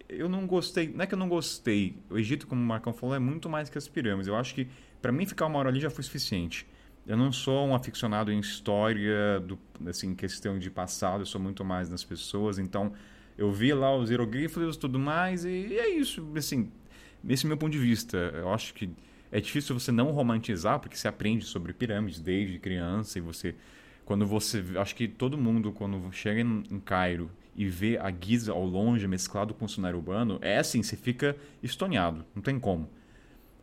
eu não gostei. Não é que eu não gostei. O Egito, como o Marcão falou, é muito mais que as pirâmides. Eu acho que pra mim ficar uma hora ali já foi suficiente. Eu não sou um aficionado em história, do, assim, questão de passado, eu sou muito mais nas pessoas. Então, eu vi lá os hieroglifos e tudo mais, e é isso. Assim, esse o meu ponto de vista. Eu acho que é difícil você não romantizar, porque você aprende sobre pirâmides desde criança e você quando você acho que todo mundo quando chega em Cairo e vê a Giza ao longe mesclado com o cenário urbano é assim você fica estonhado não tem como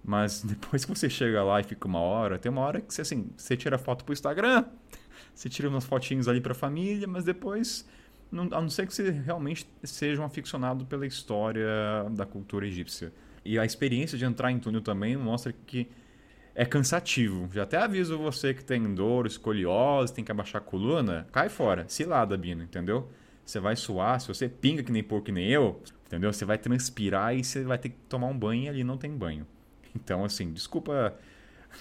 mas depois que você chega lá e fica uma hora tem uma hora que você assim você tira foto pro Instagram você tira umas fotinhos ali pra família mas depois não, a não ser que você realmente seja um aficionado pela história da cultura egípcia e a experiência de entrar em túnel também mostra que é cansativo. Já até aviso você que tem dor, escoliose, tem que abaixar a coluna, cai fora, se lada, Bino, entendeu? Você vai suar, se você pinga que nem porco que nem eu, entendeu? Você vai transpirar e você vai ter que tomar um banho e ali não tem banho. Então, assim, desculpa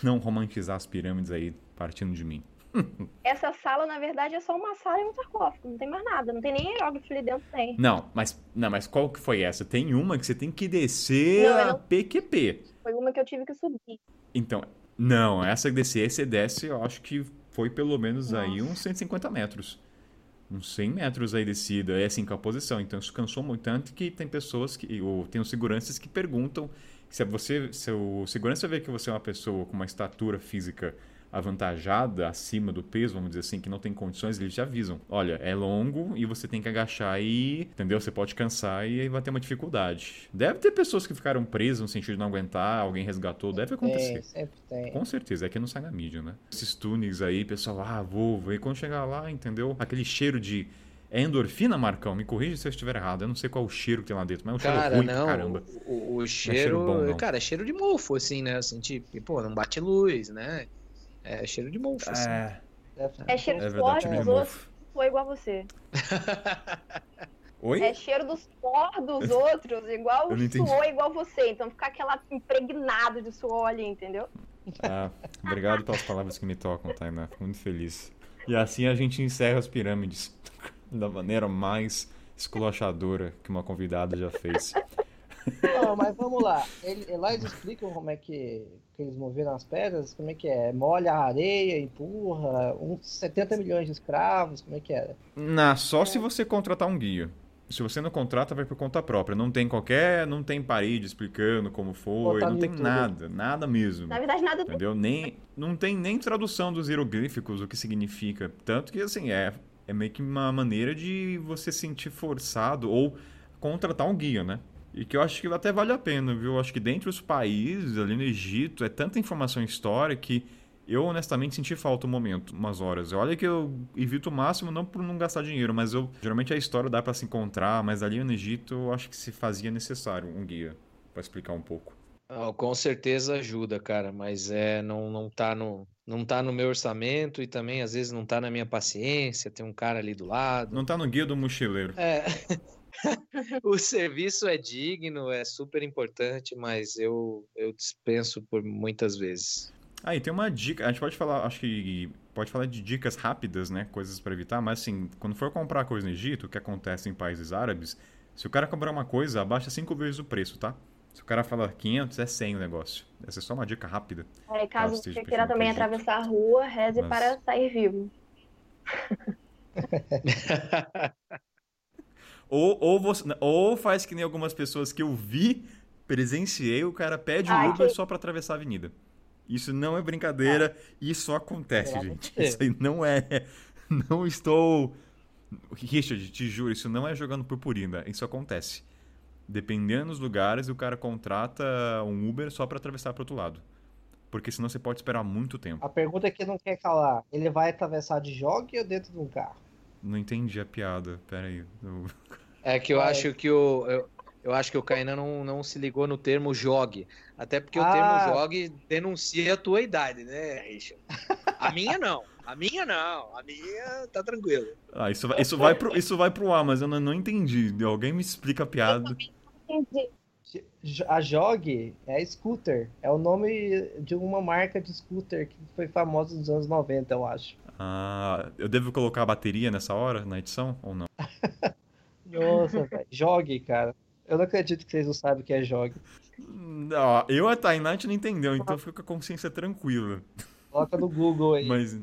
não romantizar as pirâmides aí partindo de mim. Essa sala, na verdade, é só uma sala e um sarcófago. Não tem mais nada. Não tem nem hierógrafo ali dentro, tem. Não, mas não, mas qual que foi essa? Tem uma que você tem que descer Não, a não- PQP. Foi uma que eu tive que subir. Então, não, essa descer, você desce, eu acho que foi pelo menos aí uns 150 metros. Uns 100 metros aí descida, é assim com a posição. Então isso cansou muito, tanto que tem pessoas que, ou tem os seguranças que perguntam se você, se o segurança vê que você é uma pessoa com uma estatura física avantajada, acima do peso, vamos dizer assim, que não tem condições, eles te avisam. Olha, é longo e você tem que agachar e, entendeu? Você pode cansar e aí vai ter uma dificuldade. Deve ter pessoas que ficaram presas no sentido de não aguentar, alguém resgatou, deve acontecer. Tem, sempre tem. Com certeza, é que não sai na mídia, né? Esses túneis aí, pessoal, ah, vou, vou. E quando chegar lá, entendeu? Aquele cheiro de. É endorfina, Marcão? Me corrija se eu estiver errado. Eu não sei qual o cheiro que tem lá dentro, mas é um cheiro Cara, ruim não. caramba. O, o cheiro cheiro. bom, não. cara, é cheiro de mofo, assim, né? Assim, tipo, pô, não bate luz, né? É cheiro de mofo, assim. É, Deve ser. É cheiro é de suor dos outros. Sou igual a você. Oi? É cheiro do suor dos outros, igual o suor igual você. Então fica aquela impregnado de suor ali, entendeu? Ah, obrigado pelas palavras que me tocam, Tainá. Fico muito feliz. E assim a gente encerra as pirâmides da maneira mais esculachadora que uma convidada já fez. Não, mas vamos lá. Ele, lá eles explicam como é que, que eles moveram as pedras, como é que é? Molha a areia, empurra, uns 70 milhões de escravos, como é que era? Na, só se você contratar um guia. Se você não contrata, vai por conta própria. Não tem qualquer. Não tem parede explicando como foi. Botar não tem YouTube. nada. Nada mesmo. Na verdade, nada do Entendeu? Nem, não tem nem tradução dos hieroglíficos, o que significa. Tanto que, assim, é, é meio que uma maneira de você sentir forçado ou contratar um guia, né? E que eu acho que até vale a pena, viu? Eu acho que dentre os países, ali no Egito, é tanta informação histórica que eu honestamente senti falta um momento, umas horas. Olha que eu evito o máximo, não por não gastar dinheiro, mas eu geralmente a história dá pra se encontrar, mas ali no Egito eu acho que se fazia necessário um guia pra explicar um pouco. Ah, com certeza ajuda, cara, mas é não, não tá no não tá no meu orçamento e também às vezes não tá na minha paciência, tem um cara ali do lado. Não tá no guia do mochileiro. É. O serviço é digno, é super importante, mas eu eu dispenso por muitas vezes. Ah, e tem uma dica, a gente pode falar, acho que pode falar de dicas rápidas, né, coisas pra evitar, mas assim, quando for comprar coisa no Egito, o que acontece em países árabes, se o cara cobrar uma coisa, abaixa cinco vezes o preço, tá? Se o cara falar 500, é 100 o negócio. Essa é só uma dica rápida. É, Caso você queira também atravessar a rua, reze Mas- para sair vivo. Ou, ou, você, ou faz que nem algumas pessoas que eu vi, presenciei, o cara pede o Ai, Uber que- só pra atravessar a avenida. Isso não é brincadeira, isso acontece, amor gente. Isso aí não é. Não estou. Richard, te juro, isso não é jogando purpurina, isso acontece. Dependendo dos lugares, o cara contrata um Uber só pra atravessar pro outro lado. Porque senão você pode esperar muito tempo. A pergunta é que não quer calar. Ele vai atravessar de jogue ou dentro de um carro? Não entendi a piada. Pera aí. Eu- É que eu Vai. acho que o eu, Eu acho que o Kainan não, não se ligou no termo jogue. Até porque o Ah. termo jogue denuncia a tua idade, né, Richard? A minha não. A minha não. A minha tá tranquilo. Ah, isso vai, isso vai, pro, isso vai pro ar, mas eu não, não entendi. Alguém me explica a piada. Entendi. A Jog é scooter. É o nome de uma marca de scooter que foi famosa nos anos 90, eu acho. Ah, eu devo colocar a bateria nessa hora, na edição, ou não? Nossa, velho. Jog, cara. Eu não acredito que vocês não sabem o que é Jog. Não, eu e a Tainá não entendeu, então fica com a consciência tranquila. Coloca no Google aí. Mas,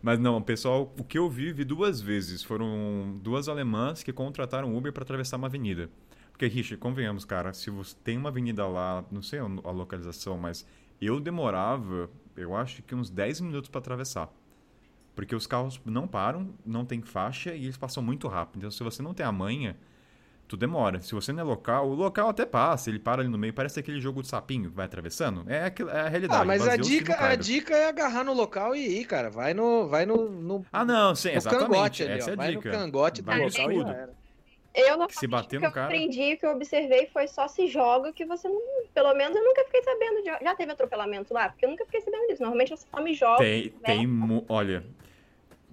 mas não, pessoal, o que eu vi, vi duas vezes. Foram duas alemãs que contrataram Uber para atravessar uma avenida. Porque, Richard, convenhamos, cara, se você tem uma avenida lá, não sei a a localização, mas eu demorava, eu acho que uns 10 minutos para atravessar. Porque os carros não param, não tem faixa e eles passam muito rápido. Então, se você não tem a manha, tu demora. Se você não é local, o local até passa, ele para ali no meio, parece aquele jogo de sapinho que vai atravessando. É, aquilo- é a realidade. Ah, mas a dica, a dica é agarrar no local e ir, cara. Vai no, vai no, no, Ah, não, sim, no exatamente. cangote ali, Essa ó. é a Vai dica. no cangote do Vai no local e era. Eu não se bater o que eu cara. aprendi, o que eu observei foi só se joga que você não. Pelo menos eu nunca fiquei sabendo de. Já teve atropelamento lá? Porque eu nunca fiquei sabendo disso. Normalmente eu só me jogo. Tem, tem. mu- Olha,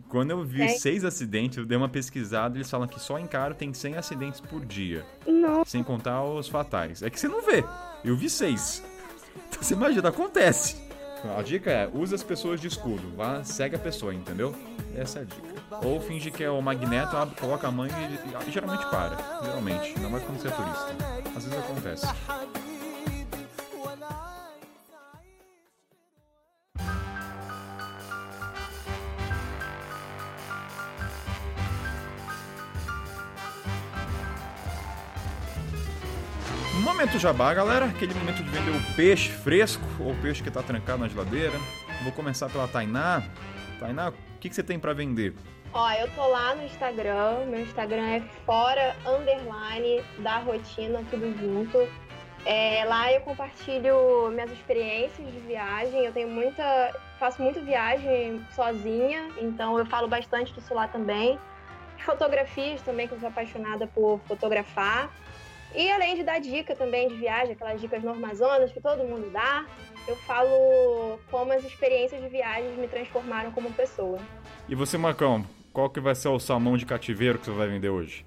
quando eu vi Tem. seis acidentes, eu dei uma pesquisada, eles falam que só em Caro tem 100 acidentes por dia. Não. Sem contar os fatais. É que você não vê. Eu vi seis. Então você imagina, acontece. A dica é, usa as pessoas de escudo. Vá, segue a pessoa, entendeu? Essa é a dica. Ou finge que é o magneto, abre, coloca a mãe e, e geralmente para. Geralmente. Ainda mais quando você é turista. Às vezes acontece. Momento jabá, galera. Aquele momento de vender o peixe fresco ou o peixe que tá trancado na geladeira. Vou começar pela Tainá. Tainá, o que, que você tem pra vender? Ó, eu tô lá no Instagram. Meu Instagram é fora underline da rotina, tudo junto. É, lá eu compartilho minhas experiências de viagem. Eu tenho muita. faço muita viagem sozinha, então eu falo bastante disso lá também. Fotografias também, que eu sou apaixonada por fotografar. E além de dar dica também de viagem, aquelas dicas normazonas que todo mundo dá, eu falo como as experiências de viagens me transformaram como pessoa. E você, Marcão, qual que vai ser o salmão de cativeiro que você vai vender hoje?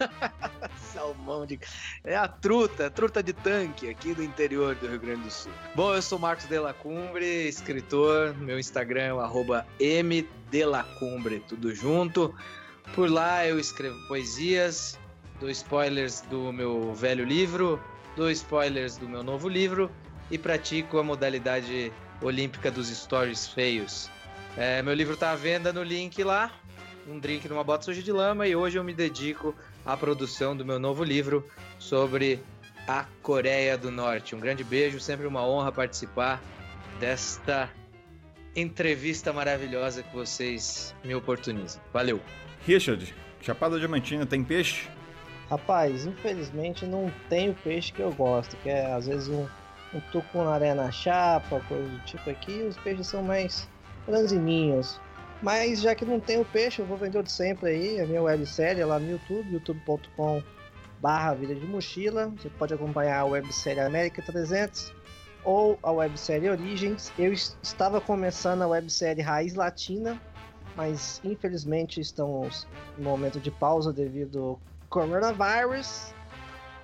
Salmão de. É a truta, a truta de tanque aqui do interior do Rio Grande do Sul. Bom, eu sou Marcos Delacumbre, escritor. Meu Instagram é o arroba mdelacumbre, tudo junto. Por lá eu escrevo poesias, dou spoilers do meu velho livro, dou spoilers do meu novo livro e pratico a modalidade olímpica dos stories feios. É, meu livro está à venda no link lá, um drink numa bota suja de lama, e hoje eu me dedico à produção do meu novo livro sobre a Coreia do Norte. Um grande beijo, sempre uma honra participar desta entrevista maravilhosa que vocês me oportunizam. Valeu! Richard, Chapada Diamantina tem peixe? Rapaz, infelizmente não tem o peixe que eu gosto, que é às vezes um, um tucunaré na chapa, coisa do tipo aqui, os peixes são mais franzininhos. Mas já que não tem o peixe, eu vou vender o de sempre aí, a minha websérie é lá no YouTube, youtube.com barra Vida de Mochila. Você pode acompanhar a websérie América 300 ou a websérie Origens. Eu es- estava começando a websérie Raiz Latina, mas infelizmente estamos em momento de pausa devido ao coronavírus.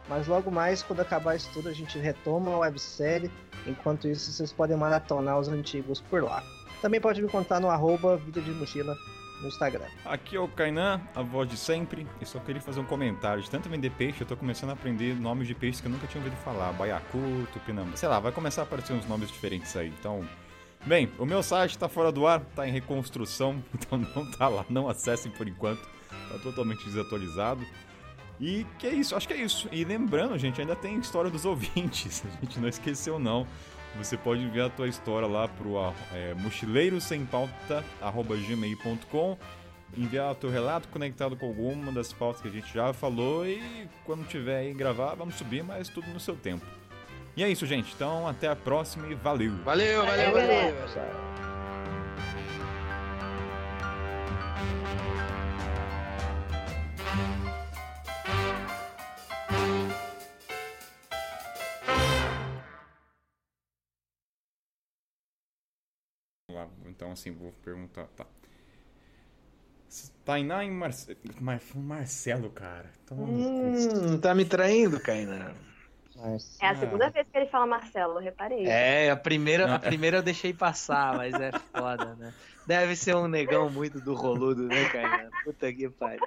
Mas logo mais, quando acabar isso tudo, a gente retoma a websérie. Enquanto isso, vocês podem maratonar os antigos por lá. Também pode me contar no arroba Vida de Mochila no Instagram. Aqui é o Kainan, a voz de sempre. Eu só queria fazer um comentário. De tanto vender peixe, eu tô começando a aprender nomes de peixes que eu nunca tinha ouvido falar. Baiacu, tupinambá. Sei lá, vai começar a aparecer uns nomes diferentes aí. Então, bem, o meu site tá fora do ar, tá em reconstrução. Então não tá lá, não acessem por enquanto. Tá totalmente desatualizado. E que é isso, acho que é isso. E lembrando, gente, ainda tem história dos ouvintes. A gente não esqueceu, não. Você pode enviar a tua história lá pro é, mochileirosempauta.gmail.com Enviar o teu relato conectado com alguma das pautas que a gente já falou e quando tiver aí gravar, vamos subir, mas tudo no seu tempo. E é isso, gente. Então, até a próxima e valeu! Valeu, valeu, Valeu, valeu! galera. Então assim, vou perguntar, tá. Tainá e Marce... Mar... Marcelo, cara. Hum, tá me traindo, Kainan. Mas, É a segunda vez que ele fala Marcelo, eu reparei. É, a primeira, a primeira eu deixei passar, mas é foda, né? Deve ser um negão muito do roludo, né, Kainan? Puta que pariu.